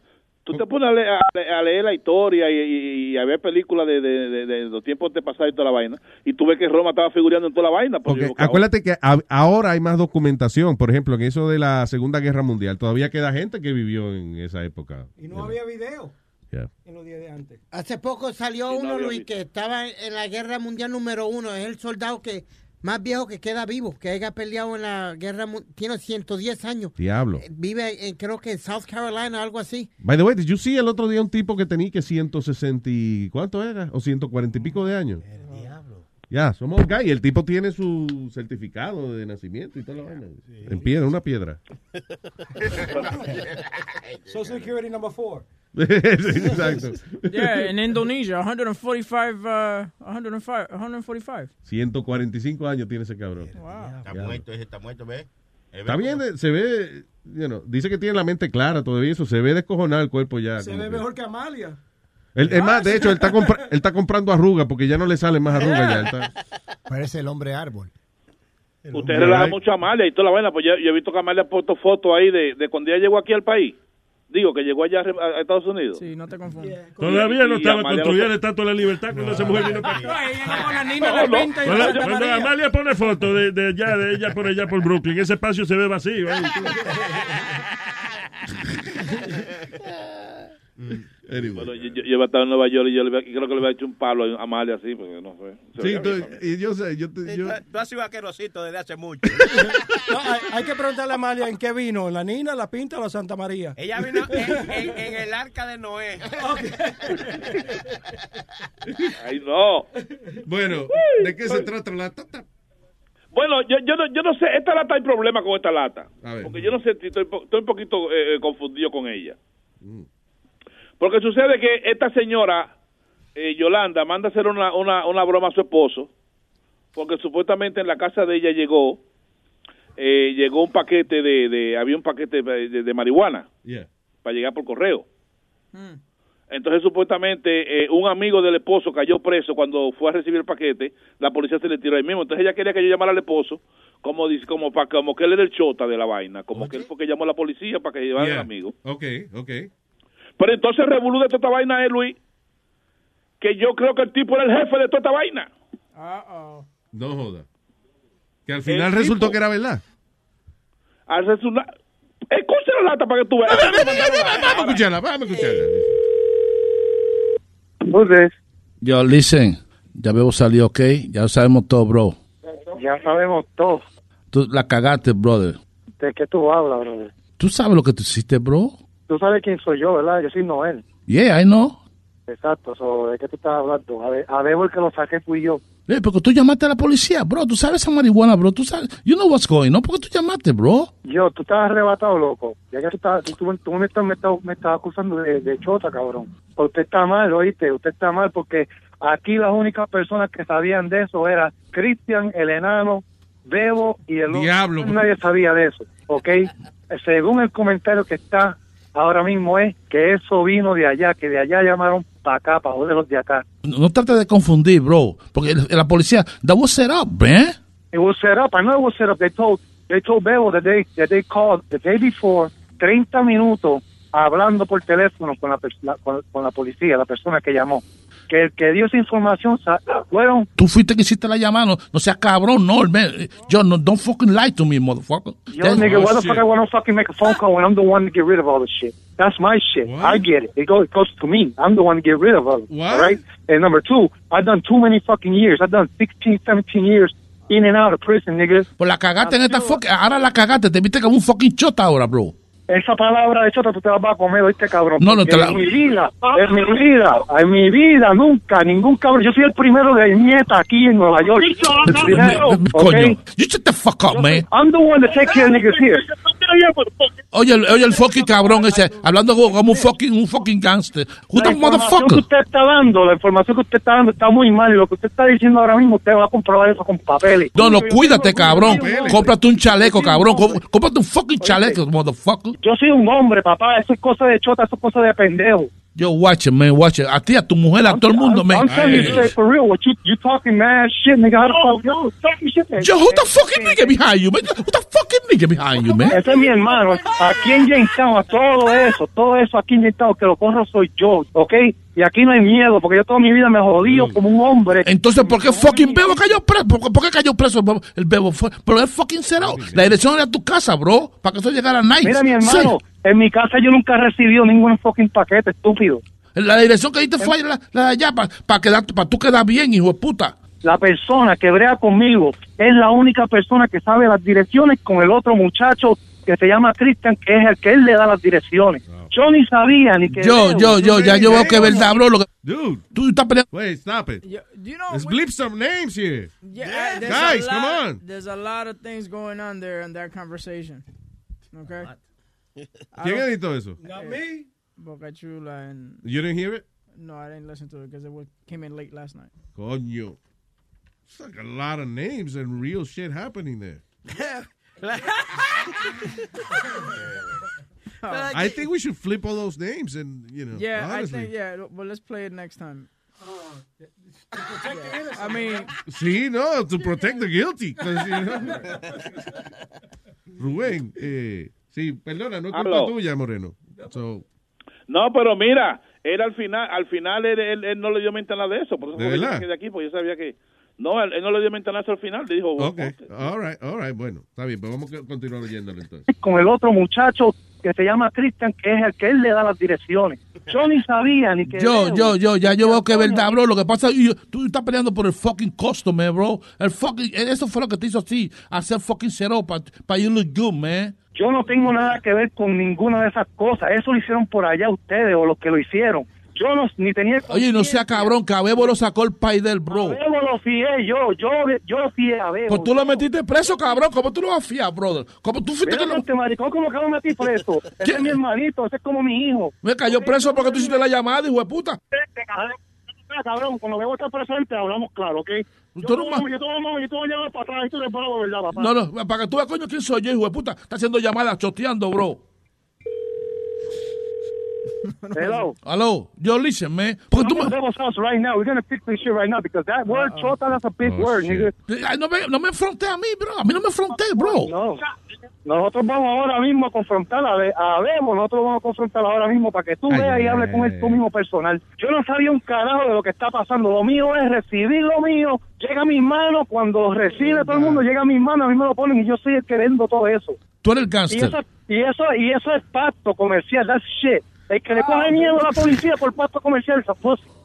S24: tú te pones a, leer, a le- a leer la historia y, y- y a ver películas de, de- de- de los tiempos de pasado y toda la vaina, y tú ves que Roma estaba figurando en toda la vaina. pues, digo,
S8: acuérdate que a- ahora hay más documentación. Por ejemplo, en eso de la Segunda Guerra Mundial, todavía queda gente que vivió en esa época.
S20: Y no había video
S8: Yeah.
S20: en los días de antes.
S12: Hace poco salió
S20: no
S12: uno, Luis,
S20: visto.
S12: que estaba en la guerra mundial número uno. Es el soldado que más viejo que queda vivo, que haya peleado en la guerra mundial. Tiene 110 años.
S8: Diablo.
S12: Eh, Vive, en, creo que en South Carolina, algo así.
S8: By the way, did you see el otro día un tipo que tenía que 160 y... ¿Cuánto era? O 140 y pico de años. Ya, somos gay. El tipo tiene su certificado de nacimiento y toda la vaina. En piedra, una piedra.
S20: Social Security number four.
S8: Exacto.
S2: Yeah, in Indonesia, 145, uh, 105, 145.
S8: 145 años tiene ese cabrón.
S14: Está
S8: Ya.
S14: muerto, ese está muerto, ¿ves?
S8: Está bien, se ve, you know, dice que tiene la mente clara todavía, eso se ve descojonado el cuerpo ya.
S20: Se ve
S8: que-
S20: mejor que Amalia.
S8: Él- es más, de hecho, él está, compra- él está comprando arrugas porque ya no le salen más arrugas ya. él está-
S13: Parece el hombre árbol.
S24: Usted relaja mucho a Amalia y toda la vaina, pues yo, yo he visto que Amalia ha puesto fotos ahí de, de cuando ella llegó aquí al país. Digo, que llegó allá a, Estados Unidos.
S2: Sí, no te confundas.
S4: Todavía no estaba construida la estatua de la libertad cuando esa mujer vino para acá.
S24: No,
S2: de
S24: no.
S2: 20 y
S4: Cuando,
S2: Santa
S4: cuando
S2: María.
S4: Amalia pone foto de, de allá, de ella por allá por Brooklyn, ese espacio se ve vacío.
S24: Bueno, yo, yo, iba a estar en Nueva York y yo le creo que le había hecho un palo a Amalia así, porque no sé.
S8: Sí, tú- y yo sé, yo, te- yo-
S10: Tú has sido vaquerosito desde hace mucho.
S20: No, hay, hay que preguntarle a Amalia en qué vino, en la Nina, la Pinta o la Santa María.
S10: Ella vino en, en- en el arca de Noé.
S24: Ay, no.
S8: Bueno, ¿de qué se trata la tata?
S24: Bueno, yo, yo, no, yo no sé, esta lata hay problema con esta lata.
S8: A ver.
S24: Porque yo no sé, estoy, estoy un poquito eh, eh, confundido con ella. Porque sucede que esta señora, eh, Yolanda, manda a hacer una, una, una broma a su esposo, porque supuestamente en la casa de ella llegó, eh, llegó un paquete de, de había un paquete de, de- de marihuana
S8: Yeah.
S24: para llegar por correo. Entonces, supuestamente, eh, un amigo del esposo cayó preso cuando fue a recibir el paquete. La policía se le tiró ahí mismo. Entonces, ella quería que yo llamara al esposo como dice, como, para, como que él era el chota de la vaina. Como que él fue que llamó a la policía para que llevara
S8: Yeah.
S24: al amigo.
S8: Ok, ok.
S24: Pero entonces, revolú de toda esta vaina es, Luis, que yo creo que el tipo era el jefe de toda esta vaina.
S8: No joda. Que al final
S24: El
S8: resultó
S24: tipo-
S8: que era verdad.
S24: Al resulta- Escucha la lata para que tú veas.
S8: Vamos a escucharla, vamos a escucharla.
S25: Entonces,
S6: Yo, listen, ya veo salir, ok. Ya sabemos todo, bro.
S25: ya sabemos todo.
S6: Tú la cagaste, brother.
S25: ¿De qué tú hablas, brother?
S6: ¿Tú sabes lo que tú hiciste, bro?
S25: Tú sabes quién soy yo, ¿verdad? Yo soy Noel.
S6: Yeah, I know.
S25: Exacto. So, ¿De qué tú estás hablando? A ver, a ver, el que lo saqué fui yo.
S6: Eh, porque tú llamaste a la policía, bro. Tú sabes esa marihuana, bro. Tú sabes. You know what's going on. ¿Por qué tú llamaste, bro?
S25: Yo, tú estás arrebatado, loco. Ya que tú, estás, tú, tú- tú me, estás, me, estás, me estás acusando de, de chota, cabrón. Usted está mal, oíste. Usted está mal porque aquí las únicas personas que sabían de eso era Cristian, el enano, Bebo y el otro.
S8: Diablo.
S25: Nadie sabía de eso, ¿ok? Según el comentario que está ahora mismo es que eso vino de allá, que de allá llamaron para acá, para joderlos de acá.
S6: No, no trates de confundir, bro. Porque la policía, that was set up, man.
S25: It was set up. I know it was set up. They told they told Bebo that they that they called the day before 30 minutos hablando por teléfono con la- con, con la policía, la persona que llamó. Que el que dio esa información fueron
S6: Tú fuiste que hiciste la llamada. No, no seas cabrón, no, man. Yo, no, don't fucking lie to me, motherfucker.
S25: Yo,
S6: That's-
S25: nigga, why the fuck I want to fucking make a phone call when I'm the one to get rid of all this shit? That's my shit. I get it. It goes, it goes to me. I'm the one to get rid of. All right? And number two, I've done too many fucking years. I've done 16, 17 years in and out of prison, nigga.
S6: Pues la cagaste en esta fucking. Ahora la cagaste. Te viste como un fucking chota ahora, bro.
S25: Esa palabra de chota tú te la vas a comer, oíste, cabrón.
S6: No, no
S25: Porque
S6: te la-
S25: En mi vida, en mi vida, en mi vida, nunca, ningún cabrón. Yo soy el primero de nieta aquí en Nueva York. El primero,
S6: Coño.
S25: ¿ok?
S6: You shut the fuck up, man.
S25: I'm the one that take care of niggas here.
S6: Oye, oye el fucking cabrón ese, hablando como un fucking, un fucking gangster. Who the
S25: información que
S6: motherfucker?
S25: usted está dando, la información que usted está dando está muy mal y lo que usted está diciendo ahora mismo, usted va a comprobar eso con papeles.
S6: No, no, cuídate, cabrón. Cómprate un chaleco, cabrón. Có- Cómprate un fucking chaleco, motherfucker.
S25: Yo soy un hombre, papá, eso es cosa de chota, eso es cosa de pendejo.
S6: Yo, watch it, man, watch it. A ti, a tu mujer, a todo el mundo, man.
S25: I'm telling you straight for real, what you, you talking mad shit, nigga, how the fuck, yo, talking shit.
S6: Yo, who the fucking nigga behind you, man? Who the fucking nigga behind you, man?
S25: Ese es mi hermano. Aquí en Jamestown, a todo eso, todo eso aquí en Jamestown, que lo corro soy yo, ¿ok? Y aquí no hay miedo, porque yo toda mi vida me he jodido como un hombre.
S6: Entonces, ¿por qué fucking Bebo cayó preso? ¿Por, qué- por qué cayó preso el Bebo? El Bebo fue, pero es fucking cerrado. La dirección era tu casa, bro, para que eso llegara a night.
S25: Mira, mi hermano,
S6: Sí.
S25: En mi casa yo nunca he recibido ningún fucking paquete, estúpido.
S6: La dirección que diste fue la, la de allá, para quedar, para tú quedar bien, hijo de puta.
S25: La persona que brea conmigo es la única persona que sabe las direcciones con el otro muchacho que se llama Christian, que es el que él le da las direcciones. Yo ni sabía ni que...
S6: Yo, yo, yo, ya yo veo que es verdad, bro. Lo que,
S8: Dude.
S6: tú estás peleando.
S8: Wait, stop it.
S2: you know,
S8: Let's bleep some names here.
S2: Yeah, there's
S8: Guys,
S2: a
S8: come
S2: lot,
S8: on.
S2: There's a lot of things going on there in that conversation. Okay. I
S8: ¿Quién
S2: don't-
S8: editó eso?
S2: Not me. Boca Chula and
S8: You didn't hear it?
S2: no, I didn't listen to it because it came in late last night.
S8: Coño. It's like a lot of names and real shit happening there. I think we should flip all those names and, you know,
S2: yeah,
S8: honestly.
S2: I think yeah. Well, let's play it next time. Yeah, I mean,
S8: Sí, no, to protect the guilty. 'cause, you know. Rubén, eh, sí, perdona, no es culpa tuya, Moreno. So,
S24: No, pero mira, él al final, al final él, él- él no le dio mente a nada de eso, por eso
S8: ¿De
S24: yo aquí, porque yo sabía que no, él, él no le dio mente a nada eso al final, le dijo,
S8: ok, all right, all right, bueno, está bien, pues vamos a continuar oyéndolo entonces.
S25: con el otro muchacho que se llama Christian, que es el que él le da las direcciones. Yo ni sabía ni que.
S6: Yo, yo, yo, ya yo veo que es verdad, bro. Lo que pasa es que tú estás peleando por el fucking customer, bro. El fucking, eso fue lo que te hizo así, hacer fucking cero para pa you look good, man.
S25: Yo no tengo nada que ver con ninguna de esas cosas. Eso lo hicieron por allá ustedes o los que lo hicieron. Yo no, ni tenía.
S6: Oye, no sea cabrón, que a Bebo lo sacó el país del bro.
S25: A Bebo lo fié yo, yo, yo lo fié a Bebo.
S6: Pues tú lo metiste preso, cabrón. ¿Cómo tú lo vas a fiar, brother? ¿Cómo tú fuiste que lo...
S25: este maricón, ¿cómo que lo metí preso? Ese es mi hermanito, ese es como mi hijo.
S6: Me cayó preso porque tú hiciste la llamada, hijo de puta.
S25: Cabrón, cuando Bebo está presente hablamos claro, ¿ok? Yo
S6: un
S25: voy- yo voy- yo llevar para atrás y tú le pago, ¿verdad, papá?
S6: No, no, para que tú veas, coño, quién soy yo, hijo de puta. Está haciendo llamadas, choteando, bro.
S25: Hello.
S6: Aló, yo listen, man. Porque tú me...
S25: Right now. We're gonna fix this shit right now because that word chota, that's a big
S6: Oh,
S25: word, nigga.
S6: No, me, no me enfrenté a mí, bro. A mí no me enfrenté, bro.
S25: No. Nosotros vamos ahora mismo a confrontar a, a nosotros vamos a confrontar ahora mismo para que tú
S6: Ay,
S25: veas
S6: ay,
S25: y hables con él tú mismo personal. Yo no sabía un carajo de lo que está pasando. Lo mío es recibir lo mío, llega a mis manos, cuando recibe todo el mundo, llega a mis manos, a mí me lo ponen y yo soy el que vendo todo eso.
S6: Tú eres el
S25: Y
S6: gangster.
S25: eso, y eso, y eso es pacto comercial, that's shit. El que le coge miedo a la policía por pacto comercial,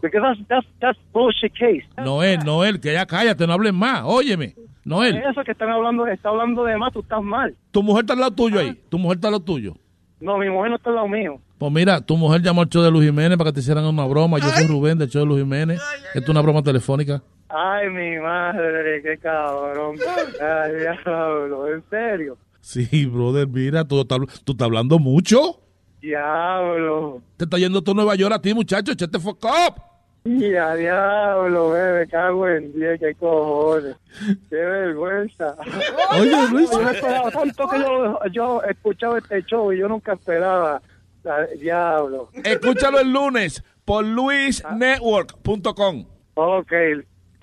S25: because that's, that's, that's bullshit case.
S6: Noel, Noel, que ya cállate, no hables más. Óyeme, Noel,
S25: Eso que están hablando, está hablando de más, tú estás mal.
S6: tu mujer está al lado tuyo ahí. Tu mujer está al lado tuyo.
S25: No, mi mujer no está al lado mío.
S6: Pues mira, tu mujer llamó al show de Luis Jiménez para que te hicieran una broma. Yo soy Rubén del show de Luis Jiménez. Esto es una broma telefónica.
S25: Ay, mi madre, qué cabrón. Ay, diablo, en serio.
S6: Sí, brother, mira, tú estás, tú estás hablando mucho.
S25: Diablo.
S6: Te está yendo tú a Nueva York a ti, muchacho. Echate fuck up.
S25: Ya, diablo, bebé, cago en diez, qué cojones. Qué vergüenza.
S6: Oye, Luis.
S25: Yo no esperaba tanto que yo, escuchado este show y yo nunca esperaba. Diablo.
S6: Escúchalo el lunes por luisnetwork.com.
S25: Ok,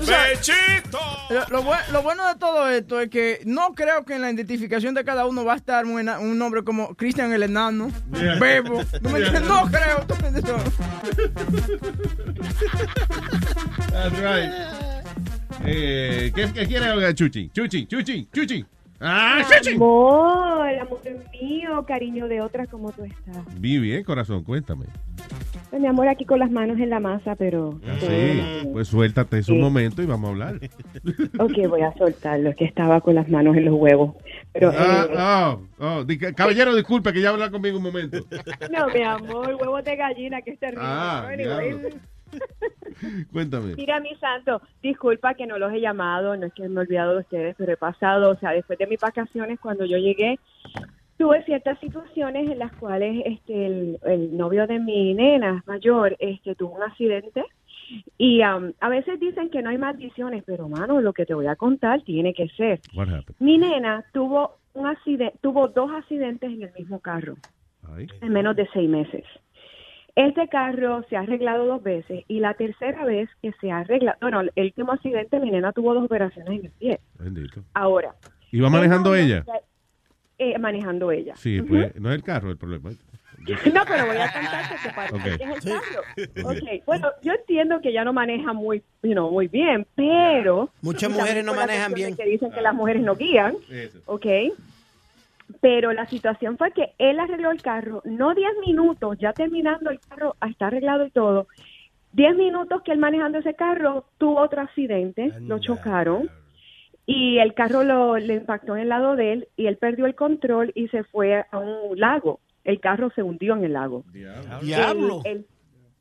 S26: ¡Bechito!
S2: Lo, lo bue- lo bueno de todo esto es que no creo que en la identificación de cada uno va a estar un, un nombre como Cristian el Enano,
S8: Yeah.
S2: Bebo. ¿Tú me entiendes? No creo. ¿tú me entiendes?
S8: That's right. Eh, ¿qué, ¿Qué quiere oiga, Chuchi? Chuchi, Chuchi, Chuchi. ¡Ah, Chuchi!
S27: Amor, amor mío, cariño de otras, ¿cómo tú estás?
S8: Vi bien, corazón, cuéntame.
S27: Pues, mi amor, aquí con las manos en la masa, pero...
S8: Ah, Sí, pues suéltate es un momento y vamos a hablar.
S27: Ok, voy a soltarlo, es que estaba con las manos en los huevos. Pero,
S8: Ah,
S27: eh,
S8: oh, oh, caballero, disculpe que ya habla conmigo un momento.
S27: no, mi amor, huevos de gallina, que es terrible.
S8: Ah. Cuéntame.
S27: Mira, mi santo, disculpa que no los he llamado, no es que me he olvidado de ustedes, pero he pasado, o sea, después de mis vacaciones, cuando yo llegué, tuve ciertas situaciones en las cuales este el, el novio de mi nena mayor este tuvo un accidente y um, a veces dicen que no hay maldiciones, pero mano, lo que te voy a contar tiene que ser. Mi nena tuvo un accidente, tuvo dos accidentes en el mismo carro
S8: Ay.
S27: en menos de seis meses. Este carro se ha arreglado dos veces y la tercera vez que se arregla, bueno, el último accidente mi nena tuvo dos operaciones en el pie.
S8: Bendito.
S27: Ahora.
S8: ¿Iba manejando ella?
S27: Eh, manejando ella.
S8: Sí, pues no es el carro el problema.
S27: No, pero voy a contarte que para
S8: Ok.
S27: que es el carro. Ok, bueno, yo entiendo que ella no maneja muy, you know, muy bien, pero...
S12: Muchas mujeres no manejan bien.
S27: Que dicen que las mujeres no guían,
S8: Eso.
S27: ok. Pero la situación fue que él arregló el carro, no 10 minutos, ya terminando el carro, está arreglado y todo. 10 minutos que él manejando ese carro tuvo otro accidente, lo chocaron y el carro lo, le impactó en el lado de él y él perdió el control y se fue a un lago. El carro se hundió en el lago.
S12: Diablo.
S27: El- el-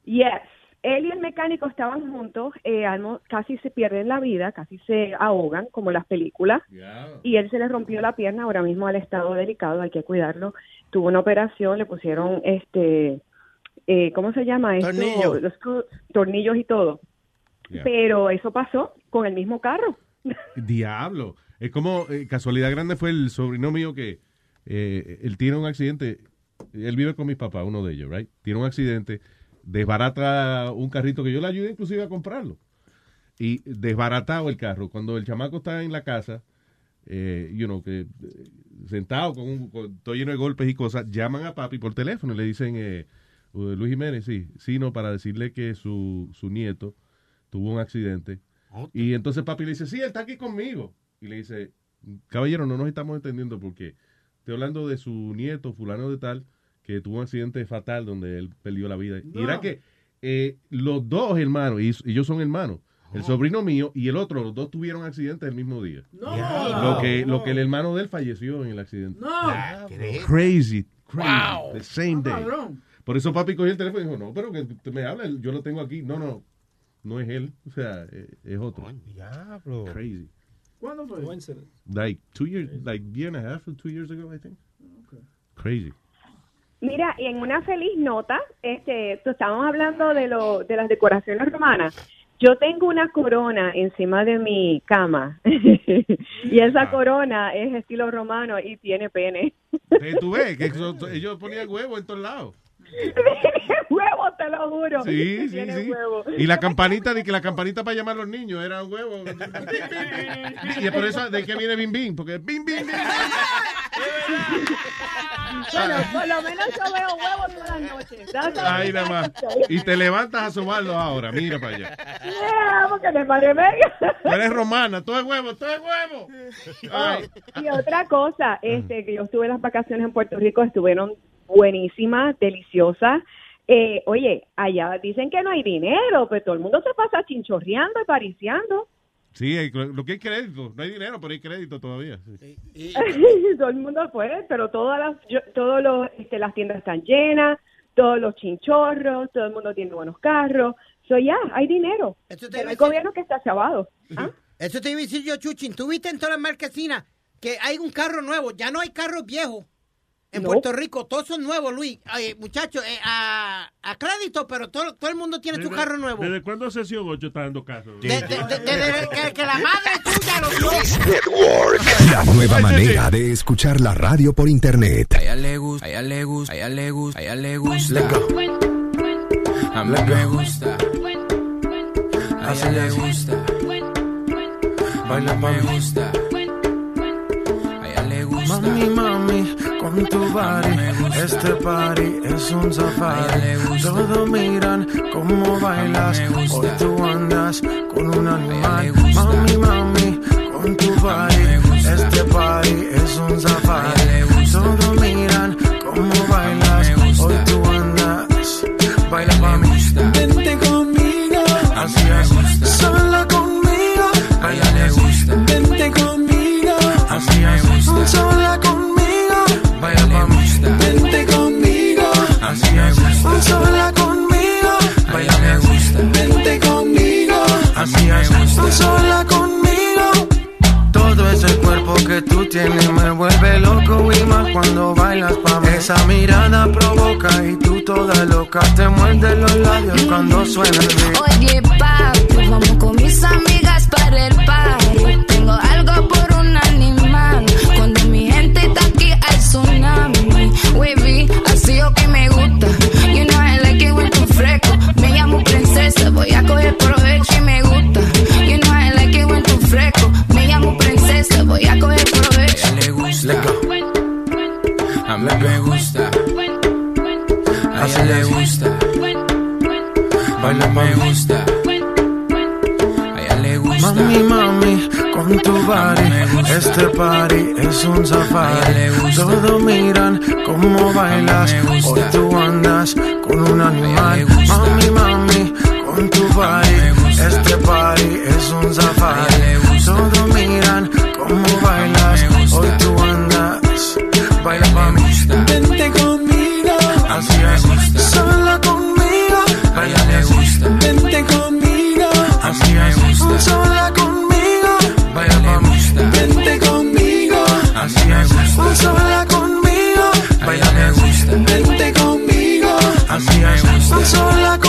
S27: yes. Él y el mecánico estaban juntos, eh, almo- casi se pierden la vida, casi se ahogan, como las películas. Y él se le rompió la pierna, ahora mismo al estado delicado, hay que cuidarlo. Tuvo una operación, le pusieron, este, eh, ¿cómo se llama esto?
S12: Tornillo.
S27: Los tornillos y todo.
S8: Yeah.
S27: Pero eso pasó con el mismo carro.
S8: Diablo. Es como, eh, casualidad grande fue el sobrino mío que eh, él tiene un accidente. Él vive con mis papás, uno de ellos, right? Tiene un accidente, desbarata un carrito que yo le ayudé inclusive a comprarlo. Y desbaratado el carro. Cuando el chamaco está en la casa, eh, you know, que eh, sentado con, un, todo lleno de golpes y cosas, llaman a papi por teléfono y le dicen, eh, Luis Jiménez, sí, sí, no, para decirle que su, su nieto tuvo un accidente. Y entonces papi le dice, sí, él está aquí conmigo. Y le dice, caballero, no nos estamos entendiendo porque estoy hablando de su nieto, fulano de tal, que tuvo un accidente fatal donde él perdió la vida. Y era que eh, los dos hermanos, y ellos son hermanos, el sobrino mío y el otro, los dos tuvieron accidentes el mismo día. Lo que, lo que el hermano de él falleció en el accidente. Crazy, crazy. The same day. Por eso papi cogió el teléfono y dijo, no, pero que me habla, yo lo tengo aquí. No, no, no es él, o sea, eh, es otro.
S10: Diablo.
S8: Crazy.
S2: ¿Cuándo fue?
S8: Like two years, like year and a half or two years ago, I think. Crazy.
S27: Mira, y en una feliz nota, este, tú estábamos hablando de, lo, de las decoraciones romanas. Yo tengo una corona encima de mi cama y esa corona es estilo romano y tiene pene.
S8: Tú ves que ellos ponían huevo en todos lados.
S27: huevo, te lo juro.
S8: Sí, sí,
S27: Tiene
S8: sí.
S27: huevo.
S8: Y la campanita, de que la campanita para llamar a los niños era huevo. Y por eso, ¿de qué viene Bim Bim? Porque Bim Bim Bim.
S27: Bueno, por lo menos yo veo huevos todas las noches. That's all.
S8: Ahí nada más. Y te levantas a sumarlo ahora, mira para allá.
S27: Yeah, porque me madre.
S8: Tú eres romana, tú eres huevo, tú eres huevo. Ay.
S27: Y otra cosa, este, que yo estuve en las vacaciones en Puerto Rico, estuvieron buenísimas, deliciosas. Eh, oye, allá dicen que no hay dinero, pero todo el mundo se pasa chinchorreando y pariciando.
S8: Sí, hay- lo que hay crédito. No hay dinero, pero hay crédito todavía. sí.
S27: todo el mundo fue, pero todas las, yo- todos los, este, las tiendas están llenas, todos los chinchorros, todo el mundo tiene buenos carros. So ya, hay dinero. Pero hay gobierno que está chavado. ¿ah?
S12: Eso te iba a decir yo, Chuchin. Tú viste en todas las marquesinas que hay un carro nuevo. Ya no hay carros viejos. En
S27: No.
S12: Puerto Rico, todos son nuevos, Luis. Muchachos, eh, a, a crédito, pero todo, todo el mundo tiene su
S4: ¿Desde-
S12: carro nuevo.
S4: ¿Desde cuándo sesión 8 está dando carro?
S12: De- de- de- Desde que, que la madre tuya lo
S3: Luis Network. La nueva manera de escuchar la radio por internet.
S28: A ella le gusta, a ella le gusta, a ella le gusta, a ella le gusta. A mí me gusta. A ella le gusta. Baila me gusta.
S29: Mami, mami, con tu body, este party es un safari. Todos miran cómo bailas, hoy tú andas con un animal. Mami, mami, con tu body, este party es un safari. Todos miran cómo bailas, hoy tú andas. Baila pa' mí, vente conmigo, así es, sola conmigo. Vente conmigo, así es, es, sola conmigo. Baila me gusta, vente conmigo, así es, sola conmigo. Todo ese cuerpo que tú tienes me vuelve loco y más cuando bailas pa' mí. Esa mirada provoca y tú toda loca te muerdes los labios cuando suena el beat.
S30: Oye, papi, vamos con mis amigas para el party. Tengo algo por un animal. Cuando mi gente está aquí, hay tsunami. Wavy, así o que me gusta. Me llamo princesa, voy a coger provecho y me gusta. You know I like it when tú fresco. Me llamo princesa, voy a coger provecho.
S28: Le gusta. A mí me gusta. A ella le gusta. Baila me gusta. A ella le gusta.
S29: Mami, mami, con tu body, este party es un safari. Todos miran cómo bailas, hoy tú andas con un animal. Mami, mami, con tu body, este party es un safari. Todos miran cómo bailas, hoy tú andas. Baila pa' mí, vente conmigo, así es, sola conmigo. Baila le gusta, vente conmigo, así es, sola conmigo. Baila pa' mí, vente conmigo, así es, sola conmigo. Baila me gusta, vente conmigo, así es, sola conmigo.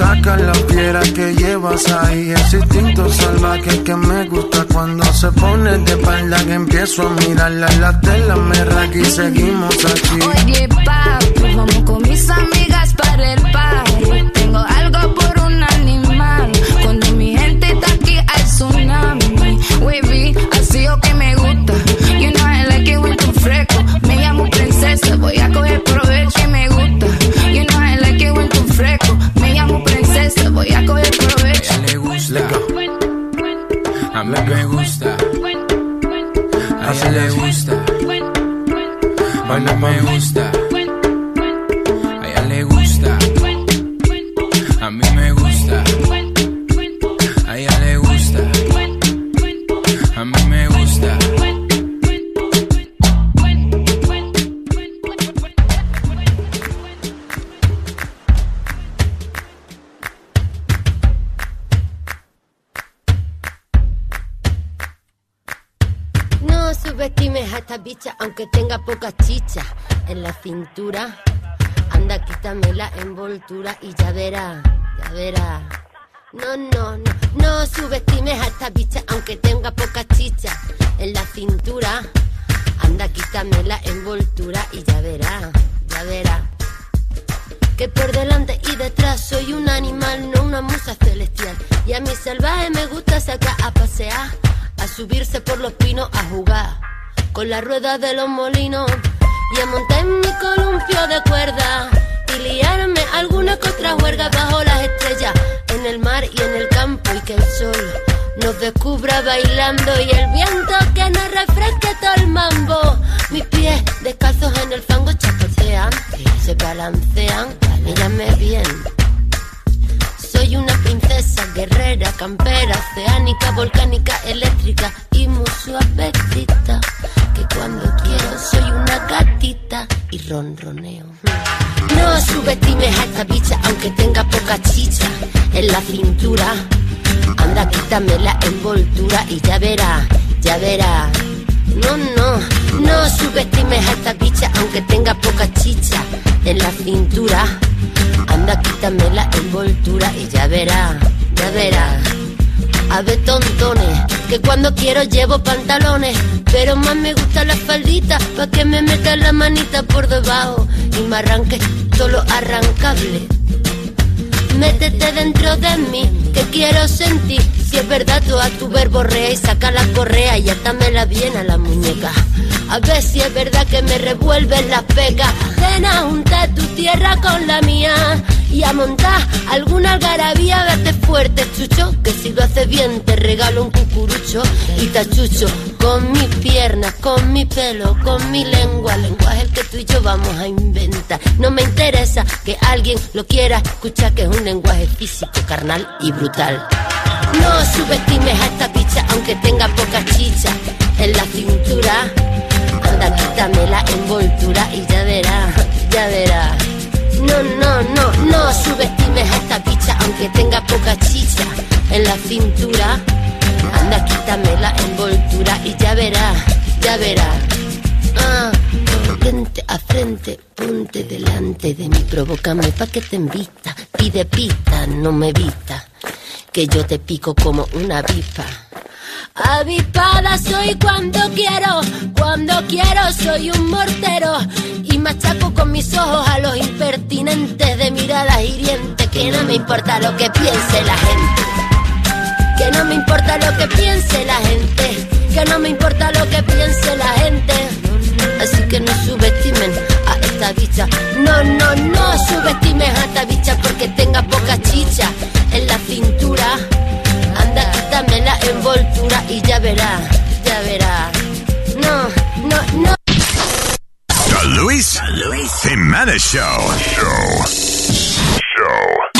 S29: Saca la piedra que llevas ahí, ese instinto salvaje que me gusta cuando se pone de espalda que empiezo a mirarla, la tela me raca y seguimos aquí.
S30: Oye papi, vamos con mis amigas para el party, tengo algo por un animal, cuando mi gente está aquí al tsunami, wavy, así o que me gusta, you know
S28: I like it when tu fresco, me llamo princesa, voy a coger provecho que me gusta. voy a coger provecho. le gusta. A mí me gusta. A ella le gusta. A mí me gusta.
S31: Subestimes a esta bicha aunque tenga poca chicha en la cintura. Anda, quítame la envoltura y ya verá, ya verá. No, no, no, no subestimes a esta bicha aunque tenga poca chicha en la cintura. Anda, quítame la envoltura y ya verá, ya verá. Que por delante y detrás soy un animal, no una musa celestial. Y a mi salvaje me gusta sacar a pasear, a subirse por los pinos a jugar con la rueda de los molinos y a montar mi columpio de cuerda y liarme alguna que otra juerga bajo las estrellas, en el mar y en el campo y que el sol nos descubra bailando y el viento que nos refresque todo el mambo. Mis pies descalzos en el fango chapotean, se balancean, mírame bien. Soy una princesa guerrera, campera, oceánica, volcánica, eléctrica y muy suavecita. Que cuando quiero soy una gatita y ronroneo. No subestimes a esta bicha aunque tenga poca chicha en la cintura. Anda, quítame la envoltura y ya verá, ya verá. No, no, no subestimes a esta bicha aunque tenga poca chicha en la cintura. Anda, quítame la envoltura y ya verá, ya verá. A ver, tontones, que cuando quiero llevo pantalones, pero más me gusta la faldita, pa' que me meta la manita por debajo y me arranque todo lo arrancable. Métete dentro de mí, que quiero sentir. Si es verdad, tú a tu verborrea y saca la correa y atámela bien a la muñeca. A ver si es verdad que me revuelves las pecas. Ven a juntar tu tierra con la mía y a montar alguna algarabía. Verte fuerte, chucho, que si lo haces bien te regalo un cucurucho y tachucho. Con mis piernas, con mi pelo, con mi lengua, lenguaje el que tú y yo vamos a inventar. No me interesa que alguien lo quiera escuchar, que es un lenguaje físico, carnal y brutal. No subestimes a esta bicha aunque tenga poca chicha en la cintura. Anda, quítame la envoltura y ya verá, ya verá. No, no, no, no subestimes a esta bicha aunque tenga poca chicha en la cintura. Anda, quítame la envoltura y ya verá, ya verá. Ah, frente a frente, ponte delante de mí, provócame pa' que te invita. Pide pista, no me evita, que yo te pico como una avispa. Avispada soy cuando quiero, cuando quiero soy un mortero y machaco con mis ojos a los impertinentes de miradas hirientes que no me importa lo que piense la gente, que no me importa lo que piense la gente, que no me importa lo que piense la gente, así que no subestimen no, no, no subestimen a esta bicha porque tenga poca chicha en la cintura. Anda, quítame la envoltura y ya verá, ya verá. No, no, no.
S3: The Luis, Luis Jimenez Show. Show. Show.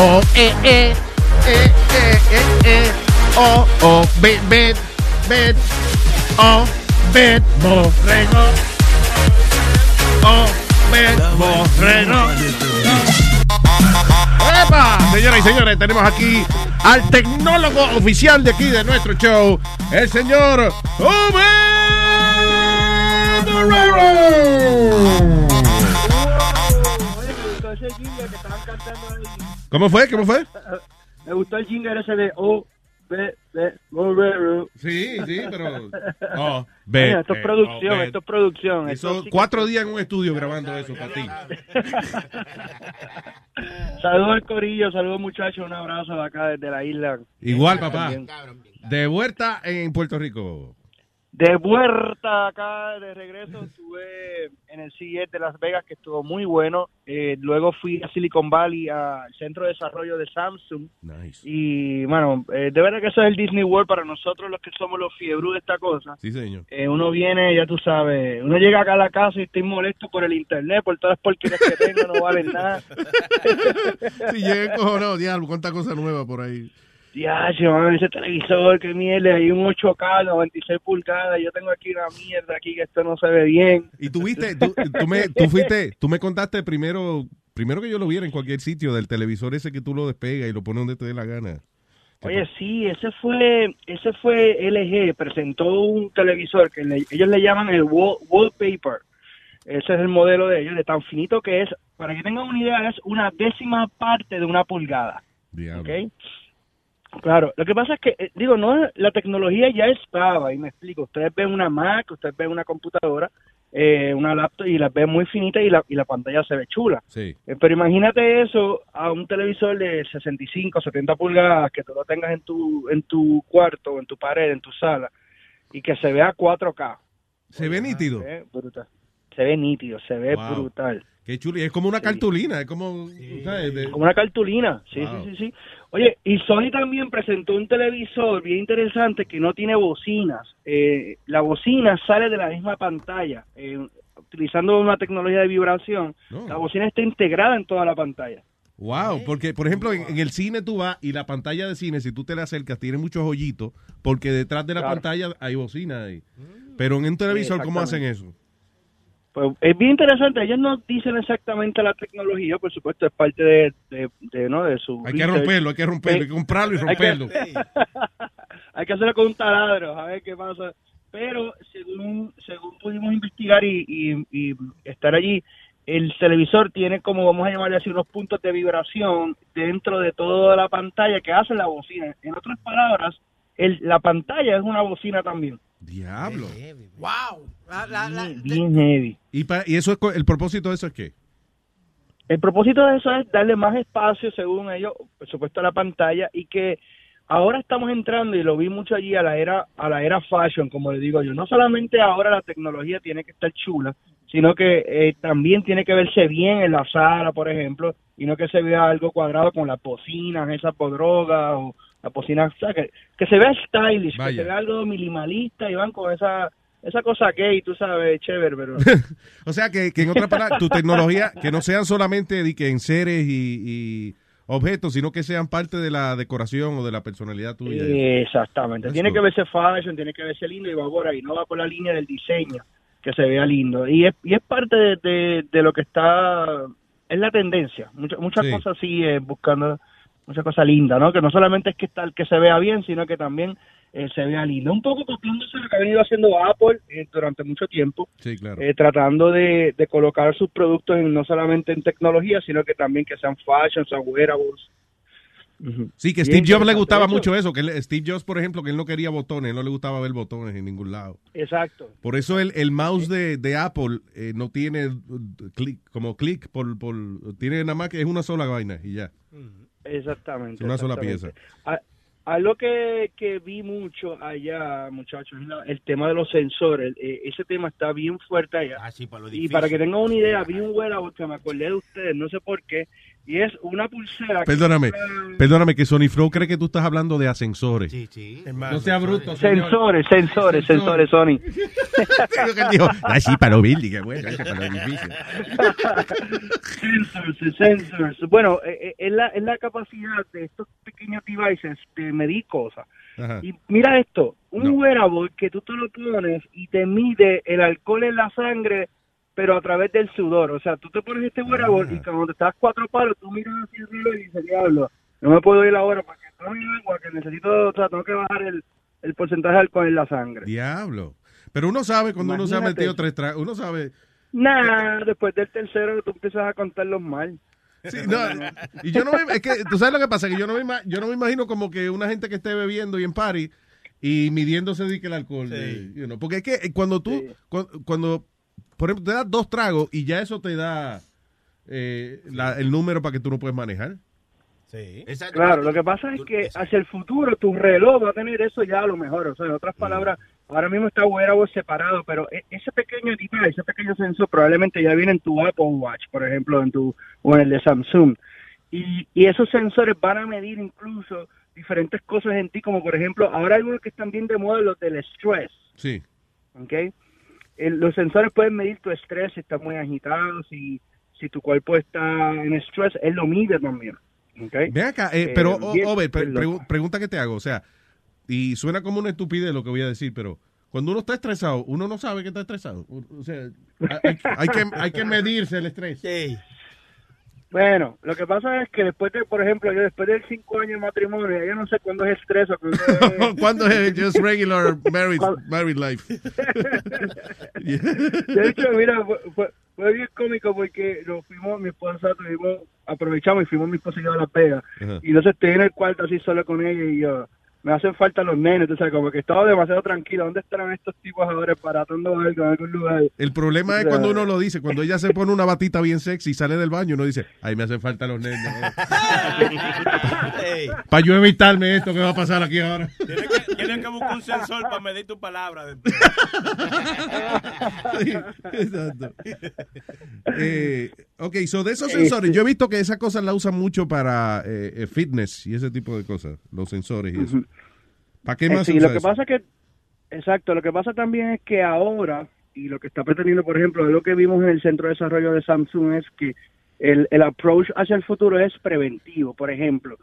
S32: Oh, eh, eh. Eh, eh, eh, eh. Oh, oh, bet, bet, bet. Oh, bet, borrego. Oh, bet, borrego. ¡Epa! Señoras y señores, tenemos aquí al tecnólogo oficial de aquí de nuestro show, el señor Ube Guerrero. ¿Cómo fue? ¿Cómo fue?
S33: Me gustó el jingle ese de
S34: Ve, ve, Burberry.
S8: Sí, sí, pero...
S34: Oh, esto es
S8: eh,
S34: producción,
S8: oh,
S34: esto es producción. Esto sí que-
S8: cuatro días en un estudio grabando eso para ti.
S34: Saludos al corillo, saludos muchachos, un abrazo de acá desde la isla.
S8: Igual, papá. De vuelta en Puerto Rico.
S34: De vuelta acá, de regreso, estuve en el CES de Las Vegas, que estuvo muy bueno. Eh, luego fui a Silicon Valley, al centro de desarrollo de Samsung. Y, bueno, eh, de verdad que eso es el Disney World para nosotros, los que somos los fiebros de esta cosa.
S8: Sí, señor.
S34: Eh, uno viene, ya tú sabes, uno llega acá a la casa y estoy molesto por el internet, por todas las porquerías que tengo, no valen nada.
S8: Si llegué cojonado, diablo, cuánta cosa nueva por ahí.
S34: Ya, man, ese televisor, qué mierda, hay un 8K, 96 pulgadas, yo tengo aquí una mierda aquí que esto no se ve bien.
S8: Y tú viste, tú, tú me, tú fuiste, tú me contaste primero, primero que yo lo viera en cualquier sitio del televisor ese que tú lo despegas y lo pones donde te dé la gana.
S34: Oye, sí, ese fue, ese fue LG, presentó un televisor que le- ellos le llaman el wall- wallpaper. Ese es el modelo de ellos, de tan finito que es, para que tengan una idea, es una décima parte de una pulgada. ¿ok? Claro, lo que pasa es que, eh, digo, no, la tecnología ya estaba, y me explico, ustedes ven una Mac, ustedes ven una computadora, eh, una laptop y las ven muy finitas y la, y la pantalla se ve chula.
S8: Sí.
S34: Eh, pero imagínate eso a un televisor de 65, 70 pulgadas que tú lo tengas en tu, en tu cuarto, en tu pared, en tu sala, y que se vea 4K.
S8: Se ve nítido.
S34: Se ve brutal. Se ve nítido, se ve
S8: Wow.
S34: brutal.
S8: Qué chulo. Es como una cartulina, es como, ¿sabes? De-
S34: Como una cartulina, sí,
S8: Wow.
S34: sí, sí, sí. Oye, y Sony también presentó un televisor bien interesante que no tiene bocinas. Eh, la bocina sale de la misma pantalla. Eh, utilizando una tecnología de vibración, la bocina está integrada en toda la pantalla.
S8: Wow, porque por ejemplo en, en el cine tú vas y la pantalla de cine, si tú te le acercas, tiene muchos hoyitos, porque detrás de la
S34: Claro.
S8: pantalla hay bocina ahí. Pero en un televisor, ¿cómo hacen eso?
S34: Pues es bien interesante. Ellos no dicen exactamente la tecnología, por supuesto, es parte de, de, de, ¿no? de su.
S8: Hay que
S34: research.
S8: romperlo, hay que romperlo, hay que comprarlo y
S34: hay que-
S8: romperlo.
S34: hay que hacerlo con un taladro, a ver qué pasa. Pero según según pudimos investigar y, y- y estar allí, el televisor tiene como, vamos a llamarle así, unos puntos de vibración dentro de toda la pantalla que hace la bocina. En otras palabras, el, la pantalla es una bocina también.
S8: Diablo.
S12: Wow. La- la- la-
S34: Bien heavy.
S8: Y, pa- y eso es co- el propósito de eso es qué?
S34: El propósito de eso es darle más espacio, según ellos, por supuesto, a la pantalla y que ahora estamos entrando y lo vi mucho allí a la era a la era fashion, como le digo yo. No solamente ahora la tecnología tiene que estar chula, sino que eh, también tiene que verse bien en la sala, por ejemplo, y no que se vea algo cuadrado con las bocinas, esas podrogas o bocinas, o sea, que, que se vea stylish, que
S8: Vaya.
S34: se vea algo minimalista y van con esa esa cosa gay, tú sabes, chévere, pero
S8: O sea, que, que en otras palabras, tu tecnología, que no sean solamente de que en seres y, y objetos, sino que sean parte de la decoración o de la personalidad tuya.
S34: Exactamente.
S8: That's
S34: tiene
S8: cool.
S34: que verse fashion, tiene que verse lindo y va por ahí, no va por la línea del diseño, que se vea lindo. Y es, y es parte de, de- de lo que está, es la tendencia. Muchas muchas
S8: Sí.
S34: cosas así, eh, buscando muchas cosas lindas, ¿no? Que no solamente es que, tal, que se vea bien, sino que también eh, se vea lindo. Un poco copiándose lo que ha venido haciendo Apple eh, durante mucho tiempo.
S8: Sí, claro.
S34: eh, tratando de, de colocar sus productos en- no solamente en tecnología, sino que también que sean fashion, sean wearables.
S8: Sí, que Steve Jobs le gustaba mucho eso, que él- Steve Jobs, por ejemplo, que él no quería botones, no le gustaba ver botones en ningún lado.
S34: Exacto.
S8: Por eso el, el mouse de, de Apple eh, no tiene uh, clic, como clic por, por, tiene nada más que es una sola vaina y ya.
S34: Exactamente.
S8: Es una sola
S34: exactamente. A- Algo que, que vi mucho allá, muchachos, el tema de los sensores. Eh, ese tema está bien fuerte allá.
S14: Ah, para lo
S34: y para que tengan una idea, vi un wearable que me acordé de ustedes, no sé por qué, y es una pulsera. que-
S8: Perdóname, perdóname que Sony Flow cree que tú estás hablando de ascensores.
S14: Sí, sí.
S8: No sea bruto.
S34: Sensores, sensores, sensores, Sony.
S8: Dijo, ah, sí, para lo building, qué bueno, para lo difícil.
S34: sensors, sensors. Bueno, eh, eh, es, la, es la capacidad de estos pequeños devices de medir cosas.
S8: Ajá.
S34: Y mira esto, un wearable que tú te lo pones y te mide el alcohol en la sangre, pero a través del sudor. O sea, tú te pones este wearable y cuando te estás cuatro palos, tú miras hacia el reloj y dices, diablo, no me puedo ir ahora porque estoy en agua, que necesito, o sea, tengo que bajar el, el porcentaje de alcohol en la sangre.
S8: Diablo. Pero uno sabe cuando uno se ha metido tres tragos, uno sabe.
S34: Nah, después del tercero tú empiezas a contarlos mal.
S8: Sí, no, y yo no me, es que, tú sabes lo que pasa, que yo no me, yo no me imagino como que una gente que esté bebiendo y en party y midiéndose de que el alcohol, de- you know, porque es que eh, cuando tú, cu- cuando, por ejemplo, te das dos tragos y ya eso te da eh, la- el número para que tú no puedes manejar.
S10: Sí.
S34: Claro, lo que pasa es que hacia el futuro tu reloj va a tener eso ya a lo mejor. O sea, en otras palabras, ahora mismo está wearable separado, pero e- ese pequeño device, ese pequeño sensor probablemente ya viene en tu Apple Watch, por ejemplo, en tu o en el de Samsung. Y, y esos sensores van a medir incluso diferentes cosas en ti, como por ejemplo, ahora hay unos que están bien de moda, los del stress.
S8: Sí.
S34: ¿ok? El- los sensores pueden medir tu estrés si estás muy agitado, si, si tu cuerpo está en estrés, él lo mide también. ¿ok?
S8: Ve acá, eh,
S34: Eh,
S8: pero,
S34: bien-
S8: Over, pre- pregu- pregunta que te hago, o sea, y suena como una estupidez lo que voy a decir, pero cuando uno está estresado, uno no sabe que está estresado. O sea, hay, hay que, hay que medirse el estrés.
S34: Bueno, lo que pasa es que después de, por ejemplo, yo después de cinco años de matrimonio, yo no sé cuándo es estrés o cuándo es...
S8: ¿Cuándo es just regular married, married life?
S34: De hecho, mira, fue, fue- bien cómico porque nos fuimos, mi esposa, tuvimos, aprovechamos y fuimos mi esposa y yo a Las Vegas.
S8: Ajá.
S34: Y entonces estoy en el cuarto así solo con ella y yo, me hacen falta los nenes, tú sabes, como que estaba demasiado tranquilo. ¿Dónde estarán estos tipos ahora paratando algo en algún lugar?
S8: El problema es
S34: O sea,
S8: cuando uno lo dice, cuando ella se pone una batita bien sexy y sale del baño, uno dice, ay, me hacen falta los nenes. Para yo evitarme esto que va a pasar aquí ahora.
S10: Tienes que, que buscar un sensor para medir tu palabra. después.
S8: Sí, exacto. Eh, ok, so de esos
S34: Este-
S8: sensores, yo he visto que esas cosas la usan mucho para eh, eh, fitness y ese tipo de cosas, los sensores y eso. ¿Para qué
S34: Eh,
S8: más
S34: sí,
S8: se
S34: lo que
S8: eso?
S34: pasa que, exacto, lo que pasa también es que ahora, y lo que está pretendiendo, por ejemplo, lo que vimos en el centro de desarrollo de Samsung es que el, el approach hacia el futuro es preventivo. Por ejemplo,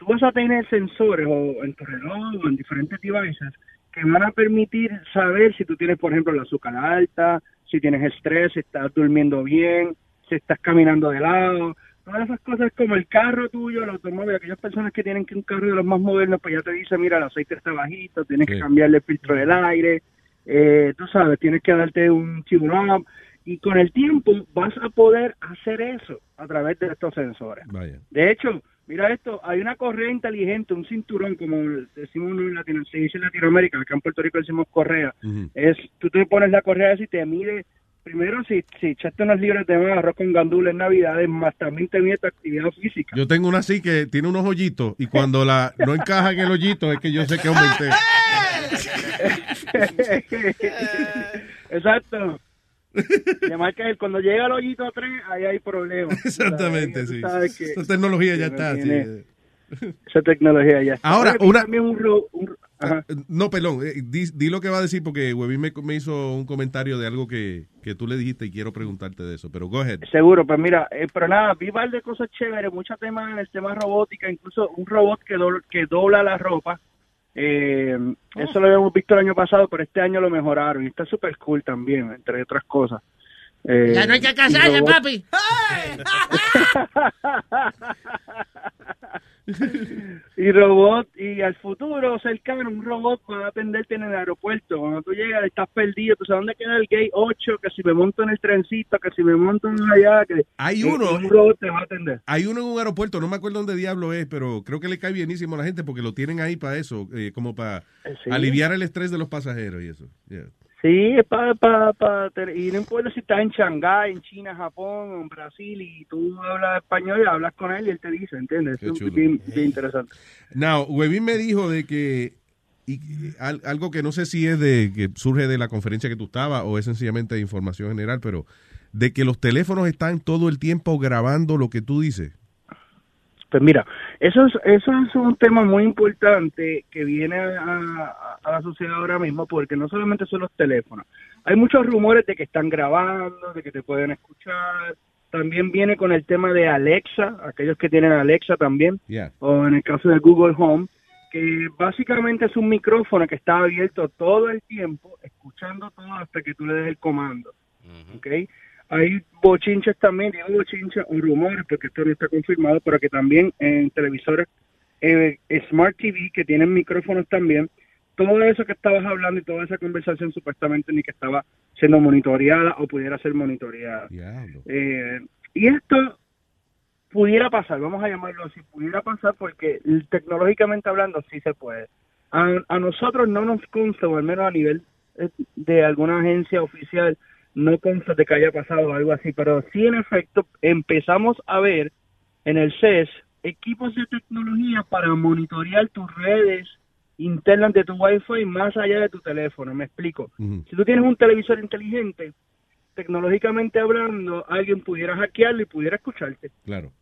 S34: tú vas a tener sensores o en tu reloj o en diferentes devices que van a permitir saber si tú tienes, por ejemplo, la azúcar alta, si tienes estrés, si estás durmiendo bien, si estás caminando de lado. Todas esas cosas como el carro tuyo, el automóvil, aquellas personas que tienen que un carro de los más modernos, pues ya te dice, mira, el aceite está bajito, tienes que cambiarle el filtro del aire, eh, tú sabes, tienes que darte un up. Y con el tiempo vas a poder hacer eso a través de estos sensores.
S8: Vaya.
S34: De hecho, mira esto, hay una correa inteligente, un cinturón, como decimos en, Latino, se dice en Latinoamérica, acá en Puerto Rico decimos correa. Es, tú te pones la correa y te mide, primero si, si echaste unos libros de más arroz con gandula en Navidades, más también te mide tu actividad física.
S8: Yo tengo una así que tiene unos hoyitos y cuando la no encaja en el hoyito es que yo sé que aumenté.
S34: Exacto. Además que cuando llega el hoyito 3, ahí hay problemas.
S8: Exactamente, sí. Esa tecnología ya está. sí.
S34: Esa tecnología ya está.
S8: Ahora, una-
S34: también un ro- un- ajá.
S8: No, perdón, eh, di, di lo que va a decir porque Webin me, me hizo un comentario de algo que, que tú le dijiste y quiero preguntarte de eso, pero go ahead.
S34: Seguro, pues mira, eh, pero nada, vi par de cosas chéveres, muchos temas en el tema robótica, incluso un robot que, do- que dobla la ropa. Eh, Eso lo habíamos visto el año pasado, pero este año lo mejoraron y está súper cool también, entre otras cosas. Eh,
S12: Ya no hay que casarse,
S34: robot-
S12: papi.
S34: y robot, y al futuro cercano, un robot va a atenderte en el aeropuerto. Cuando tú llegas, estás perdido, tú sabes dónde queda el gate 8, que si me monto en el trencito, que si me monto en allá, que
S8: Hay uno-
S34: y un robot te va a atender.
S8: Hay uno en un aeropuerto, no me acuerdo dónde diablo es, pero creo que le cae bienísimo a la gente porque lo tienen ahí para eso, eh, como para
S34: Sí.
S8: aliviar el estrés de los pasajeros y eso. Yeah.
S34: Sí, es para, para, para, y no importa si estás en Shanghái, en China, Japón, en Brasil, y tú hablas español y hablas con él y él te dice, ¿entiendes?
S8: Qué
S34: Es bien, bien interesante.
S8: Now, Webin me dijo de que y, y, al- algo que no sé si es de que surge de la conferencia que tú estabas o es sencillamente de información general, pero de que los teléfonos están todo el tiempo grabando lo que tú dices.
S34: Pues mira, eso es, eso es un tema muy importante que viene a, a- la sociedad ahora mismo porque no solamente son los teléfonos. Hay muchos rumores de que están grabando, de que te pueden escuchar. También viene con el tema de Alexa, aquellos que tienen Alexa también,
S8: Yeah.
S34: o en el caso de Google Home, que básicamente es un micrófono que está abierto todo el tiempo, escuchando todo hasta que tú le des el comando. ¿ok? Hay bochinches también, digo bochinches o rumores, porque esto no está confirmado, pero que también en televisores eh, Smart TV que tienen micrófonos también, todo eso que estabas hablando y toda esa conversación supuestamente ni que estaba siendo monitoreada o pudiera ser monitoreada. Eh, y esto pudiera pasar, vamos a llamarlo así, pudiera pasar porque tecnológicamente hablando sí se puede. A, a nosotros no nos consta, o al menos a nivel eh, de alguna agencia oficial, no consta de que haya pasado algo así, pero sí en efecto empezamos a ver en el CES equipos de tecnología para monitorear tus redes internas de tu Wi-Fi más allá de tu teléfono. Me explico. Si tú tienes un televisor inteligente, tecnológicamente hablando, alguien pudiera hackearlo y pudiera escucharte.
S8: Claro.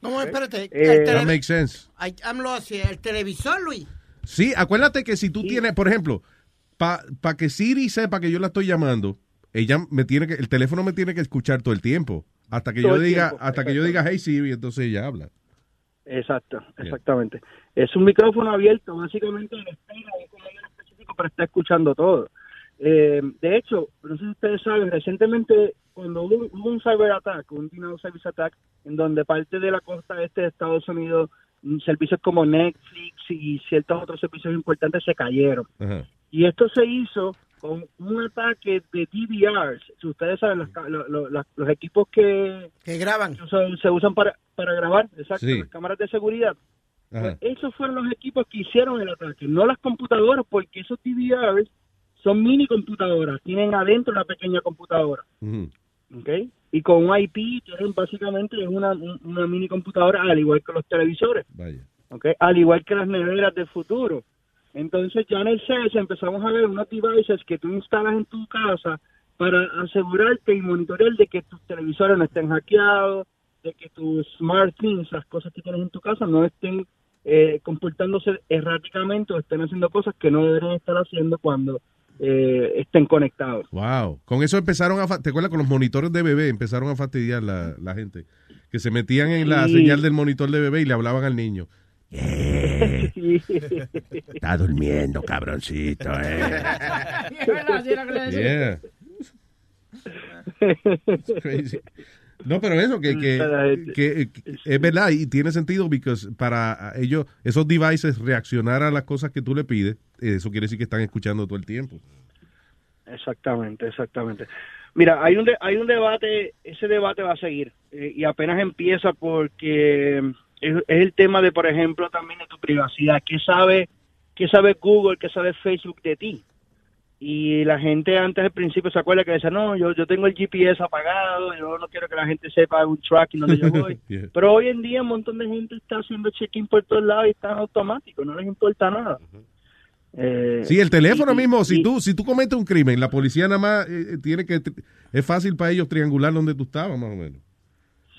S12: No, espérate.
S34: Eh,
S8: That makes sense.
S12: El televisor, Luis.
S8: Sí, acuérdate que si tú tienes, por ejemplo, para que Siri sepa que yo la estoy llamando, ella me tiene que, el teléfono me tiene que escuchar todo el tiempo. Hasta que
S34: Todo
S8: yo diga,
S34: tiempo,
S8: hasta que yo diga hey Siri, entonces ella habla.
S34: Exacto, exactamente. Es un micrófono abierto, básicamente en espera comando específico para estar escuchando todo. Eh, de hecho, no sé si ustedes saben, recientemente cuando hubo, hubo un cyber attack, un denial service attack, en donde parte de la costa este de Estados Unidos, mm, servicios como Netflix y ciertos otros servicios importantes se cayeron. Y esto se hizo con un ataque de DVRs. Si ustedes saben, los, equipos que,
S12: que graban
S34: se usan para, para grabar, exacto,
S8: Sí.
S34: las cámaras de seguridad.
S8: Ajá.
S34: Esos fueron los equipos que hicieron el ataque, no las computadoras, porque esos DVRs son mini computadoras, tienen adentro una pequeña computadora. ¿ok? Y con un IP tienen básicamente es una, un- una mini computadora al igual que los televisores,
S8: Vaya.
S34: ¿ok? Al igual que las neveras del futuro. Entonces ya en el CES empezamos a ver unos devices que tú instalas en tu casa para asegurarte y monitorear de que tus televisores no estén hackeados, de que tus smart things, las cosas que tienes en tu casa, no estén eh, comportándose erráticamente o estén haciendo cosas que no deberían estar haciendo cuando eh, estén conectados.
S8: Wow. Con eso empezaron a, ¿te acuerdas? Con los monitores de bebé empezaron a fastidiar la, la gente. Que se metían en la
S34: Sí.
S8: señal del monitor de bebé y le hablaban al niño. Está durmiendo, cabroncito, eh. Yeah. It's crazy. No, pero eso, que, que, que- que es verdad y tiene sentido porque para ellos, esos devices reaccionar a las cosas que tú le pides, eso quiere decir que están escuchando todo el tiempo.
S34: Exactamente, exactamente. Mira, hay un de- hay un debate, ese debate va a seguir eh, y apenas empieza porque es, es el tema de, por ejemplo, también de tu privacidad. ¿Qué sabe, qué sabe Google, qué sabe Facebook de ti? Y la gente antes al principio se acuerda que decía, no, yo, yo tengo el GPS apagado, yo no quiero que la gente sepa un tracking donde yo voy.
S8: Yeah.
S34: Pero hoy en día un montón de gente está haciendo check-in por todos lados y está en automático, no les importa nada. Eh,
S8: Sí, el teléfono
S34: y-
S8: mismo, si
S34: y-
S8: tú si tú cometes un crimen, la policía nada más eh, eh, tiene que es fácil para ellos triangular donde tú estabas, más o menos.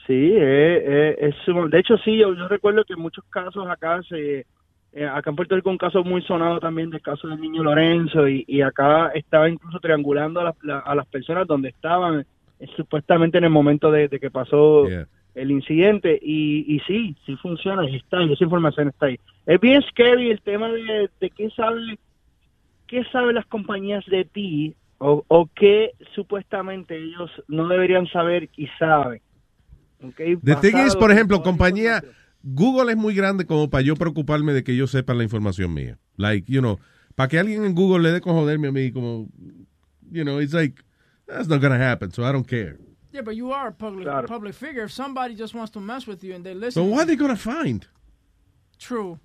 S34: Sí, eh, eh, es de hecho sí, yo, yo recuerdo que en muchos casos acá se, eh, acá en Puerto Rico un caso muy sonado también del caso del niño Lorenzo y, y acá estaba incluso triangulando a las, la- a las personas donde estaban eh, supuestamente en el momento de, de que pasó el incidente y, y sí, sí funciona y está ahí, esa información está ahí. Es bien scary el tema de, de qué sabe qué saben las compañías de ti o, o qué supuestamente ellos no deberían saber y saben. Okay,
S8: The thing is, por ejemplo, compañía, Google es muy grande como para yo preocuparme de que ellos sepan la información mía. Like, you know, para que alguien en Google le dé con joderme a mí, como, you know, it's like, that's not gonna happen, so I don't care.
S2: Yeah, but you are a public public figure. If somebody just wants to mess with you and they listen,
S8: So what are they gonna find?
S2: True.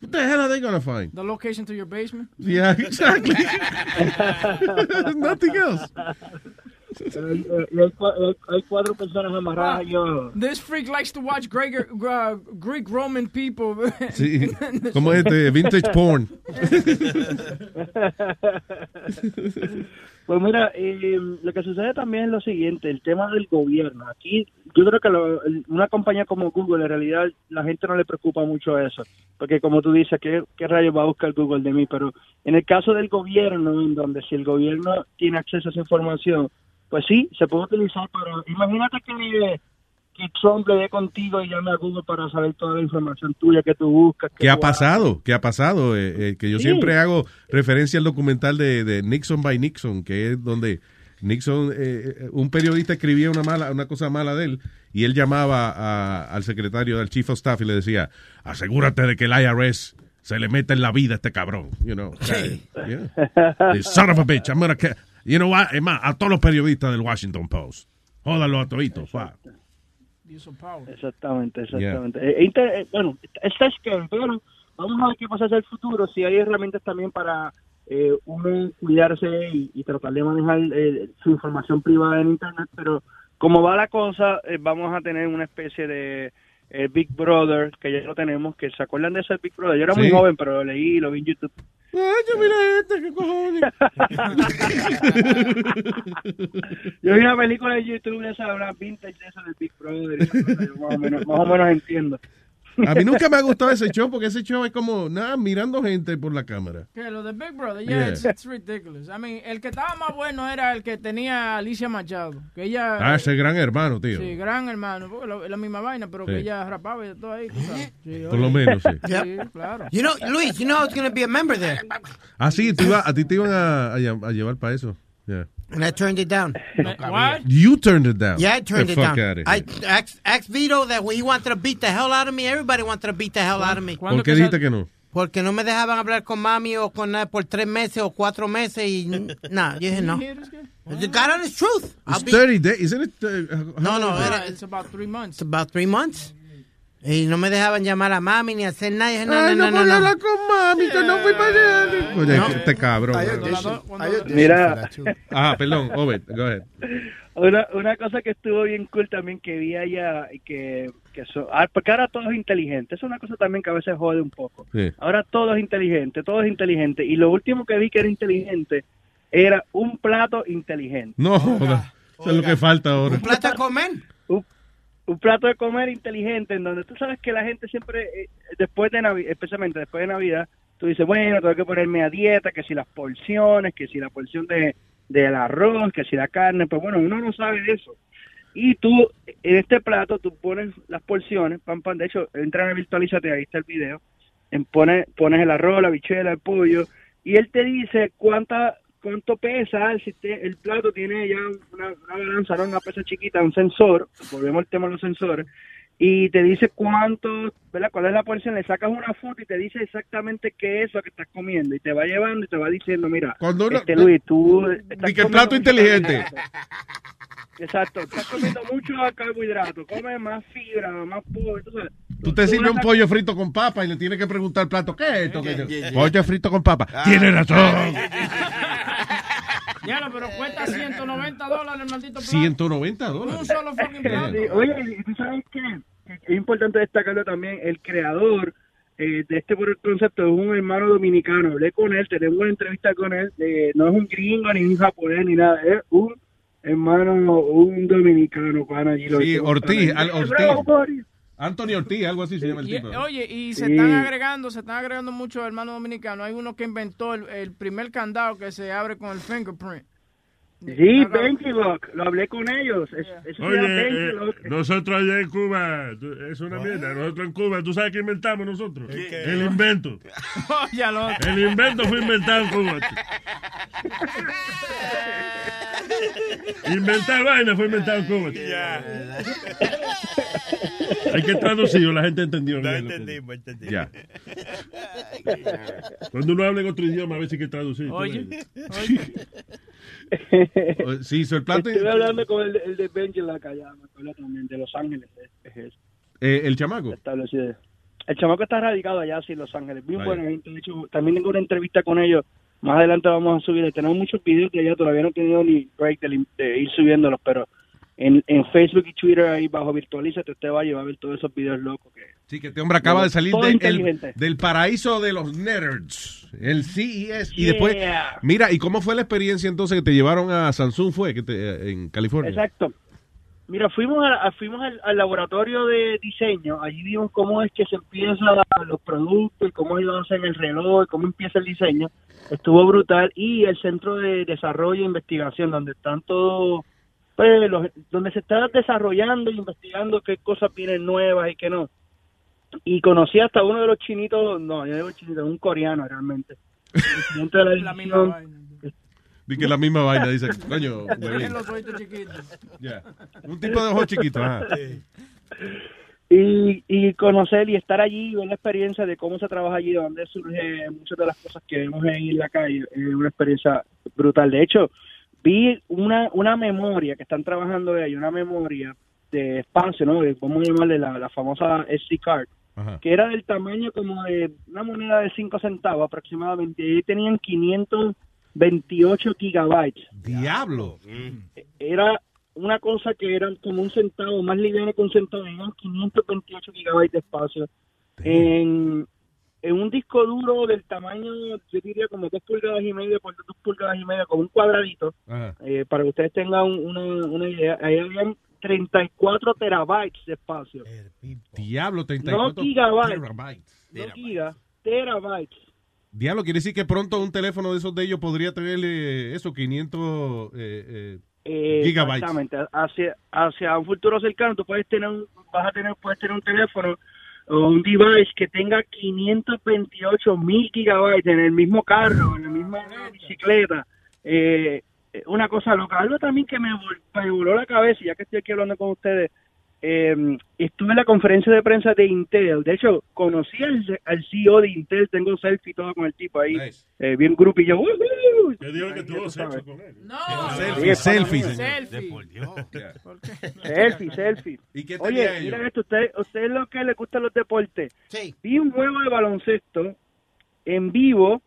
S8: What the hell are they gonna find?
S2: The location to your basement.
S8: Yeah, exactly. Nothing else.
S34: Hay, cua- hay- hay cuatro personas amarradas allí abajo.
S2: This freak likes to watch Greek, uh, Greek Roman people.
S8: Sí, como este vintage porn.
S34: Pues mira, eh, lo que sucede también es lo siguiente, el tema del gobierno. Aquí yo creo que lo- una compañía como Google, en realidad la gente no le preocupa mucho eso, porque como tú dices, ¿qué, qué rayos va a buscar Google de mí? Pero en el caso del gobierno, en donde si el gobierno tiene acceso a esa información, pues sí, se puede utilizar para... Imagínate que, que Trump le dé contigo y llame a Google para saber toda la información tuya que tú buscas. que
S8: ¿Qué ha
S34: tú
S8: pasado? ¿Qué ha pasado? Eh, eh, que yo
S34: Sí.
S8: siempre hago referencia al documental de, de Nixon by Nixon, que es donde Nixon, eh, eh, un periodista escribía una mala, una cosa mala de él, y él llamaba a- al secretario del Chief of Staff y le decía, asegúrate de que el IRS se le meta en la vida a este cabrón. You know, Yeah. The son of a bitch, I'm gonna You know what? Es más, a todos los periodistas del Washington Post. Jódalo a toditos.
S34: Exactamente, exactamente. Eh, inter- eh, bueno, está scary, pero vamos a ver qué pasa hacia el futuro. Si hay herramientas también para eh, uno cuidarse y, y tratar de manejar eh, su información privada en Internet, pero como va la cosa, eh, vamos a tener una especie de eh, Big Brother, que ya lo tenemos, que se acuerdan de ese Big Brother. Yo era muy joven, pero lo leí, lo vi en YouTube.
S8: Yo mira este, qué cojones.
S34: Yo vi una película de YouTube de esa vintage de esa del Big Brother. más, o menos, más o menos entiendo.
S8: A mí nunca me ha gustado ese show porque ese show es como, nada, mirando gente por la cámara.
S2: Que lo de Big Brother, yeah,
S8: Yeah.
S2: It's, it's ridiculous. I mean, el que estaba más bueno era el que tenía Alicia Machado. Que ella.
S8: Ah, ese gran hermano, tío.
S2: Sí, gran hermano. es la misma vaina, pero
S8: Sí.
S2: que ella rapaba y todo ahí. sabes. Sí,
S8: Por lo menos, sí.
S2: Sí, claro.
S12: You know, Luis, you know I was going to be a member there.
S8: Ah, sí, tú iba- a ti te iban a, a a llevar para eso. Yeah.
S12: And I turned it down.
S2: What?
S8: You turned it down.
S12: Yeah, I turned
S8: The
S12: it
S8: fuck
S12: down.
S8: outta
S12: I
S8: here.
S12: asked, asked Vito that when he wanted to beat the hell out of me, everybody wanted to beat the hell out of me.
S8: ¿Por qué dijiste que no?
S12: Porque no me dejaban hablar con mami o con nada por tres meses o cuatro meses y nada, yo dije no. The God honest truth. I'll
S8: It's
S12: be-
S8: 30 days, isn't it? uh, how
S12: No,
S8: long
S12: no,
S8: is it?
S12: era-
S2: It's about three months.
S12: It's about three months. Y no me dejaban llamar a mami ni hacer nada. Y dije, no,
S8: Ay,
S12: no,
S8: no
S12: no, no, no.
S8: hablar con mami, que no fui para allá. Oye, este cabrón.
S34: Mira,
S8: Ah, perdón, Obed, go ahead.
S34: una, una cosa que estuvo bien cool también que vi allá que, que so- ah, porque ahora todo es inteligente. Es una cosa también que a veces jode un poco.
S8: Sí.
S34: Ahora todo es inteligente, todo es inteligente. Y lo último que vi que era inteligente era un plato inteligente.
S8: No, joda. Eso es lo que falta ahora.
S12: ¿Un plato a comer?
S34: Un, plato de comer inteligente en donde tú sabes que la gente siempre, eh, después de Navidad, especialmente después de Navidad, tú dices, bueno, tengo que ponerme a dieta, que si las porciones, que si la porción de del arroz, que si la carne, pues bueno, uno no sabe eso. Y tú, en este plato, tú pones las porciones, pam, pam, de hecho, entra en Virtualízate, ahí está el video, en pone, pones el arroz, la bichuela, el pollo, y él te dice cuánta cuánto pesa, te- el plato tiene ya una, una balanza, no una pesa chiquita, un sensor, volvemos al tema de los sensores, y te dice cuánto, ¿verdad? ¿Cuál es la porción? Le sacas una foto y te dice exactamente qué es lo que estás comiendo, y te va llevando y te va diciendo, mira,
S8: Cuando uno-
S34: este Luis, tú... estás
S8: Y que el plato inteligente.
S34: Exacto, estás comiendo mucho carbohidrato, come más fibra, más pollo, entonces...
S8: Tú te sirves un pollo frito con papa y le tienes que preguntar al plato, ¿qué es esto?
S34: Yeah, yeah, yeah.
S8: Pollo frito con papa.
S34: Ah.
S8: Tienes razón.
S2: Ya, pero cuesta 190 dólares el maldito plato.
S8: 190
S2: Un
S8: dólares.
S2: solo fucking
S34: oye, ¿y ¿tú sabes qué? Es importante destacarlo también, el creador eh, de este concepto es un hermano dominicano. Hablé con él, tenemos una entrevista con él. eh, no es un gringo, ni un japonés, ni nada. Es un hermano, un dominicano, pana. allí
S8: Sí, Ortiz, al-. Ortiz. Anthony Ortiz, algo así se llama el
S2: Y,
S8: tipo.
S2: oye, y se
S34: Sí.
S2: están agregando, se están agregando muchos hermanos dominicanos. Hay uno que inventó el, el primer candado que se abre con el fingerprint.
S34: Sí, Benji Lock, lo hablé con ellos. Es- llama
S4: Oye, eh,
S34: Lock.
S4: nosotros allá en Cuba, es una mierda. Nosotros en Cuba, ¿tú sabes qué inventamos nosotros? El invento.
S2: Lo-
S4: El invento fue inventado en Cuba. Inventar vaina fue inventado en Cuba. Hay que traducirlo, la gente entendió. bien lo que- Ya. Cuando uno habla en otro idioma, a veces hay que traducir.
S2: Oye,
S8: Sí, hizo el plato.
S34: Estuve hablando con el, el de Benji Lock allá, me acuerdo también, de Los Ángeles. es- es eso.
S8: Eh, el chamaco.
S34: establecido. El chamaco está radicado allá, sí, en Los Ángeles. Bien buena gente. De hecho, también tengo una entrevista con ellos. Más adelante vamos a subir. Tenemos muchos videos de allá. Todavía no he tenido ni break de, de ir subiéndolos, pero en, en Facebook y Twitter, ahí bajo Virtualízate, usted va a llevar a ver todos esos videos locos. Que...
S8: Sí, que este hombre acaba de salir de- el- del paraíso de los nerds, el CES. Y
S34: Yeah.
S8: después, mira, ¿y cómo fue la experiencia entonces que te llevaron a Samsung? ¿Fue que te- en California?
S34: Exacto. Mira, fuimos a- fuimos al, al laboratorio de diseño, allí vimos cómo es que se empiezan los productos, y cómo ellos hacen el reloj, y cómo empieza el diseño. Estuvo brutal. Y el centro de desarrollo e investigación, donde están todos, pues, los- donde se está desarrollando e investigando qué cosas vienen nuevas y qué no. Y conocí hasta uno de los chinitos, no, yo digo chinito, un coreano realmente. El de la
S2: La misma vaina.
S8: Vi que la misma vaina, dice, coño,
S2: los ojitos chiquitos.
S8: Un tipo de ojos chiquitos, ajá.
S34: y, y conocer y estar allí, ver la experiencia de cómo se trabaja allí, de dónde surgen muchas de las cosas que vemos en la calle, es una experiencia brutal. De hecho, vi una, una memoria que están trabajando de ahí, una memoria de espacio, ¿no? Vamos a llamarle la, la famosa SD card,
S8: Ajá.
S34: que era del tamaño como de una moneda de 5 centavos aproximadamente. Y ahí tenían 528 gigabytes.
S8: Diablo.
S34: Era una cosa que era como un centavo, más liviano que un centavo, eran 528 gigabytes de espacio. En, en un disco duro del tamaño, yo diría como 2 pulgadas y media por 2 pulgadas y media, como un cuadradito, eh, para que ustedes tengan un- una, una idea, ahí habían 34 terabytes de espacio.
S8: Diablo,
S34: No
S8: 34
S34: gigabytes,
S8: terabytes.
S34: no gigas, terabytes.
S8: Diablo, quiere decir que pronto un teléfono de esos de ellos podría tener eh, eso, 500 eh, eh,
S34: Eh,
S8: gigabytes.
S34: Exactamente. Hacia, hacia un futuro cercano, tú puedes tener, un, vas a tener, puedes tener un teléfono un device que tenga 528 mil gigabytes en el mismo carro, en la misma bicicleta. Eh, eh, una cosa loca. Algo también que me, me voló la cabeza, ya que estoy aquí hablando con ustedes. Eh, estuve en la conferencia de prensa de Intel. De hecho, conocí al, al CEO de Intel. Tengo selfie y todo con el tipo ahí. eh, bien grupo y yo. "Woohoo".
S4: Me dijo que tuvo
S34: tú
S4: sexo con él.
S2: No.
S8: Selfie, selfie, señor.
S2: Selfie.
S34: Selfie, selfie.
S8: ¿Y qué
S34: Oye, mira esto, usted, usted lo que le gustan los deportes. Vi un juego de baloncesto en vivo,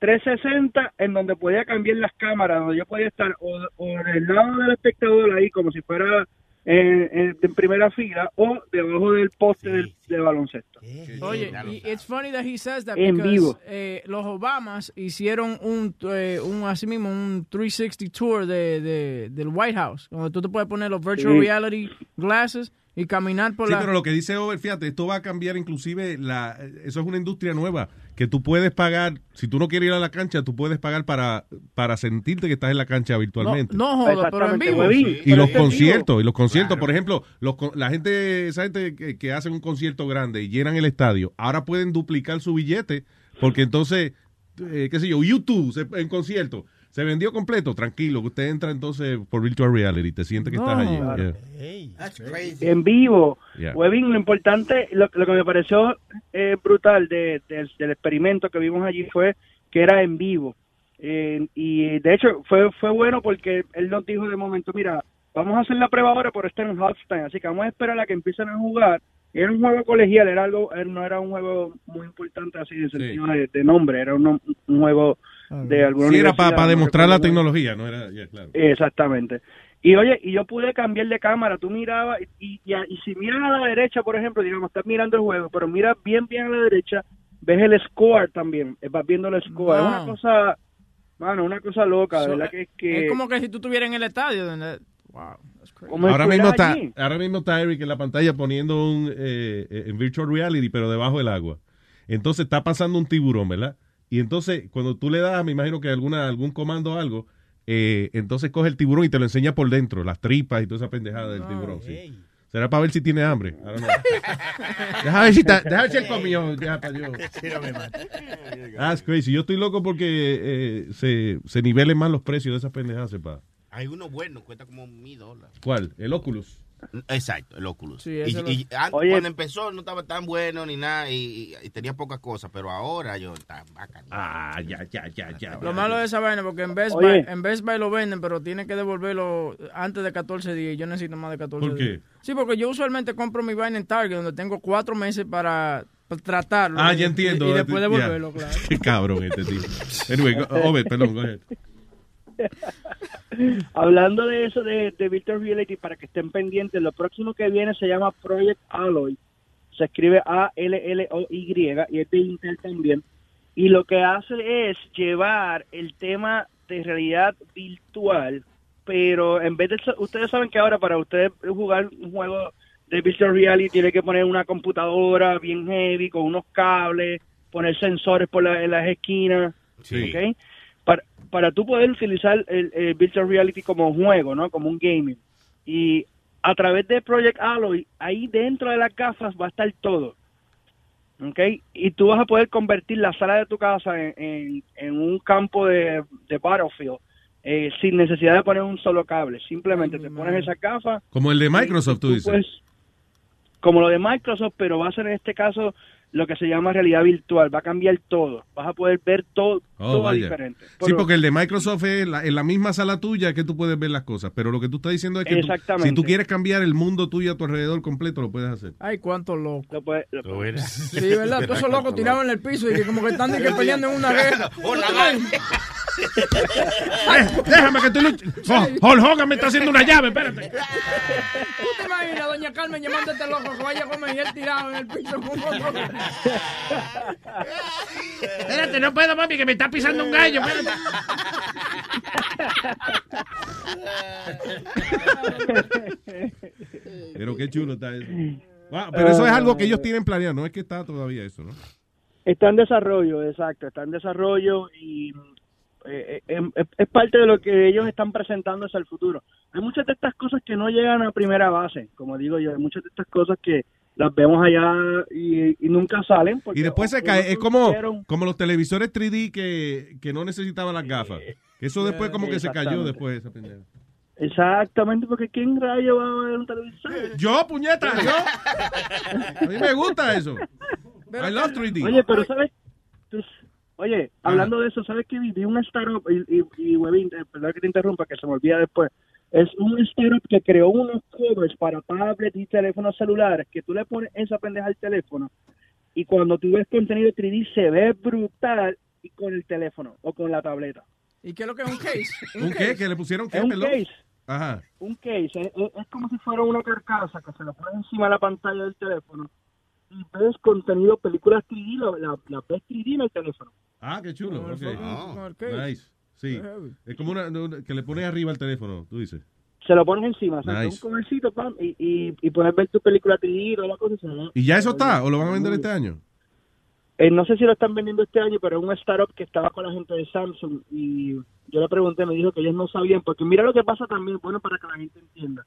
S34: 360, en donde podía cambiar las cámaras, donde yo podía estar o, o en el lado del espectador ahí, como si fuera en, en- en primera fila, o debajo del poste del, de baloncesto.
S2: Oye, y it's funny that he says that
S34: En
S2: because
S34: vivo.
S2: eh, los Obamas hicieron un, eh, un así mismo un 360 tour de, de- del White House, donde tú te puedes poner los virtual
S8: Sí.
S2: reality glasses y caminar por
S8: Sí,
S2: la
S8: pero lo que dice Over, fíjate, esto va a cambiar inclusive, la, eso es una industria nueva, que tú puedes pagar, si tú no quieres ir a la cancha, tú puedes pagar para, para sentirte que estás en la cancha virtualmente.
S2: No, no joda, pero en vivo.
S8: Y los conciertos, y los conciertos, por ejemplo, los, con- la gente, esa gente que, que hacen un concierto grande y llenan el estadio, ahora pueden duplicar su billete, porque entonces, eh, qué sé yo, YouTube se- en concierto, se vendió completo, tranquilo, que usted entra entonces por virtual reality, te sientes que estás allí.
S34: Claro.
S8: Yeah.
S34: en vivo.
S8: Yeah.
S34: Webin, lo importante, lo, lo que me pareció eh, brutal de- del- del experimento que vimos allí fue que era en vivo. Eh, y de hecho fue fue bueno porque él nos dijo de momento, mira, vamos a hacer la prueba ahora, pero está en halftime, así que vamos a esperar a que empiecen a jugar. Era un juego colegial, era algo, eh, no era un juego muy importante así en sentido de, de nombre, era un, un juego de alguna
S8: Sí, era para
S34: no
S8: demostrar la
S34: muy bien.
S8: tecnología, no era, yeah, claro.
S34: Exactamente. Y oye, y yo pude cambiar de cámara, tú mirabas, y, y, y si miras a la derecha, por ejemplo, digamos, estás mirando el juego, pero miras bien, bien a la derecha, ves el score también, eh, vas viendo el score. Es una
S2: Wow.
S34: cosa, mano, una cosa loca, de
S2: So,
S34: verdad que es que...
S2: Es como que si tú estuvieras en el estadio. donde- Wow,
S8: Ahora mismo, está,
S34: allí.
S8: ahora mismo está Eric en la pantalla poniendo un eh, eh, en virtual reality, pero debajo del agua. Entonces está pasando un tiburón, ¿verdad? Y entonces cuando tú le das, me imagino que alguna algún comando o algo, eh, entonces coge el tiburón y te lo enseña por dentro, las tripas y toda esa pendejada del tiburón. sí. Será para ver si tiene hambre. I don't know. Deja ver si, está- deja ver si él comió. Ya, pa' Dios. That's crazy. Yo estoy loco porque eh, se, se nivelen más los precios de esas pendejadas.
S14: Hay uno bueno, cuesta como mil dólares.
S8: ¿Cuál? El Oculus.
S14: Exacto, el Oculus.
S2: Sí,
S14: y,
S2: lo-
S14: y an-
S34: Oye.
S14: cuando empezó no estaba tan bueno ni nada y, y- y tenía pocas cosas, pero ahora yo está bacán.
S8: Ah, ya, ya, ya, ya.
S2: Lo malo de esa vaina, porque en Best,
S34: Oye.
S2: Buy, en Best Buy lo venden, pero tiene que devolverlo antes de 14 días. y Yo necesito más de 14
S8: ¿Por qué?
S2: días. Sí, porque yo usualmente compro mi vaina en Target, donde tengo cuatro meses para, tratarlo.
S8: Ah,
S2: y-
S8: ya entiendo.
S2: Y, y después devolverlo, claro.
S8: Qué cabrón este tipo. Anyway, Obed, perdón, go ahead.
S34: Hablando de eso de, de Virtual Reality, para que estén pendientes, lo próximo que viene se llama Project Alloy. Se escribe A-L-L-O-Y y es de Intel también. Y lo que hace es llevar el tema de realidad virtual, pero en vez de... Ustedes saben que ahora para ustedes jugar un juego de Virtual Reality tiene que poner una computadora bien heavy, con unos cables, poner sensores por la- en las esquinas.
S14: Sí.
S34: ¿ok? Para, tú poder utilizar el, el Virtual Reality como juego, ¿no? Como un gaming. Y a través de Project Alloy, ahí dentro de las gafas va a estar todo. ¿Ok? Y tú vas a poder convertir la sala de tu casa en, en- en un campo de, de Battlefield eh, sin necesidad de poner un solo cable. Simplemente te pones esa gafas
S8: Como el de Microsoft, tú dices.
S34: pues, como lo de Microsoft, pero va a ser en este caso lo que se llama realidad virtual. Va a cambiar todo. Vas a poder ver todo,
S8: Oh,
S34: todo
S8: vaya.
S34: diferente.
S8: Sí,
S34: Pero-
S8: porque el de Microsoft es la- en la misma sala tuya que tú puedes ver las cosas, pero lo que tú estás diciendo es que tú- si tú quieres cambiar el mundo tuyo a tu alrededor completo, lo puedes hacer.
S2: Ay, cuánto loco.
S34: Lo puede- lo-
S2: Sí, ¿verdad? Todos esos locos tirados en el piso y que como que están que peleando en una guerra.
S8: Eh, déjame que estoy luchando. Hulk Hogan me está haciendo una llave, espérate.
S2: ¿Tú te imaginas, doña Carmen, llamando a este loco que vaya a comer y él tirado en el piso con otro?
S32: Espérate, no puedo, mami, que me está pisando un gallo. Espérate.
S8: Pero qué chulo está eso. Wow, pero eso es algo que ellos tienen planeado, no es que está todavía eso, ¿no?
S34: Está en desarrollo, exacto, está en desarrollo y eh, eh, es, es parte de lo que ellos están presentando hacia el futuro. Hay muchas de estas cosas que no llegan a primera base, como digo yo, hay muchas de estas cosas que las vemos allá y, y nunca salen. porque
S8: Y después se cae, es como, como los televisores 3D que, que no necesitaban las gafas. Eso después como que se cayó después esa pendeja.
S34: Exactamente, porque ¿quién rayo va a ver un televisor?
S8: Yo, puñeta, yo. A mí me gusta eso. I love 3D.
S34: Oye, pero ¿sabes? Oye, hablando de eso, ¿sabes qué? Vi Vi un startup, y, y, y Webin, eh, perdón que te interrumpa, que se me olvida después. Es un startup que creó unos covers para tablets y teléfonos celulares que tú le pones esa pendeja al teléfono y cuando tú ves contenido 3D se ve brutal y con el teléfono o con la tableta.
S2: ¿Y qué es lo que es un case?
S8: ¿Un qué? ¿Que le pusieron qué?
S34: Es un case.
S8: Ajá.
S34: Un case. Es, es- es como si fuera una carcasa que se lo pones encima de la pantalla del teléfono y ves contenido, películas 3D, la, la, la ves 3D en el teléfono.
S8: Ah, qué chulo.
S34: Con el
S8: ok.
S34: fucking- con el case.
S8: Nice. Sí. Es como una, una- que le pones arriba al teléfono, tú dices.
S34: Se lo pones encima, o sea,
S8: Nice.
S34: un comercito, pam, y, y, y puedes ver tu película 3D, toda la cosa. y se ve-
S8: ¿Y ya eso está? ¿O lo van a vender este año?
S34: Eh, no sé si lo están vendiendo este año, pero es un startup que estaba con la gente de Samsung y yo le pregunté, me dijo que ellos no sabían, porque mira lo que pasa también, bueno, para que la gente entienda.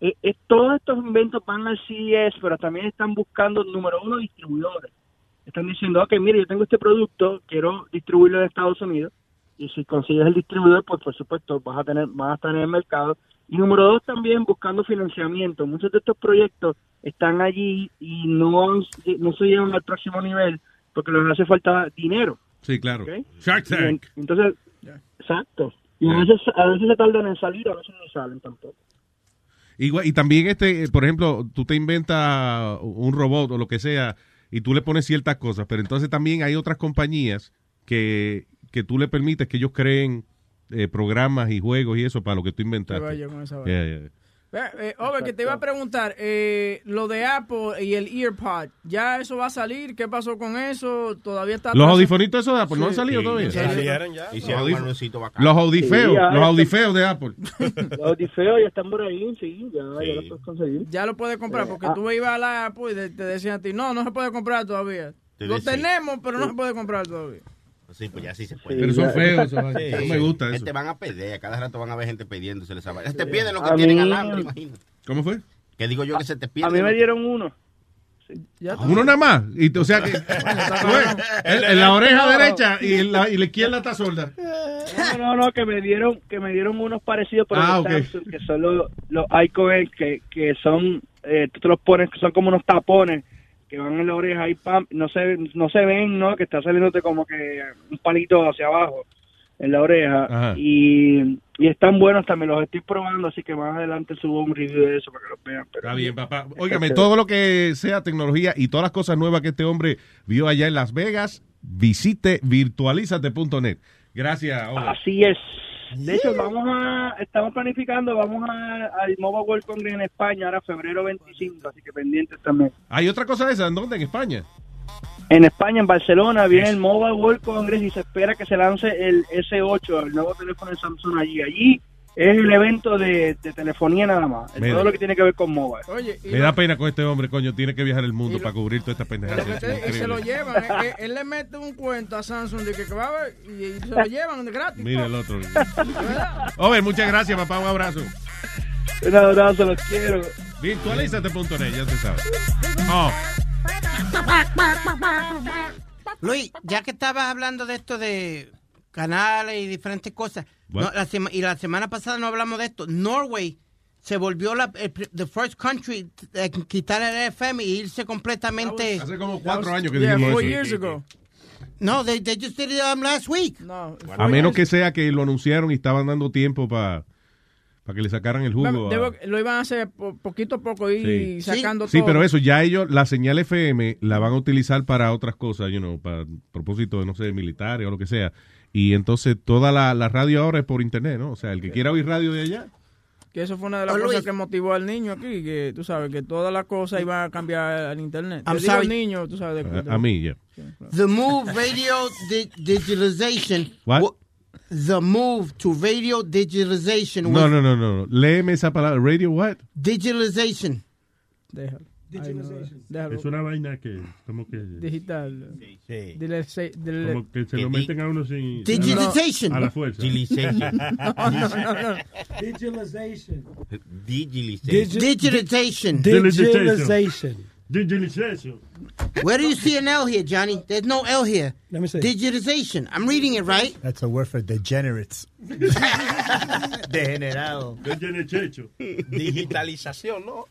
S34: Eh, eh, todos estos inventos van al CES, pero también están buscando, número uno, distribuidores. Están diciendo, ok, mire, yo tengo este producto, quiero distribuirlo en Estados Unidos, y si consigues el distribuidor, pues por supuesto vas a tener, vas a estar en el mercado. Y número dos, también buscando financiamiento. Muchos de estos proyectos están allí y no, no se llevan al próximo nivel porque les hace falta dinero.
S8: Sí, claro. Shark Tank.
S34: en- Entonces, exacto. Y a veces, a veces se tardan en salir, a veces no salen tampoco.
S8: Igual- y también, este, eh, por ejemplo, tú te inventas un robot o lo que sea y tú le pones ciertas cosas, pero entonces también hay otras compañías que, que tú le permites que ellos creen eh, programas y juegos y eso para lo que tú inventaste.
S2: vaya con esa vaina.
S8: Yeah, yeah.
S2: Eh, eh, que te iba a preguntar, eh, lo de Apple y el EarPod, ¿ya eso va a salir? ¿Qué pasó con eso? ¿Todavía está...
S8: Los audifonitos esos de Apple no han salido
S2: Sí,
S8: todavía.
S2: ya salieron ya.
S8: Los audifeos,
S34: Sí,
S8: los audifeos de Apple.
S34: Los audifeos ya están por ahí, sí, ya, ya los puedes conseguir.
S2: Ya lo puedes comprar,
S34: Eh,
S2: porque
S34: ah.
S2: tú ibas a la Apple y te- te decían a ti, no, no se puede comprar todavía.
S14: Te
S2: Lo tenemos, pero no se puede comprar todavía.
S14: Sí, pues ya sí se puede.
S8: Pero son feos esos, no me gusta eso.
S14: Este van a pedir, a cada rato van a ver gente pidiéndose esa vaina. Se te pierden los que
S34: A
S14: tienen
S34: mí-
S14: alambre, imagínate.
S8: ¿Cómo fue?
S14: Que digo yo que se te
S34: A
S14: pierden.
S34: mí me dieron uno.
S8: Uno nada más. Y, o sea que en, en la oreja derecha y, en la, y la izquierda está sorda.
S34: No, no, no, que me dieron, que me dieron unos parecidos por
S8: Ah.
S34: Samsung, que son los, los Icon que, que son, eh, tú te los pones, que son como unos tapones que van en la oreja y pam, no se, no se ven, ¿no? Que está saliéndote como que un palito hacia abajo en la oreja
S8: Ajá.
S34: y, y están buenos también, los estoy probando, así que más adelante subo un review de eso para que los vean. Pero
S8: Está bien, papá. Óigame, todo lo que sea tecnología y todas las cosas nuevas que este hombre vio allá en Las Vegas, visite virtualízate.net. Gracias.
S34: Así es. De hecho, vamos a, estamos planificando, vamos a, al Mobile World Congress en España ahora febrero 25, así que pendientes también.
S8: Hay otra cosa de esa, ¿en dónde? En España.
S34: En España, en Barcelona, viene el Mobile World Congress y se espera que se lance el S8, el nuevo teléfono de Samsung allí. Allí es el evento de, de telefonía nada más,
S8: Mira.
S34: todo lo que tiene que ver con mobile.
S2: Oye,
S8: Me
S2: lo-
S8: da pena con este hombre, coño. Tiene que viajar el mundo para cubrir toda esta pendejada.
S2: lo que te- y se lo llevan. eh, eh, él le mete un cuento a Samsung de que, va a ver y, y se lo llevan gratis.
S8: Mira el otro. Owen, muchas gracias, papá. Un abrazo.
S34: Un abrazo, los quiero.
S8: Virtualízate.net, ya se sabe. Oh,
S12: Luis, ya que estabas hablando de esto de canales y diferentes cosas? No, la sema- y la semana pasada no hablamos de esto, Norway se volvió la el the first country en quitar el FM y irse completamente.
S8: Hace como cuatro años que
S2: Yeah,
S8: dijimos
S2: four
S8: eso.
S2: years ago.
S12: No, they, they just did it um, last week.
S2: No,
S8: A menos que sea que lo anunciaron y estaban dando tiempo para que le sacaran el jugo. a-
S2: lo iban a hacer po- poquito a poco y
S8: Sí.
S2: sacando
S8: Sí,
S2: todo.
S8: pero eso, ya ellos, la señal FM la van a utilizar para otras cosas, you know, para propósito de, no sé, militares o lo que sea. Y entonces toda la, la radio ahora es por internet, ¿no? O sea, el que quiera oír radio de allá.
S2: Que eso fue una de las
S12: Oh,
S2: cosas
S12: Luis.
S2: que motivó al niño aquí, que tú sabes que todas las cosas iban a cambiar al internet.
S12: I'm sorry.
S2: al niño, tú sabes. de-
S8: A, a mí, ya.
S12: The move radio di- digitalization.
S8: What?
S12: The move to radio digitalization.
S8: No, no, no, no. Léeme esa palabra. Radio what?
S12: Digitalization.
S2: Déjalo.
S4: Es una vaina que, como que,
S2: Digital.
S4: Como que se lo meten a uno sin. A la fuerza.
S14: Digitization.
S2: No, no, no, no.
S22: Digitalization.
S14: Digitalization.
S22: Digitalization.
S12: Where do you see an L here, Johnny? There's no L here.
S22: Let me see.
S12: Digitization. I'm reading it right.
S35: That's a word for degenerates.
S14: Degenerado.
S4: Digitalization.
S10: Digitalización, ¿no?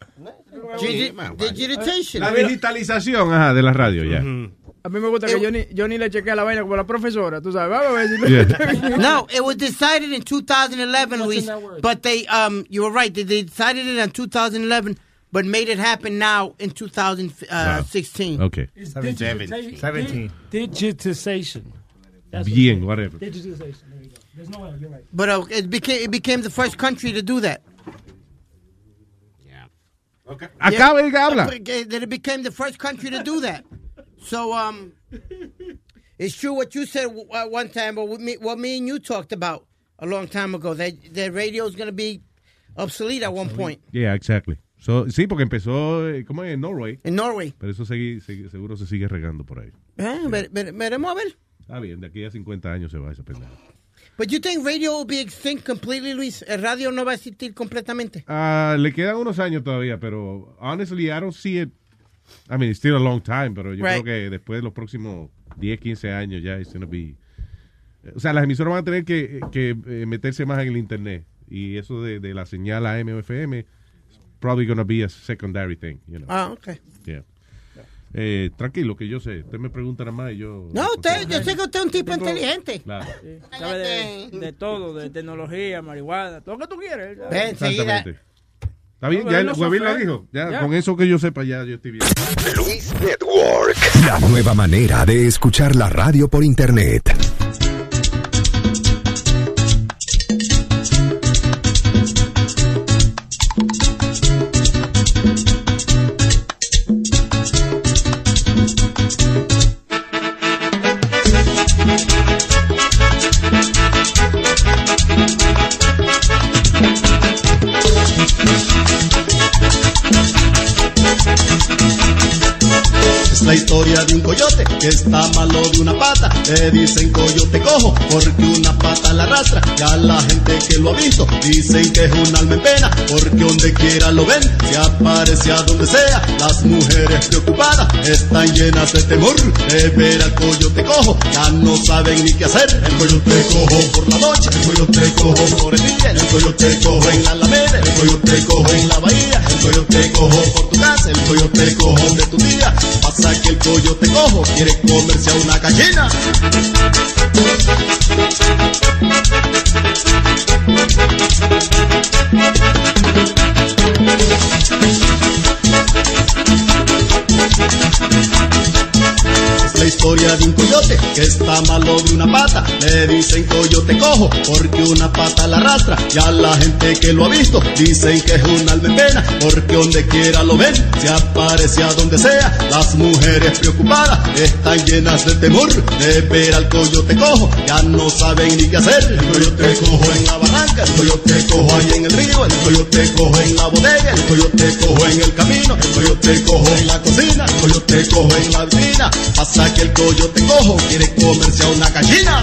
S12: Digi- digitization.
S8: La digitalización, ajá, de la radio, ya.
S2: A mí me gusta que ni le chequea la vaina como la profesora, tú sabes. Vamos a ver si
S8: Yeah.
S12: no, it was decided in 2011,
S22: What's
S12: Luis. But they, um, you were right. They decided it in 2011, but made it happen now in 2016.
S8: Ok.
S22: It's
S35: Seventeen.
S22: digitization.
S35: Seventeen.
S22: Digitization. That's what
S8: Bien,
S22: it is.
S8: whatever.
S22: Digitization. There you go. There's no L. You're right.
S12: But uh, it became it became the first country to do that.
S8: Acá, venga, habla.
S12: Yeah, That it became the first country to do that. So um, it's true what you said uh, one time, but what me, what me and you talked about a long time ago that that radio is going to be obsolete at one point
S8: Yeah, exactly. So, sí, porque empezó, eh, ¿cómo es? En Norway.
S12: in Norway.
S8: Pero eso segui- segui- seguro se sigue regando por ahí.
S12: Eh, ver- ver- veremos a ver.
S8: Está bien, de aquí a 50 años se va esa pendeja.
S12: But you think radio will be extinct completely, Luis? El radio no va a existir completamente.
S8: Ah, le quedan unos años todavía, pero honestly, I don't see it. I mean, it's still a long time, pero yo
S12: Right.
S8: creo que después de los próximos 10, 15 años ya it's gonna be... O sea, las emisoras van a tener que, que, eh, meterse más en el internet. Y eso de, de la señal AM o FM probably gonna be a secondary thing, you know.
S12: Ah, okay.
S8: Yeah. Eh, tranquilo, que yo sé. Usted me pregunta nada más y yo...
S12: No, usted, yo sé que usted es un tipo
S2: Tengo-
S12: inteligente.
S8: Claro.
S2: Sabe de, de todo, de tecnología, marihuana, todo lo que tú quieres.
S12: Enseguida.
S8: Exactamente. Está bien,
S2: No,
S8: ya
S2: no
S8: Huevín lo dijo. Ya,
S2: Ya.
S8: con eso que yo sepa, ya yo estoy bien.
S3: Luis Network. La nueva manera de escuchar la radio por internet.
S36: Historia de un que está malo de una pata. Le dicen coyote cojo porque una pata la arrastra. Ya la gente que lo ha visto dicen que es un alma en pena porque donde quiera lo ven se aparece a donde sea. Las mujeres preocupadas están llenas de temor de ver al coyote cojo. Ya no saben ni qué hacer. El coyote cojo por la noche, el coyote cojo por el día, el coyote cojo en la alameda, el coyote cojo en la bahía, el coyote cojo por tu casa, el coyote cojo de tu día. Pasa que el coyote cojo quiere comerse a una gallina. Historia de un coyote que está malo de una pata. Le dicen coyote cojo porque una pata la arrastra. Ya la gente que lo ha visto dicen que es un alma en pena porque donde quiera lo ven se aparece a donde sea. Las mujeres preocupadas están llenas de temor de ver al coyote cojo. Ya no saben ni qué hacer. El coyote cojo en la barranca, el coyote cojo ahí en el río, el coyote cojo en la bodega, el coyote cojo en el camino, el coyote cojo en la cocina, el coyote cojo en la vitrina. Pasa que el yo te cojo, quieres comerse a una gallina.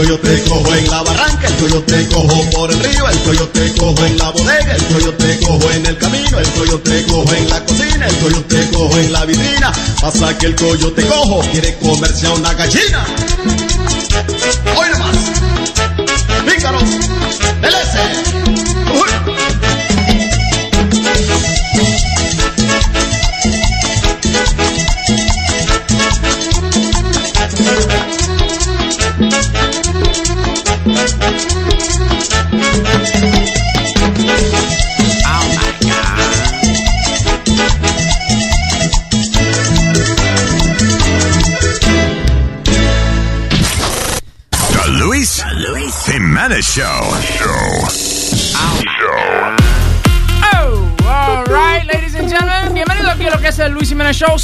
S36: el yo te cojo en la barranca, el yo te cojo por el río, el yo te cojo en la bodega, el yo te cojo en el camino, el yo te cojo en la cocina, el yo te cojo en la vitrina. Pasa que el coyote cojo quiere comerse a una gallina.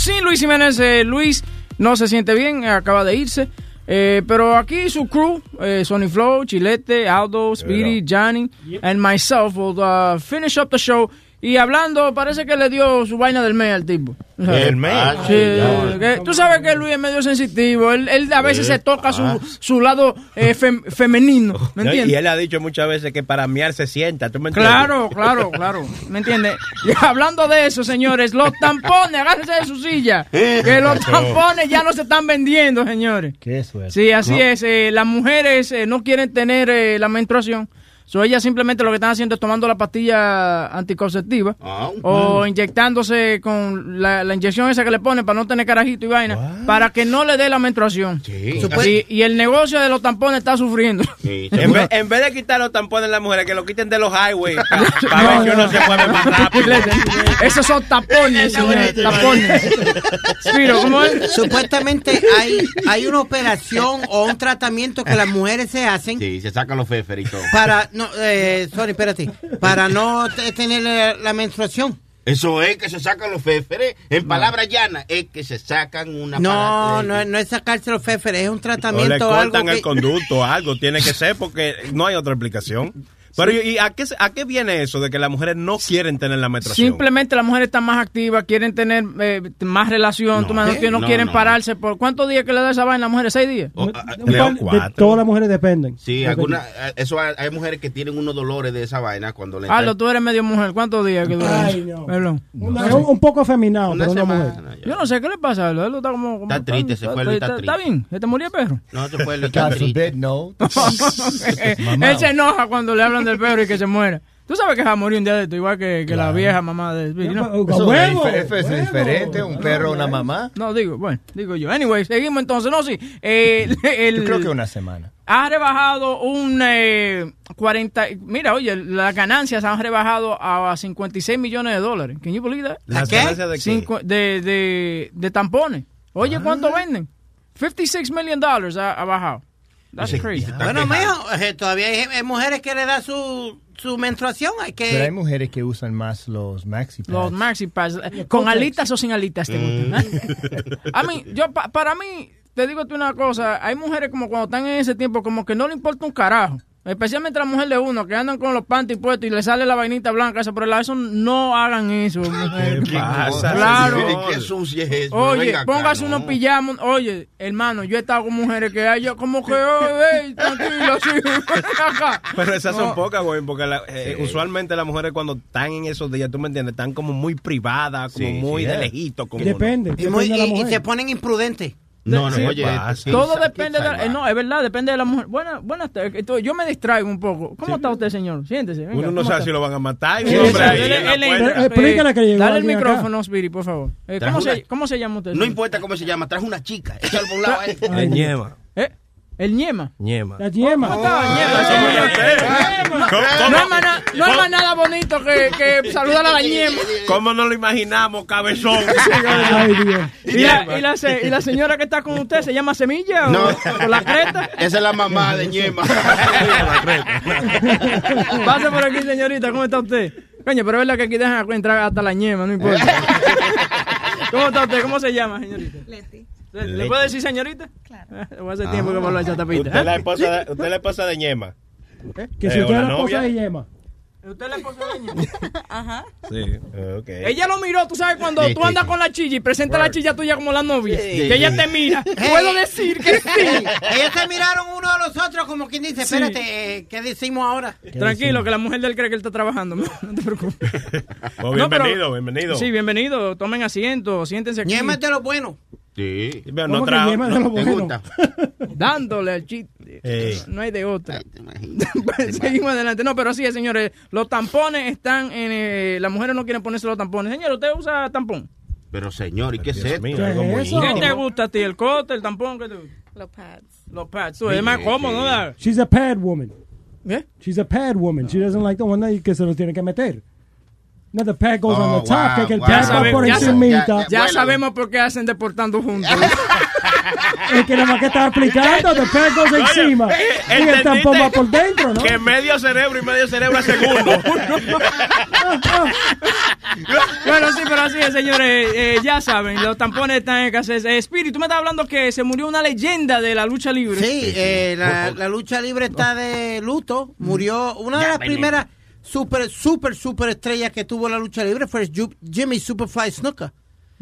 S2: Sin Luis Jiménez, eh, Luis no se siente bien, eh, acaba de irse. Eh, pero aquí su crew, eh, Sony Flow, Chilete, Aldo, Speedy, Johnny, and myself will uh, finish up the show. Y hablando, parece que le dio su vaina del mes al tipo.
S10: ¿El mes?
S2: Sí, que- tú sabes que Luis es medio sensitivo. Él, él a veces se toca su,
S10: Ah.
S2: su lado eh, fem- femenino. ¿Me
S10: No,
S2: entiendes?
S10: y él ha dicho muchas veces que para miar se sienta, ¿tú me entiendes?
S2: Claro, claro, claro. ¿Me entiendes? Y hablando de eso, señores, los tampones, agárrense de su silla. Que los tampones ya no se están vendiendo, señores.
S35: Qué suerte.
S2: Sí, así
S35: No.
S2: es. eh, las mujeres eh, no quieren tener eh, la menstruación. So, ellas simplemente lo que están haciendo es tomando la pastilla anticonceptiva o inyectándose con la, la inyección esa que le ponen para no tener carajito y vaina, para que no le dé la menstruación. Y, y el negocio de los tampones está sufriendo.
S10: En vez, en vez de quitar los tampones las mujeres, que lo quiten de los highways para ver que uno se mueve más rápido.
S2: Esos son tapones, señor, tapones. Spiro, ¿cómo es?
S12: Supuestamente hay, hay una operación o un tratamiento que las mujeres se hacen
S14: Sí, se sacan los todo.
S12: para no, eh, sorry, espérate, para no te- tener la, la menstruación.
S14: Eso es que se sacan los féferes. En palabras llanas, es que se sacan una
S12: No, no, no es sacarse los féferes, es un
S10: O le
S12: tratamiento o algo
S10: cortan el
S12: que,
S10: conducto, algo tiene que ser porque no hay otra explicación. Pero ¿y a qué, se- a qué viene eso de que las mujeres no quieren tener la menstruación?
S2: Simplemente las mujeres están más activas, quieren tener eh, más relación, tú que no,
S10: no,
S2: quieren
S10: no.
S2: pararse. ¿Por cuántos días que le da esa vaina a las mujeres? ¿Seis días?
S14: Oh,
S20: Un par- de- todas las mujeres dependen.
S14: Sí, alguna, eso hay, hay mujeres que tienen unos dolores de esa vaina cuando le
S2: Aldo, tú eres medio mujer. ¿Cuántos días que dura?
S20: Ay,
S2: eso?
S20: no.
S2: Perdón.
S20: Es un, un poco afeminado,
S14: Una
S20: pero una
S14: semana,
S20: mujer.
S2: Yo no sé qué le pasa a. Aldo está como. como-
S14: Está triste, se fue está
S2: está,
S14: triste.
S2: bien. ¿Se te murió el perro?
S14: No, se fue está triste.
S35: forbid, no.
S2: Él se enoja cuando le hablan del perro y que se muera. Tú sabes que va a morir un día de esto, igual que, que la
S35: Claro.
S2: vieja mamá de Speedy, ¿no?
S35: Eso es es diferente, un perro, una mamá.
S2: No, digo, bueno, digo yo. Anyway, seguimos entonces. No, sí. eh, el-
S35: Yo creo que una semana.
S2: ha rebajado un eh, 40. Mira, oye, las ganancias han rebajado a 56 millones de dólares. ¿Can you believe that?
S10: ¿Las ¿Qué? ganancias de qué?
S2: Cincu- de, de, de tampones. Oye,
S35: Ah.
S2: ¿cuánto venden? 56 million dollars ha, ha bajado. That's crazy.
S12: Bueno, mijo, eh, todavía hay, hay mujeres que le da su, su menstruación, hay que...
S35: Pero hay mujeres que usan más los maxi pads.
S2: Los maxi pads. eh, ¿Con alitas o sin alitas te
S35: Mm.
S2: gustan? A mí, yo, pa- para mí, te digo tú una cosa, hay mujeres como cuando están en ese tiempo, como que no le importa un carajo. Especialmente la mujer de uno, que andan con los panties puestos y le sale la vainita blanca esa por el lado. Eso no hagan eso, mujer.
S14: ¿Qué pasa,
S2: Claro.
S14: señor? ¿Qué sucia es eso?
S2: Oye, póngase
S14: no.
S2: unos pijamas. Oye, hermano, yo he estado con mujeres que hay, yo como que, oye, tranquilo, sí.
S10: Pero esas
S2: No.
S10: son pocas, güey, porque la- eh, usualmente las mujeres cuando están en esos días, tú me entiendes, están como muy privadas, como
S14: Sí,
S10: muy
S14: sí,
S10: de lejito. Como
S20: Depende,
S12: y, muy- y- se ponen imprudentes.
S14: No, no,
S2: Sí,
S14: oye,
S10: pasa.
S2: Todo depende de la, eh, no, es verdad, depende de la mujer. Buenas, buenas. Esto- Yo me distraigo un poco. ¿Cómo está usted, señor? Siéntese. venga,
S10: Uno no
S2: ¿cómo
S10: sabe
S2: está?
S10: si lo van a matar. y
S2: Sí,
S10: un hombre
S2: sí,
S10: ahí
S2: eh,
S20: que llegó
S2: Dale el micrófono, Spiri, por favor. Eh, ¿cómo, se, ¿Cómo se llama usted?
S14: No
S2: señor?
S14: importa cómo se llama, trajo una chica. Échalo por un lado.
S2: ¿Eh? El ñema.
S10: ñema.
S20: La yema.
S2: ¿Cómo ñema, señor? No hay más na- no hay más nada bonito que, que saludar a la ñema.
S10: ¿Cómo no lo imaginamos, cabezón?
S20: Ay, Dios.
S2: ¿Y la, y, la, se- y la señora que está con usted se llama Semilla o,
S14: No.
S2: o la creta?
S14: Esa es la mamá de Ñema.
S2: Pase por aquí, señorita. ¿Cómo está usted? Coño, pero es verdad que aquí dejan entrar hasta la ñema, no importa. ¿Cómo está usted? ¿Cómo se llama, señorita?
S33: Leti.
S2: ¿Le, puedo decir señorita? Claro. Voy a hacer tiempo que me lo he hecho tapita.
S10: Usted es la esposa de, usted es la esposa de ñema.
S20: Que
S10: Eh,
S20: si usted
S10: ¿o
S20: es
S10: la
S20: esposa de yema.
S2: ¿Usted es la esposa de ella? Ajá.
S10: Sí, ok.
S2: Ella lo miró, tú sabes, cuando tú andas con la chilla y presenta la chilla tuya como la novia,
S12: Sí.
S2: que ella te mira. Puedo decir que sí.
S12: Ellos se miraron uno a los otros como quien dice,
S2: Sí.
S12: espérate, eh, ¿qué decimos ahora?
S2: Tranquilo, que la mujer de él cree que él está trabajando. No te preocupes. No, pero-
S10: bienvenido, bienvenido.
S2: Sí, bienvenido. Tomen asiento, siéntense aquí.
S12: Ñema es de lo bueno.
S10: Sí. Pero
S2: ¿Cómo
S10: no
S2: es de
S10: no-
S2: lo
S10: ¿Te
S2: bueno?
S10: gusta?
S2: Dándole al chiste.
S10: Ey.
S2: No hay de otra. Pues, Seguimos adelante. No, pero así es, señores. Los tampones están en. eh, las mujeres no quieren ponerse los tampones. Señor, ¿usted usa tampón?
S14: Pero señor, ¿y qué es
S10: Dios
S14: esto?
S10: mío, algo muy
S2: ¿Qué te gusta a ti? ¿El cote, el tampón? ¿Qué te gusta?
S37: Los pads.
S2: Los pads. Tú, es más cómodo, ¿no?
S20: She's a pad woman.
S2: ¿Eh?
S20: She's a pad woman. She doesn't like the one that que se lo tiene que meter. No, the pad goes on the top, que, que el
S2: Ya,
S20: pad va
S2: sabe-
S20: por
S2: ya
S20: encimita.
S2: ya sabemos por qué hacen deportando juntos.
S20: Es que nada más que estaba explicando, the pad goes encima.
S10: eh,
S20: y el tampón va por dentro, ¿no?
S10: Que medio cerebro y medio cerebro a segundo.
S2: bueno, sí, pero así es, señores. eh, ya saben, los tampones están en escasez. Eh, Spirit, tú me estás hablando que se murió una leyenda de la lucha libre.
S12: Sí, eh, la, la lucha libre está de luto. Murió una de
S2: Ya,
S12: las primeras super, super, super estrellas que tuvo la lucha libre fue Jimmy Superfly Snuka.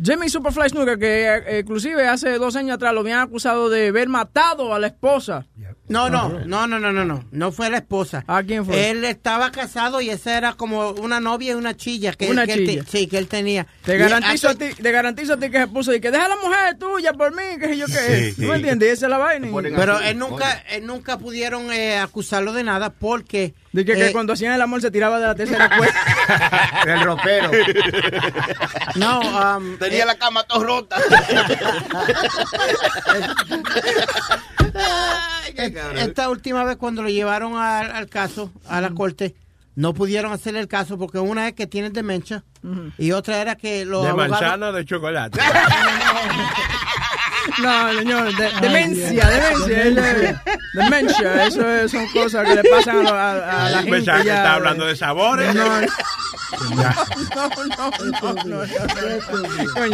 S2: Jimmy Superfly Snuka, que eh, inclusive hace dos años atrás lo habían acusado de haber matado a la esposa.
S12: No, no, no, no, no, no, no, no fue la esposa.
S2: ¿A quién fue?
S12: Él estaba casado y esa era como una novia y una chilla que,
S2: Una
S12: que él te-
S2: chilla.
S12: sí, que él tenía.
S2: Te
S12: Y
S2: garantizo,
S12: hace-
S2: a ti, te garantizo a ti que se puso y que deja a la mujer tuya por mí, que yo qué.
S12: Sí,
S2: ¿Tú
S12: sí.
S2: me entiendes? Esa es la vaina.
S12: Pero él nunca, él nunca pudieron eh, acusarlo de nada porque
S2: De que, que
S12: eh,
S2: cuando hacían el amor se tiraba de la tercera cuerda.
S14: El ropero.
S12: No, um,
S14: Tenía la cama toda rota.
S12: Esta última vez cuando lo llevaron al, al caso, a la corte, no pudieron hacerle el caso porque una es que tiene demencia y otra era que los
S10: De
S12: abogados...
S10: manzana o de chocolate.
S2: No, señor, de- demencia, demencia. demencia, eso es- son cosas que le pasan a, a- a la gente.
S10: Pensaba que estaba hablando de sabores.
S2: No, no, no, no,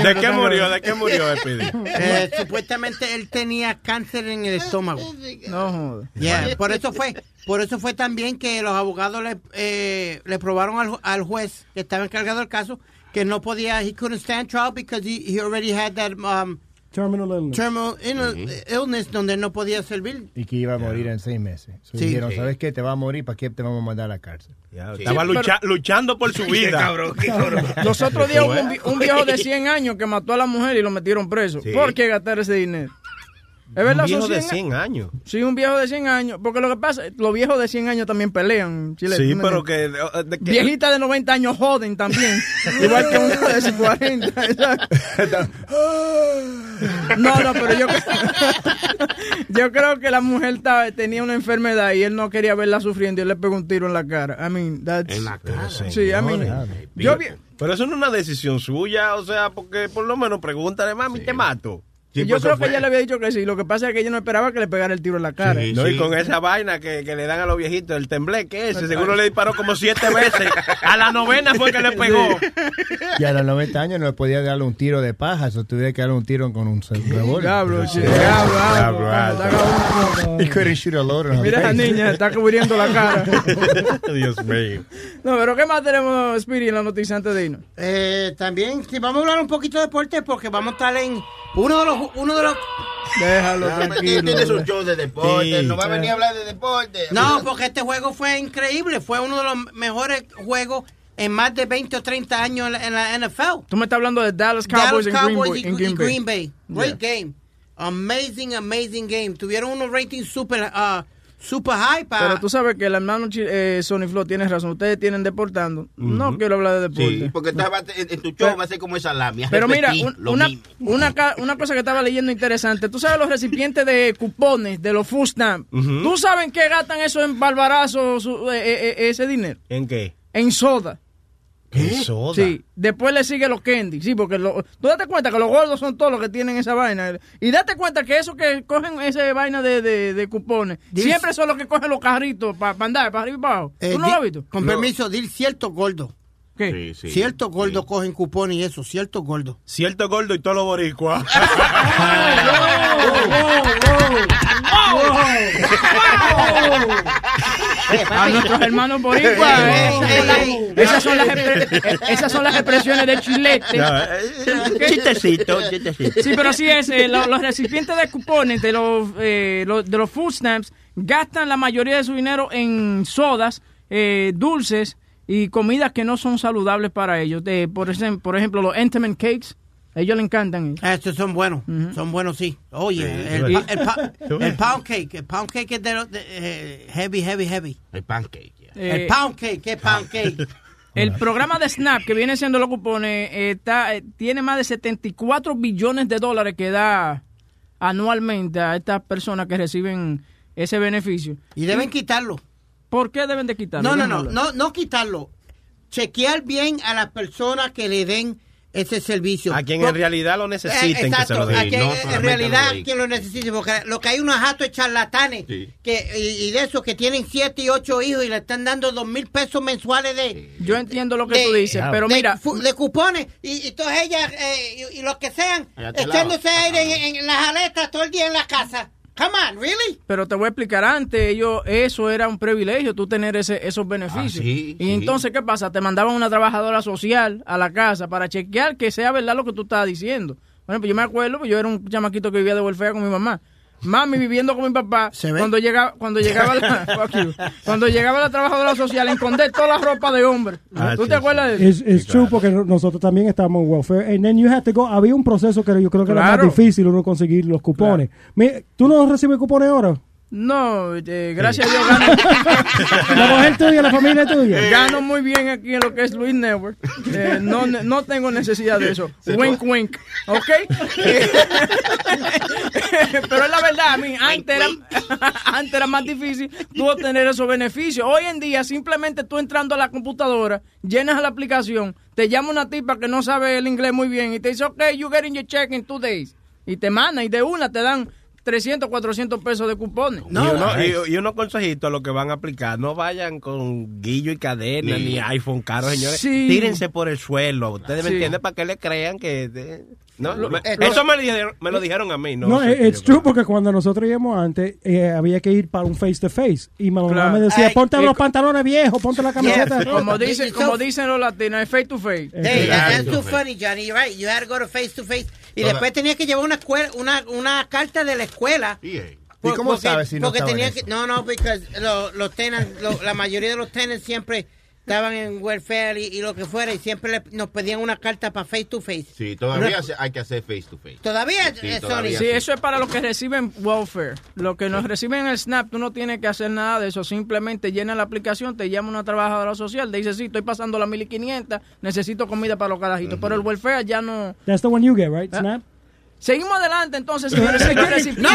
S10: ¿De qué murió? ¿De qué murió?
S12: Eh, supuestamente él tenía cáncer en el estómago.
S2: No joder.
S12: Yeah, por eso fue, por eso fue también que los abogados le, eh, le probaron al, al juez que estaba encargado del caso que no podía, he couldn't stand trial because he, he already had that um,
S20: Terminal illness.
S12: terminal ill- illness donde no podía servir.
S35: Y que iba a morir en seis meses. So
S12: Sí.
S35: dijeron,
S12: Sí.
S35: ¿sabes qué? Te va a morir, ¿para qué te vamos a mandar a la cárcel?
S10: Estaba lucha- luchando por su vida.
S2: Los otros días hubo un, un viejo de 100 años que mató a la mujer y lo metieron preso.
S10: Sí.
S2: ¿Por qué gastar ese dinero? Es
S10: Un
S2: verdad,
S10: viejo
S2: son
S10: de
S2: 100
S10: 100 años.
S2: Sí, un viejo de 100 años. Porque lo que pasa, los viejos de 100 años también pelean. Chile,
S10: Sí,
S2: ¿tú me
S10: pero que... de- de- que-
S2: Viejitas de 90 años joden también. igual que uno de 40. No, no, pero yo, yo creo que la mujer tenía una enfermedad y él no quería verla sufriendo y él le pegó un tiro en la cara. I mean, that's...
S10: En la cara.
S2: Sí, I mean, yo
S10: Pero eso no es una decisión suya, o sea, porque por lo menos pregúntale, mami, te mato.
S2: Y yo creo que ella le había dicho que sí. Lo que pasa es que ella no esperaba que le pegara el tiro en la cara.
S10: no, y con esa vaina que, que le dan a los viejitos, el tembleque ese, seguro le disparó como siete veces. A la novena fue que le pegó.
S35: Y a los 90 años no podía darle un tiro de paja, eso tuviera que darle un tiro con un revólver.
S2: Diablo, sí, diablo, diablo.
S35: Diablo, He couldn't shoot a load
S2: Mira esa
S35: face.
S2: niña, está cubriendo la cara.
S10: Dios mío.
S2: No, pero ¿qué más tenemos, Spirit, en la noticia antes de irnos?
S12: Eh, también, sí, vamos a hablar un poquito de deporte porque vamos a estar en uno de los, uno de los,
S2: Déjalo
S14: tranquilo. Tienes un show de deporte,
S12: Sí.
S14: no va a venir a hablar de deporte.
S12: No, porque este juego fue increíble. Fue uno de los mejores juegos en más de 20 o 30 años en la, en la NFL.
S2: Tú me estás hablando de Dallas Cowboys,
S12: Dallas
S2: en,
S12: Cowboys
S2: Green,
S12: y,
S2: en
S12: y
S2: Green Bay.
S12: Green Bay. Great game. Amazing, amazing game. Tuvieron unos ratings super, ah, super high.
S2: Pero tú sabes que el hermano eh, Sony Flow tiene razón. Ustedes tienen deportando. No quiero hablar de deporte.
S14: Sí, porque entonces va a- en, en tu show va a ser como esa lamia.
S2: Pero mira, un- una, una, una cosa que estaba leyendo interesante. Tú sabes los recipientes de cupones de los food stamps.
S10: Ujú.
S2: ¿Tú sabes en qué gastan eso en barbarazo su- eh, eh, eh, ese dinero?
S10: ¿En qué?
S2: En soda.
S10: ¿En soda?
S2: Sí, después le sigue los candy, sí, porque lo- tú date cuenta que los gordos son todos los que tienen esa vaina. Y date cuenta que esos que cogen esa vaina de, de, de cupones, siempre son los que cogen los carritos para andar, para arriba y para abajo.
S12: Eh,
S2: ¿Tú no
S12: di-
S2: lo has visto?
S12: Con permiso, dir cierto gordo.
S2: ¿Qué?
S12: Cierto gordo cogen cupones y eso, cierto gordo.
S10: Cierto gordo y todos los boricuas.
S2: a nuestros hermanos boricuas. eh, esas, son las, esas son las expresiones de chilete.
S10: Chistecito, chistecito.
S2: Sí, pero así es. eh, lo- los recipientes de cupones de los, eh, lo- de los food stamps gastan la mayoría de su dinero en sodas, eh, dulces y comidas que no son saludables para ellos. De, por, ejemplo, por ejemplo, los Entenmann Cakes. A ellos les encantan.
S12: Estos son buenos, son buenos, sí. Oye,
S2: Sí,
S12: el, el, pa- el pound cake, el pound cake es de, los- de, eh, heavy, heavy, heavy.
S14: El pancake.
S2: Eh,
S12: el pound cake, ¿qué pound cake?
S2: El programa de SNAP, que viene siendo los cupones, eh, está, eh, tiene más de 74 billones de dólares que da anualmente a estas personas que reciben ese beneficio.
S12: Y deben quitarlo.
S2: ¿Por qué deben de quitarlo?
S12: No, no, no, no, no quitarlo. Chequear bien a las personas que le den ese servicio.
S10: A quien en realidad lo necesiten
S12: Eh,
S10: que se lo den.
S12: a quien
S10: no
S12: en realidad quien lo necesite, porque lo que hay unos jatos de charlatanes que, y, y de esos que tienen siete y ocho hijos y le están dando dos mil pesos mensuales de...
S2: Yo entiendo lo que tú dices, pero
S12: de
S2: mira-
S12: De cupones y, y todas ellas eh, y, y los que sean echándose aire en, en las aletas todo el día en la casa. Come on, really?
S2: Pero te voy a explicar antes, ellos, eso era un privilegio, tú tener ese, esos beneficios.
S14: Ah, sí,
S2: y
S14: sí.
S2: entonces, ¿qué pasa? Te mandaban una trabajadora social a la casa para chequear que sea verdad lo que tú estabas diciendo. Bueno, pues yo me acuerdo, pues yo era un chamaquito que vivía de welfare con mi mamá. Mami viviendo con mi papá. Cuando llegaba, cuando llegaba la, cuando llegaba la trabajadora social, esconder toda la ropa de hombre.
S20: Ah,
S2: ¿Tú
S20: sí,
S2: te acuerdas de
S20: Es
S2: eso?
S20: es true porque nosotros también estábamos en welfare. And then you had to go. Había un proceso que yo creo que era
S2: Claro.
S20: más difícil uno conseguir los cupones. Mi- ¿Tú no recibes cupones ahora?
S2: No, eh, gracias a Dios gano.
S20: La mujer tuya, la familia tuya.
S2: Gano muy bien aquí en lo que es Luis Network. Eh, no, no tengo necesidad de eso. wink, wink. ¿Ok? Pero es la verdad, a mí, antes era, antes era más difícil tú obtener esos beneficios. Hoy en día, simplemente tú entrando a la computadora, llenas la aplicación, te llama una tipa que no sabe el inglés muy bien y te dice, ok, you getting your check in two days. Y te mandan y de una te dan 300, 400 pesos de cupones.
S10: y, uno, y, y unos consejitos a los que van a aplicar. No vayan con guillo y cadena
S2: Sí.
S10: ni iPhone caro, señores.
S2: Sí.
S10: Tírense por el suelo. Ustedes me entienden para que le crean que... de- no,
S2: Lo-
S10: me-
S2: eh,
S10: eso me lo, dijeron, me lo dijeron a mí. No,
S20: No,
S10: sé
S20: eh, true porque cuando nosotros íbamos antes eh, había que ir para un face to face y mamá
S2: Claro.
S20: me decía,
S2: Ay,
S20: ponte
S2: y-
S20: los pantalones viejos, ponte la camiseta.
S2: Yeah, como dicen, como dicen los latinos, es face to face.
S12: Hey, that- that's too funny, Johnny. You're right. You had to go to face to face. Y
S2: Toda-
S12: después tenías que llevar una, escuela, una, una carta de la escuela.
S14: ¿Y
S12: Por-
S35: cómo
S12: porque-
S35: sabes si no
S12: porque tenía
S35: eso?
S12: que, No, no, porque lo- los tenants, lo- la mayoría de los tenants siempre estaban en welfare y, y lo que fuera y siempre le- nos pedían una carta para face to face.
S14: Sí, todavía hay que hacer face to face.
S12: Todavía,
S14: Sí,
S12: eh,
S14: todavía
S2: Sí, eso es para los que reciben welfare. Los que nos reciben el SNAP, tú no tienes que hacer nada de eso. Simplemente llena la aplicación, te llama una trabajadora social, te dice, sí, estoy pasando las 1500, necesito comida para los carajitos. Pero el welfare ya no...
S20: That's the one you get, right? Snap.
S2: Seguimos adelante entonces, señores.
S10: Pero,
S2: recipientes.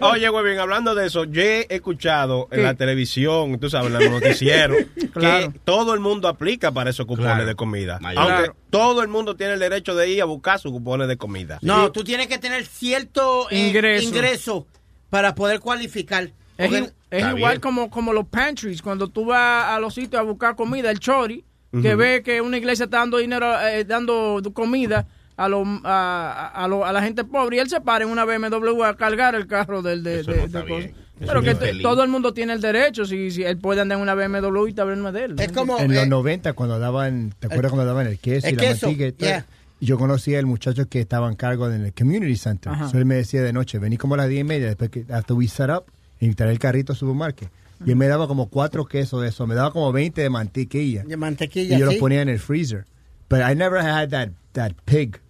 S10: ah, oye, bien, hablando de eso, yo he escuchado
S2: ¿Qué?
S10: en la televisión, tú sabes, en los noticieros,
S2: Claro.
S10: que todo el mundo aplica para esos cupones
S14: Claro.
S10: de comida.
S14: Mayor.
S10: Aunque
S14: Claro.
S10: todo el mundo tiene el derecho de ir a buscar sus cupones de comida.
S12: No, tú tienes que tener cierto eh,
S2: Ingreso.
S12: ingreso. para poder cualificar.
S2: Es,
S12: Porque-
S2: i- es igual como, como los pantries, cuando tú vas a los sitios a buscar comida, el chori, que ve que una iglesia está dando dinero, eh, dando comida a, lo- a, a, lo- a la gente pobre y él se para en una BMW a cargar el carro del de,
S14: Eso
S2: de-
S14: no
S2: de
S14: está
S2: cosas.
S14: Eso
S2: Pero que todo el mundo tiene el derecho, si, si él puede andar en una BMW y taberna de él.
S12: Es como...
S35: En los
S12: eh,
S35: 90, cuando daban, ¿te acuerdas cuando daban el queso
S12: el
S35: y la
S12: queso,
S35: manteca y todo?
S12: yeah.
S35: Yo conocí al muchacho que estaba en cargo en el community center. So él me decía de noche, vení como a las 10 y media, después que hasta we set up, y traer el carrito al supermercado. Y él me daba como cuatro quesos de eso, me daba como 20 de mantequilla.
S12: de mantequilla,
S35: Y yo
S12: sí.
S35: los ponía en el freezer. But I never had that, that pig,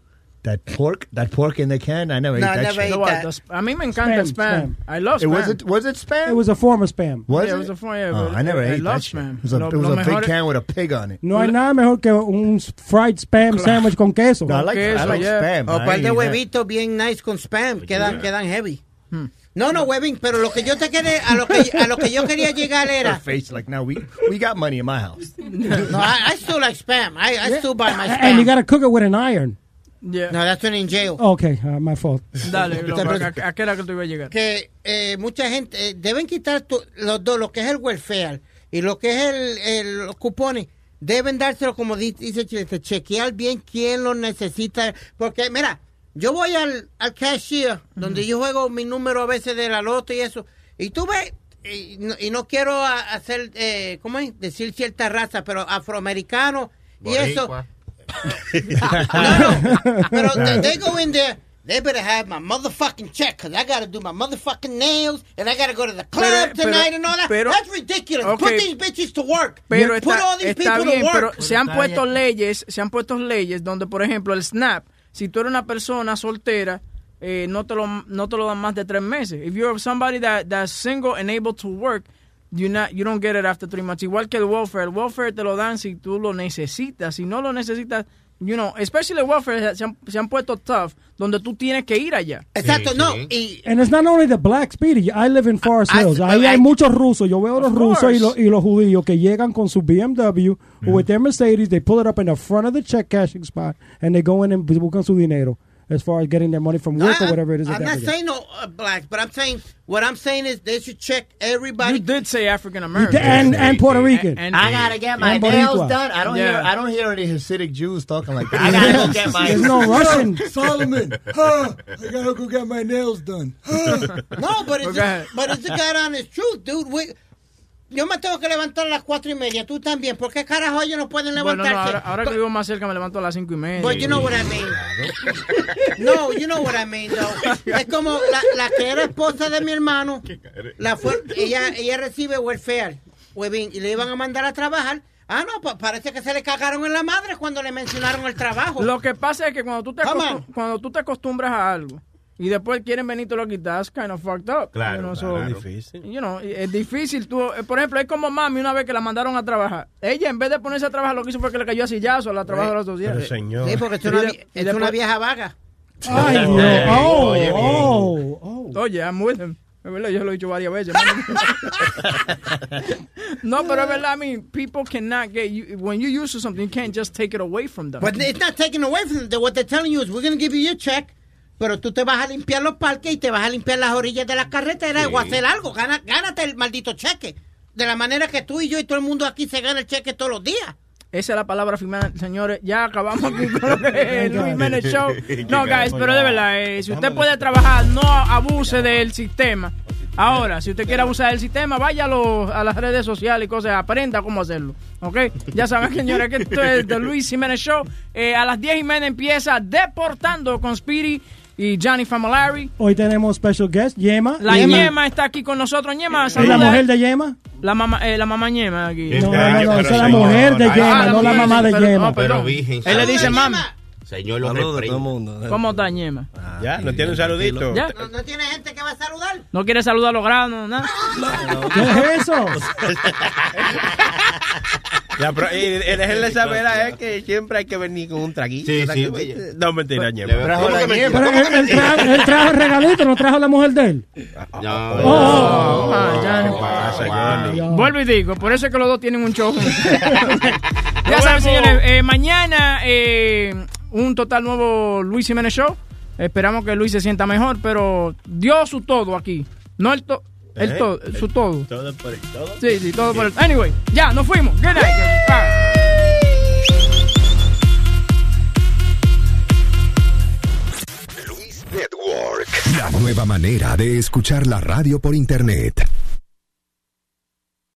S35: that pork, that pork in the can. I never
S12: No,
S35: ate
S12: I
S35: that
S12: never
S35: shit.
S12: ate
S2: No,
S12: that.
S2: the- a mí me encanta el spam. I love
S35: It
S2: spam.
S35: was it was it spam?
S20: It was a form of spam.
S35: Was
S2: Yeah, it
S35: it?
S2: was a form- yeah,
S35: oh,
S2: but
S35: I never
S2: I
S35: ate
S2: love
S35: that shit.
S2: spam.
S35: It was a,
S2: Lo-
S35: it was
S2: lo
S35: a big
S2: mejor-
S35: can with a pig on it.
S20: No hay nada mejor que un fried spam sandwich con queso.
S35: No, I like, I
S2: queso,
S35: like
S2: yeah.
S35: spam.
S12: O
S35: I
S12: par de
S35: eat that.
S12: huevitos bien nice con spam, quedan,
S14: yeah.
S12: quedan heavy. Hmm. No, no, huevín, pero lo que yo te quería, a lo que, a lo que yo quería llegar
S35: Her
S12: era,
S35: face like, now we we got money in my house.
S12: no, I, I still like spam. I, I still buy my
S20: And you gotta cook it with an iron.
S2: Yeah.
S12: No, that's when in jail.
S20: Okay, uh, my fault.
S2: Dale, ¿a, a qué era que tú ibas a llegar?
S12: Que eh, mucha gente, eh, deben quitar tu- los dos, lo que es el welfare y lo que es el, el- los cupones. Deben dárselo, como di- dice Chilete, chequear bien quién lo necesita. Porque, mira, yo voy al, al cashier, donde yo juego mi número a veces de la loto y eso, y tú ves y, no, y no quiero a- hacer, eh, ¿cómo es? Decir cierta raza, pero afroamericano y eso. No, no, pero they, they go in there. They better have my motherfucking check because I got to do my motherfucking nails and I got to go to the club
S2: Pero- pero-
S12: tonight and all that.
S2: pero-
S12: That's ridiculous.
S2: Okay.
S12: Put these bitches to work.
S2: Pero
S12: Put
S2: está,
S12: all these
S2: está
S12: people
S2: bien,
S12: to
S2: pero
S12: work.
S2: se han puesto leyes, se han puesto leyes donde, por ejemplo, el SNAP, si tú eres una persona soltera, eh, no te lo no te lo dan más de tres meses. If you're somebody that that's single and able to work, you not you don't get it after three months. Igual que el welfare, el welfare te lo dan si tú lo necesitas. Si no lo necesitas, you know, especially el welfare se han, se han puesto tough, donde tú tienes que ir allá.
S12: Exacto, no. Y,
S20: And it's not only the black Speedy. I live in Forest
S12: I-
S20: Hills. Ahí
S12: I-
S20: hay muchos rusos. Yo veo los
S2: Of
S20: rusos y
S2: course.
S20: los, y los judíos que llegan con su BMW o with their Mercedes. They pull it up in the front of the check cashing spot and they go in and buscan su dinero as far as getting their money from work or whatever it is.
S12: I'm
S20: they
S12: not
S20: have to do.
S12: saying no uh, blacks, but I'm saying what I'm saying is they should check everybody.
S2: You did say African American
S20: and, and Puerto Rican.
S2: And-
S35: I gotta get my nails done. I don't
S2: Yeah.
S35: hear. I don't hear any Hasidic Jews talking like that. I gotta go get my.
S20: There's no Russian.
S35: Solomon. Huh, I gotta go get my nails done. Huh.
S12: No, but it's,
S2: Go ahead.
S12: but it's the God honest truth, dude. We, yo me tengo que levantar a las cuatro y media, tú también. ¿Por qué carajo ellos no pueden
S2: Bueno, no,
S12: levantarse?
S2: ahora, ahora que vivo más cerca me levanto a las cinco y media.
S12: But you know what I mean. No, you know what I mean, though. Es como la, la que era esposa de mi hermano, la fue, ella, ella recibe welfare, y le iban a mandar a trabajar. Ah, no, pa- parece que se le cagaron en la madre cuando le mencionaron el trabajo.
S2: Lo que pasa es que cuando tú te, cuando tú te acostumbras a algo y después quieren venir y te lo quitas, kind of fucked up.
S10: Claro,
S2: You know,
S10: claro.
S2: so,
S10: Difícil.
S2: you know, es difícil. Tú, eh, por ejemplo, es como mami una vez que la mandaron a trabajar. Ella, en vez de ponerse a trabajar, lo que hizo fue que le cayó a sillazo a la trabajadora social.
S10: Pero señor.
S12: Sí, porque es una, es
S2: después-
S12: una vieja vaga.
S20: Ay, Dios. Oh, oh, oh.
S2: Oye, I'm with him. Es verdad, yo lo he dicho varias veces. no, pero es verdad, I mean, people cannot get you, when you used to something, you can't just take it away from them.
S12: But it's not taken away from them. What they're telling you is we're going to give you your check, pero tú te vas a limpiar los parques y te vas a limpiar las orillas de las carreteras o hacer algo. Gana, gánate el maldito cheque. De la manera que tú y yo y todo el mundo aquí se gana el cheque todos los días.
S2: Esa es la palabra final, señores. Ya acabamos aquí con lo que es el Luis Jiménez Show. No, guys, pero de verdad, eh, si usted puede trabajar, no abuse del sistema. Ahora, si usted quiere abusar del sistema, vaya a, los- a las redes sociales y cosas, aprenda cómo hacerlo. ¿Ok? Ya saben, señores, que esto es The Luis Jiménez Show. Eh, a las 10 y media empieza Deportando con Speedy y Johnny Famolari.
S20: Hoy tenemos special guest, Yema.
S2: La Ñema está aquí con nosotros. Ñema,
S20: ¿Es la mujer de Yema?
S2: La mamá, eh, la mamá Ñema aquí.
S20: No, no, no, no, esa es la mujer de Yema, no la mamá de Yema.
S14: Pero virgen.
S2: Él le dice mami.
S14: Señor, lo
S10: Saludos todo el mundo.
S2: ¿Cómo está Ñema?
S10: Ya, no tiene un saludito.
S2: Ya.
S12: No, no tiene gente que va a saludar.
S2: ¿No quiere saludar a los granos? nada?
S20: ¿Qué es eso?
S10: Ya, pero, y, y déjenle saber a él que siempre hay que venir con un traguito.
S14: Sí,
S10: ¿verdad
S14: sí,
S10: que-. No, mentira,
S14: la
S20: Pero él, él trajo, él trajo el regalito, no trajo la mujer de él.
S14: No.
S20: Oh.
S2: Ya. Vuelvo y digo, por eso es que los dos tienen un show. ya saben, señores, eh, mañana eh, un total nuevo Luis Jiménez Show. Esperamos que Luis se sienta mejor, pero dio su todo aquí. No el todo, el
S10: ¿Eh?
S2: todo, su todo.
S10: Todo por el todo.
S2: Sí, sí, todo por el... Anyway, ya, nos fuimos. Good night. Bye.
S3: Luis Network. La nueva manera de escuchar la radio por internet.